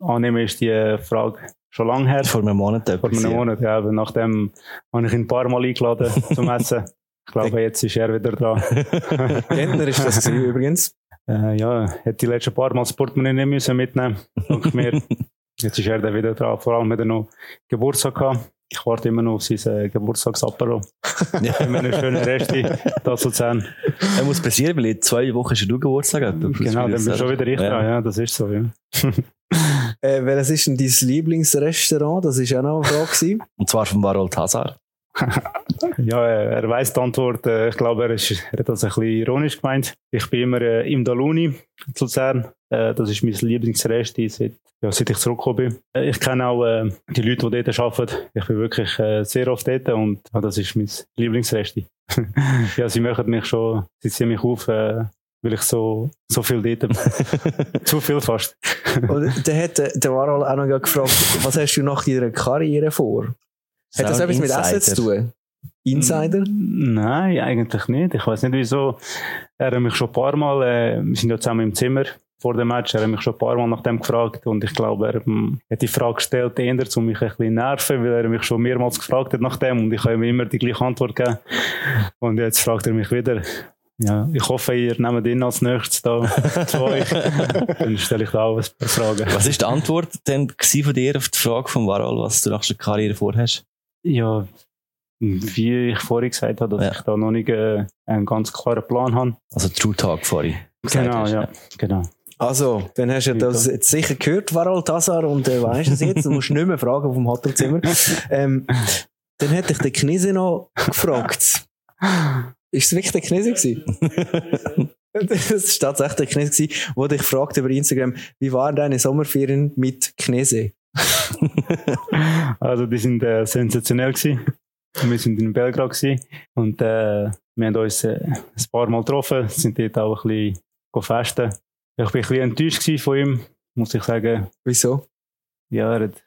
annehme, ist die Frage schon lange her. Vor einem Monat Vor einem ja. Monat, ja. Aber nachdem habe ich ihn ein paar Mal eingeladen zum Essen. Ich glaube, jetzt ist er wieder dran. Gentner ist das gewesen, übrigens. Äh, ja, hätte die letzten paar Mal das Portemonnaie nicht müssen mitnehmen mir. Jetzt ist er dann wieder dran. Vor allem hat er noch Geburtstag gehabt. Ich warte immer noch auf sein äh, Geburtstagsapero. Ja. Immer eine schöne Reste da zu Luzern. Er muss passieren, weil in zwei Wochen ist du Geburtstag. etwa. Genau, dann bist du schon wieder ich Ja. dran. Ja, das ist so, ja. Äh, welches ist denn dein Lieblingsrestaurant? Das ist auch noch eine Frage. Und zwar von Barold Hazard. Ja, er, weiss die Antwort. Äh, Ich glaube, er, ist, er hat das ein bisschen ironisch gemeint. Ich bin immer äh, im Daluni zu Luzern. Äh, das ist mein Lieblingsresti, seit, ja, seit ich zurückgekommen bin. Äh, ich kenne auch äh, die Leute, die dort arbeiten. Ich bin wirklich äh, sehr oft dort und ja, das ist mein Lieblingsresti. ja, sie machen mich schon, sie ziehen mich auf, weil ich so, so viel dort. Zu viel fast. Und dann hat der Warhol auch noch gefragt, was hast du nach deiner Karriere vor? Hat das etwas mit Essen zu tun? Insider? Nein, eigentlich nicht. Ich weiß nicht wieso. Er hat mich schon ein paar Mal, äh, wir sind ja zusammen im Zimmer vor dem Match, er hat mich schon ein paar Mal nach dem gefragt und ich glaube, er ähm, hat die Frage gestellt, eher um mich ein bisschen nerven, weil er mich schon mehrmals gefragt hat nach dem und ich habe ihm immer die gleiche Antwort gegeben. Und jetzt fragt er mich wieder. Ja, ich hoffe, ihr nehmt ihn als nächstes da zu euch. Dann stelle ich da auch ein paar Fragen. Was ist die Antwort denn von dir auf die Frage von Warhol, was du nach der Karriere vorhast? Ja, wie ich vorhin gesagt habe, dass Ja. ich da noch nicht äh, einen ganz klaren Plan habe. Also True Talk vorhin. Genau, hast, ja, genau. Also, dann hast du das jetzt sicher gehört, Warhol Tassar, und äh, weißt es jetzt, du musst nicht mehr fragen vom Hotelzimmer. Ähm, dann hätte ich den Knese noch gefragt. Ist es wirklich der Knese gewesen? Das ist tatsächlich der Knese gewesen, wo dich fragt über Instagram, wie waren deine Sommerferien mit Knese? Also die sind äh, sensationell gewesen. Wir sind in Belgrad gewesen und äh, wir haben uns äh, ein paar Mal getroffen, sind dort auch ein bisschen festen. Ich bin ein bisschen enttäuscht von ihm, muss ich sagen. Wieso? Ja, er hat,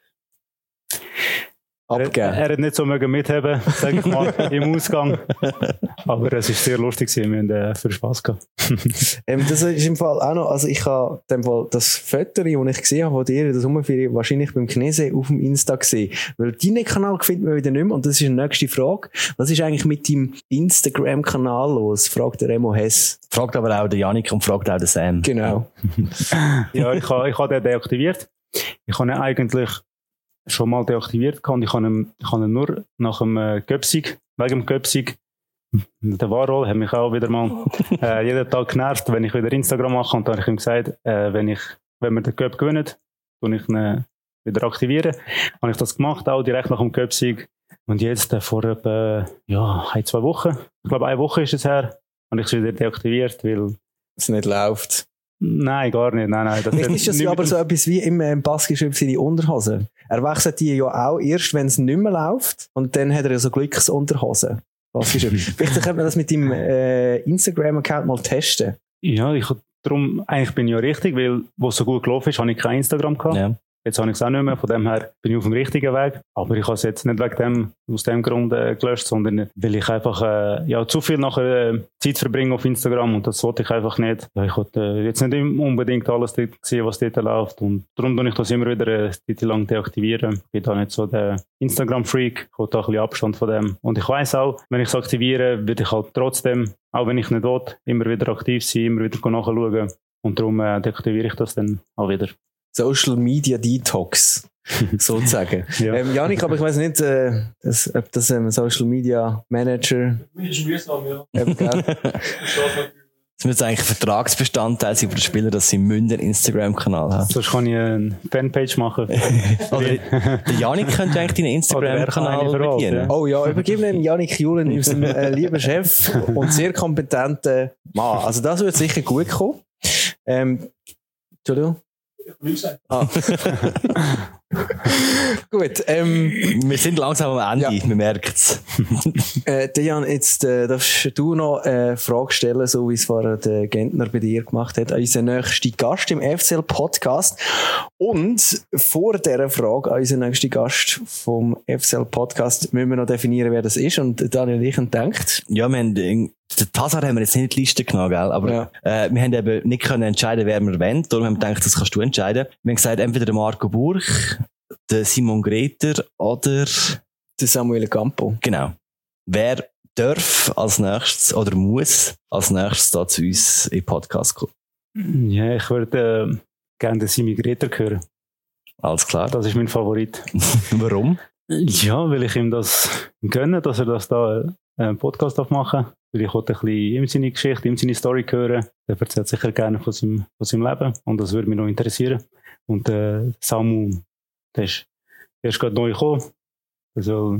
Abgeben. er hat nicht so mögen mitheben, sage ich mal, im Ausgang. Aber es ist sehr lustig gewesen, wir haben äh, viel Spaß gehabt. Ähm, das ist im Fall auch noch, also ich habe dem Fall das Foto, das ich gesehen habe von dir der Sommerferien, wahrscheinlich beim Knese auf dem Insta gesehen. Weil deinen Kanal findet man wieder nicht mehr und das ist die nächste Frage. Was ist eigentlich mit deinem Instagram-Kanal los? Fragt der Remo Hess. Fragt aber auch der Janik und fragt auch der Sam. Genau. Ja, ich habe ich ha den deaktiviert. Ich habe ihn eigentlich schon mal deaktiviert und ich habe ihn, ich habe ihn nur nach dem äh, Göpsig, wegen dem Göpsig, der Warhol hat mich auch wieder mal äh, jeden Tag genervt, wenn ich wieder Instagram mache und dann habe ich ihm gesagt, äh, wenn ich, wenn wir den Göp gewinnen, tue ich ihn äh, wieder aktivieren. Habe ich das gemacht, auch direkt nach dem Göpsig. Und jetzt äh, vor etwa, ja, ein, zwei Wochen, ich glaube eine Woche ist es her, habe ich es wieder deaktiviert, weil Es nicht läuft. Nein, gar nicht. Nein, nein. Das hat ist das nicht ja aber so etwas wie im ähm, Basketball seine Unterhose. Er wechselt die ja auch erst, wenn es nicht mehr läuft. Und dann hat er ja so Glücksunterhosen. Vielleicht könnte man das mit deinem äh, Instagram-Account mal testen. Ja, ich, darum, eigentlich bin ich ja richtig, weil, wo es so gut gelaufen ist, habe ich kein Instagram gehabt. Ja. Jetzt habe ich es auch nicht mehr, von dem her bin ich auf dem richtigen Weg. Aber ich habe es jetzt nicht wegen dem, aus dem Grund äh, gelöscht, sondern weil ich einfach äh, ja, zu viel nachher äh, Zeit verbringe auf Instagram und das wollte ich einfach nicht. Ich wollte äh, jetzt nicht unbedingt alles dort sehen, was dort läuft und darum tue ich das immer wieder äh, lang deaktivieren. Ich bin da nicht so der Instagram-Freak, ich wollte da ein bisschen Abstand von dem. Und ich weiß auch, wenn ich es aktiviere, würde ich halt trotzdem, auch wenn ich nicht will, immer wieder aktiv sein, immer wieder nachschauen. Und darum äh, deaktiviere ich das dann auch wieder. Social Media Detox. sozusagen. Ja. Ähm, Janik, aber ich weiß nicht, äh, das, ob das ähm, Social Media Manager. Ist mühsam, ja. Eben? Das müsste eigentlich Vertragsbestandteil sein für die Spieler, dass sie einen Instagram-Kanal haben. Sonst kann ich eine Fanpage machen. Oder der Janik könnte eigentlich deinen Instagram-Kanal bedienen. Oh ja, übergib dem Janik Julen, unserem äh, lieben Chef und sehr kompetenten Mann. Also das wird sicher gut kommen. Ähm, Entschuldigung. What you say? Oh. Gut, ähm, Wir sind langsam am Ende, Ja. man merkt es. äh, Dejan, jetzt äh, darfst du noch eine Frage stellen, so wie es vorher der Gentner bei dir gemacht hat, an unseren nächsten Gast im FCL Podcast. Und vor dieser Frage an unseren nächsten Gast vom FCL Podcast müssen wir noch definieren, wer das ist. Und Daniel ich gedacht, Ja, wir haben, den Tassar haben wir jetzt nicht in die Liste genommen, gell? Aber Ja. äh, wir haben eben nicht können entscheiden, wer wir wollen. Darum haben wir gedacht, das kannst du entscheiden. Wir haben gesagt, entweder der Marco Burch, der Simon Greter oder, der Samuel Campo. genau, wer darf als nächstes oder muss als nächstes da zu uns im Podcast kommen. Ja, ich würde äh, gerne den Simi Greter hören. Alles klar. Das ist mein Favorit. Warum? Ja, weil ich ihm das gönne, dass er das da äh, einen Podcast darf machen Weil ich wollte ein bisschen ihm seine Geschichte, ihm seine Story hören. Er erzählt sicher gerne von seinem, von seinem Leben und das würde mich noch interessieren. Und äh, Samu, der ist, der ist gerade neu gekommen. Also,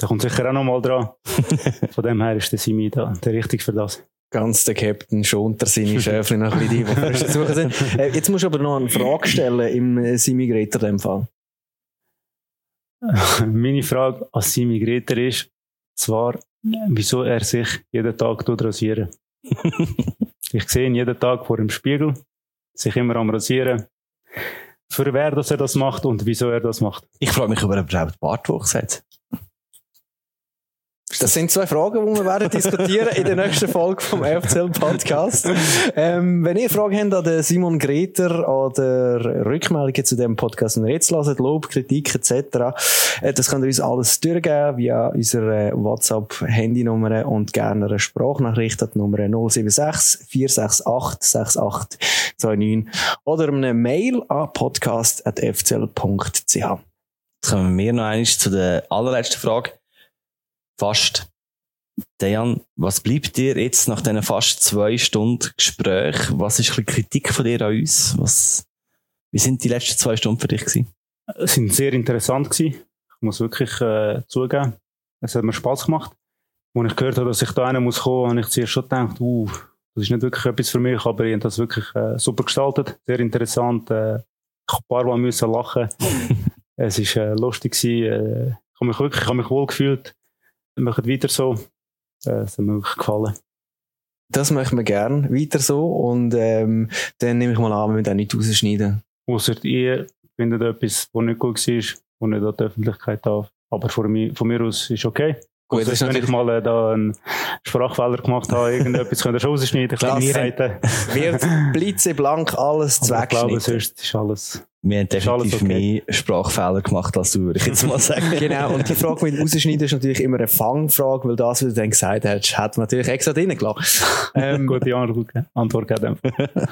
der kommt sicher auch noch mal dran. Von dem her ist der Simi da, der richtig für das. Ganz der Captain schont er seine Schäfchen noch ein bisschen die, suchen sind. Äh, jetzt musst du aber noch eine Frage stellen im äh, Simi Greter in dem Fall. Meine Frage an Simi Greter ist, zwar, wieso er sich jeden Tag tut rasieren. ich sehe ihn jeden Tag vor dem Spiegel, sich immer am Rasieren. Für wer dass er das macht und wieso er das macht. Ich frage mich, ob er überhaupt Bartwuchs hat. Das sind zwei Fragen, die wir werden diskutieren in der nächsten Folge vom FCL Podcast. Ähm, wenn ihr Fragen habt an Simon Greter oder Rückmeldungen zu dem Podcast, den ihr jetzt hört, Lob, Kritik etc., äh, das könnt ihr uns alles durchgeben via unsere WhatsApp-Handynummer und gerne eine Sprachnachricht an die Nummer 076 468 6829 oder eine Mail an podcast.fcl.ch. Jetzt kommen wir noch einmal zu der allerletzten Frage. Fast. Dejan, was bleibt dir jetzt nach diesen fast zwei Stunden Gespräch? Was ist ein bisschen Kritik von dir an uns? Was, wie sind die letzten zwei Stunden für dich gewesen? Es sind sehr interessant gewesen. Ich muss wirklich äh, zugeben. Es hat mir Spaß gemacht. Als ich gehört habe, dass ich da einen muss kommen, habe ich zuerst schon gedacht, uh, das ist nicht wirklich etwas für mich, aber ich habe das wirklich äh, super gestaltet. Sehr interessant. Äh, ich habe ein paar Mal müssen lachen. es ist äh, lustig gewesen. Äh, ich habe mich wirklich, ich habe mich wohl gefühlt. Wir machen weiter so. Äh, es hat mir wirklich gefallen. Das möchten wir gern weiter so und ähm, dann nehme ich mal an, wir müssen auch nicht rausschneiden. Ausser ihr findet etwas, was nicht gut war, was nicht an die Öffentlichkeit darf. Aber von mir, von mir aus ist okay. Gut, das ist wenn ich mal äh, da einen Sprachfehler gemacht habe, irgendetwas könnt ihr schon rausschneiden, Kleinigkeiten. Wird blitzeblank alles Aber ich glaube, zweckschneiden. sonst ist alles. Wir haben definitiv okay? mehr Sprachfehler gemacht als du, würde ich jetzt mal sagen. Genau, und die Frage mit dem Rausschneiden ist natürlich immer eine Fangfrage, weil das, was du dann gesagt hast, hat man natürlich extra drin gelassen. Ähm, Gute Antwort Antwort gegeben.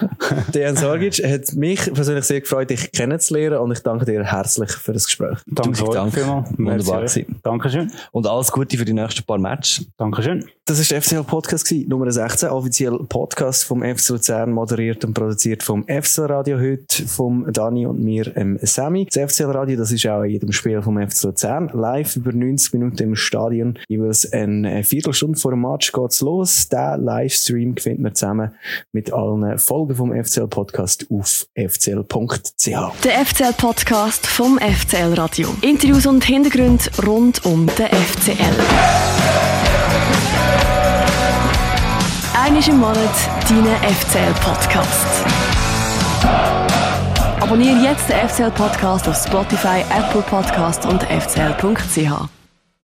Dejan Sorgic hat mich persönlich sehr gefreut, dich kennenzulernen und ich danke dir herzlich für das Gespräch. Danke Dank. vielmals. Wunderbar. Dankeschön. Und alles Gute für die nächsten paar Matches. Dankeschön. Das ist der FCL Podcast Nummer 16, offiziell Podcast vom FC Luzern, moderiert und produziert vom FCL Radio heute, vom Dani und mir, ähm, Sammy. Das FCL Radio, das ist auch in jedem Spiel vom FC Luzern, live über 90 Minuten im Stadion, jeweils eine Viertelstunde vor dem Match geht's los. Den Livestream findet man zusammen mit allen Folgen vom FCL Podcast auf fcl.ch. Der FCL-Podcast vom FCL Radio. Interviews und Hintergründe rund um den FCL. Einmal im Monat deinen FCL-Podcast. Abonniere jetzt den FCL-Podcast auf Spotify, Apple Podcast und fcl.ch.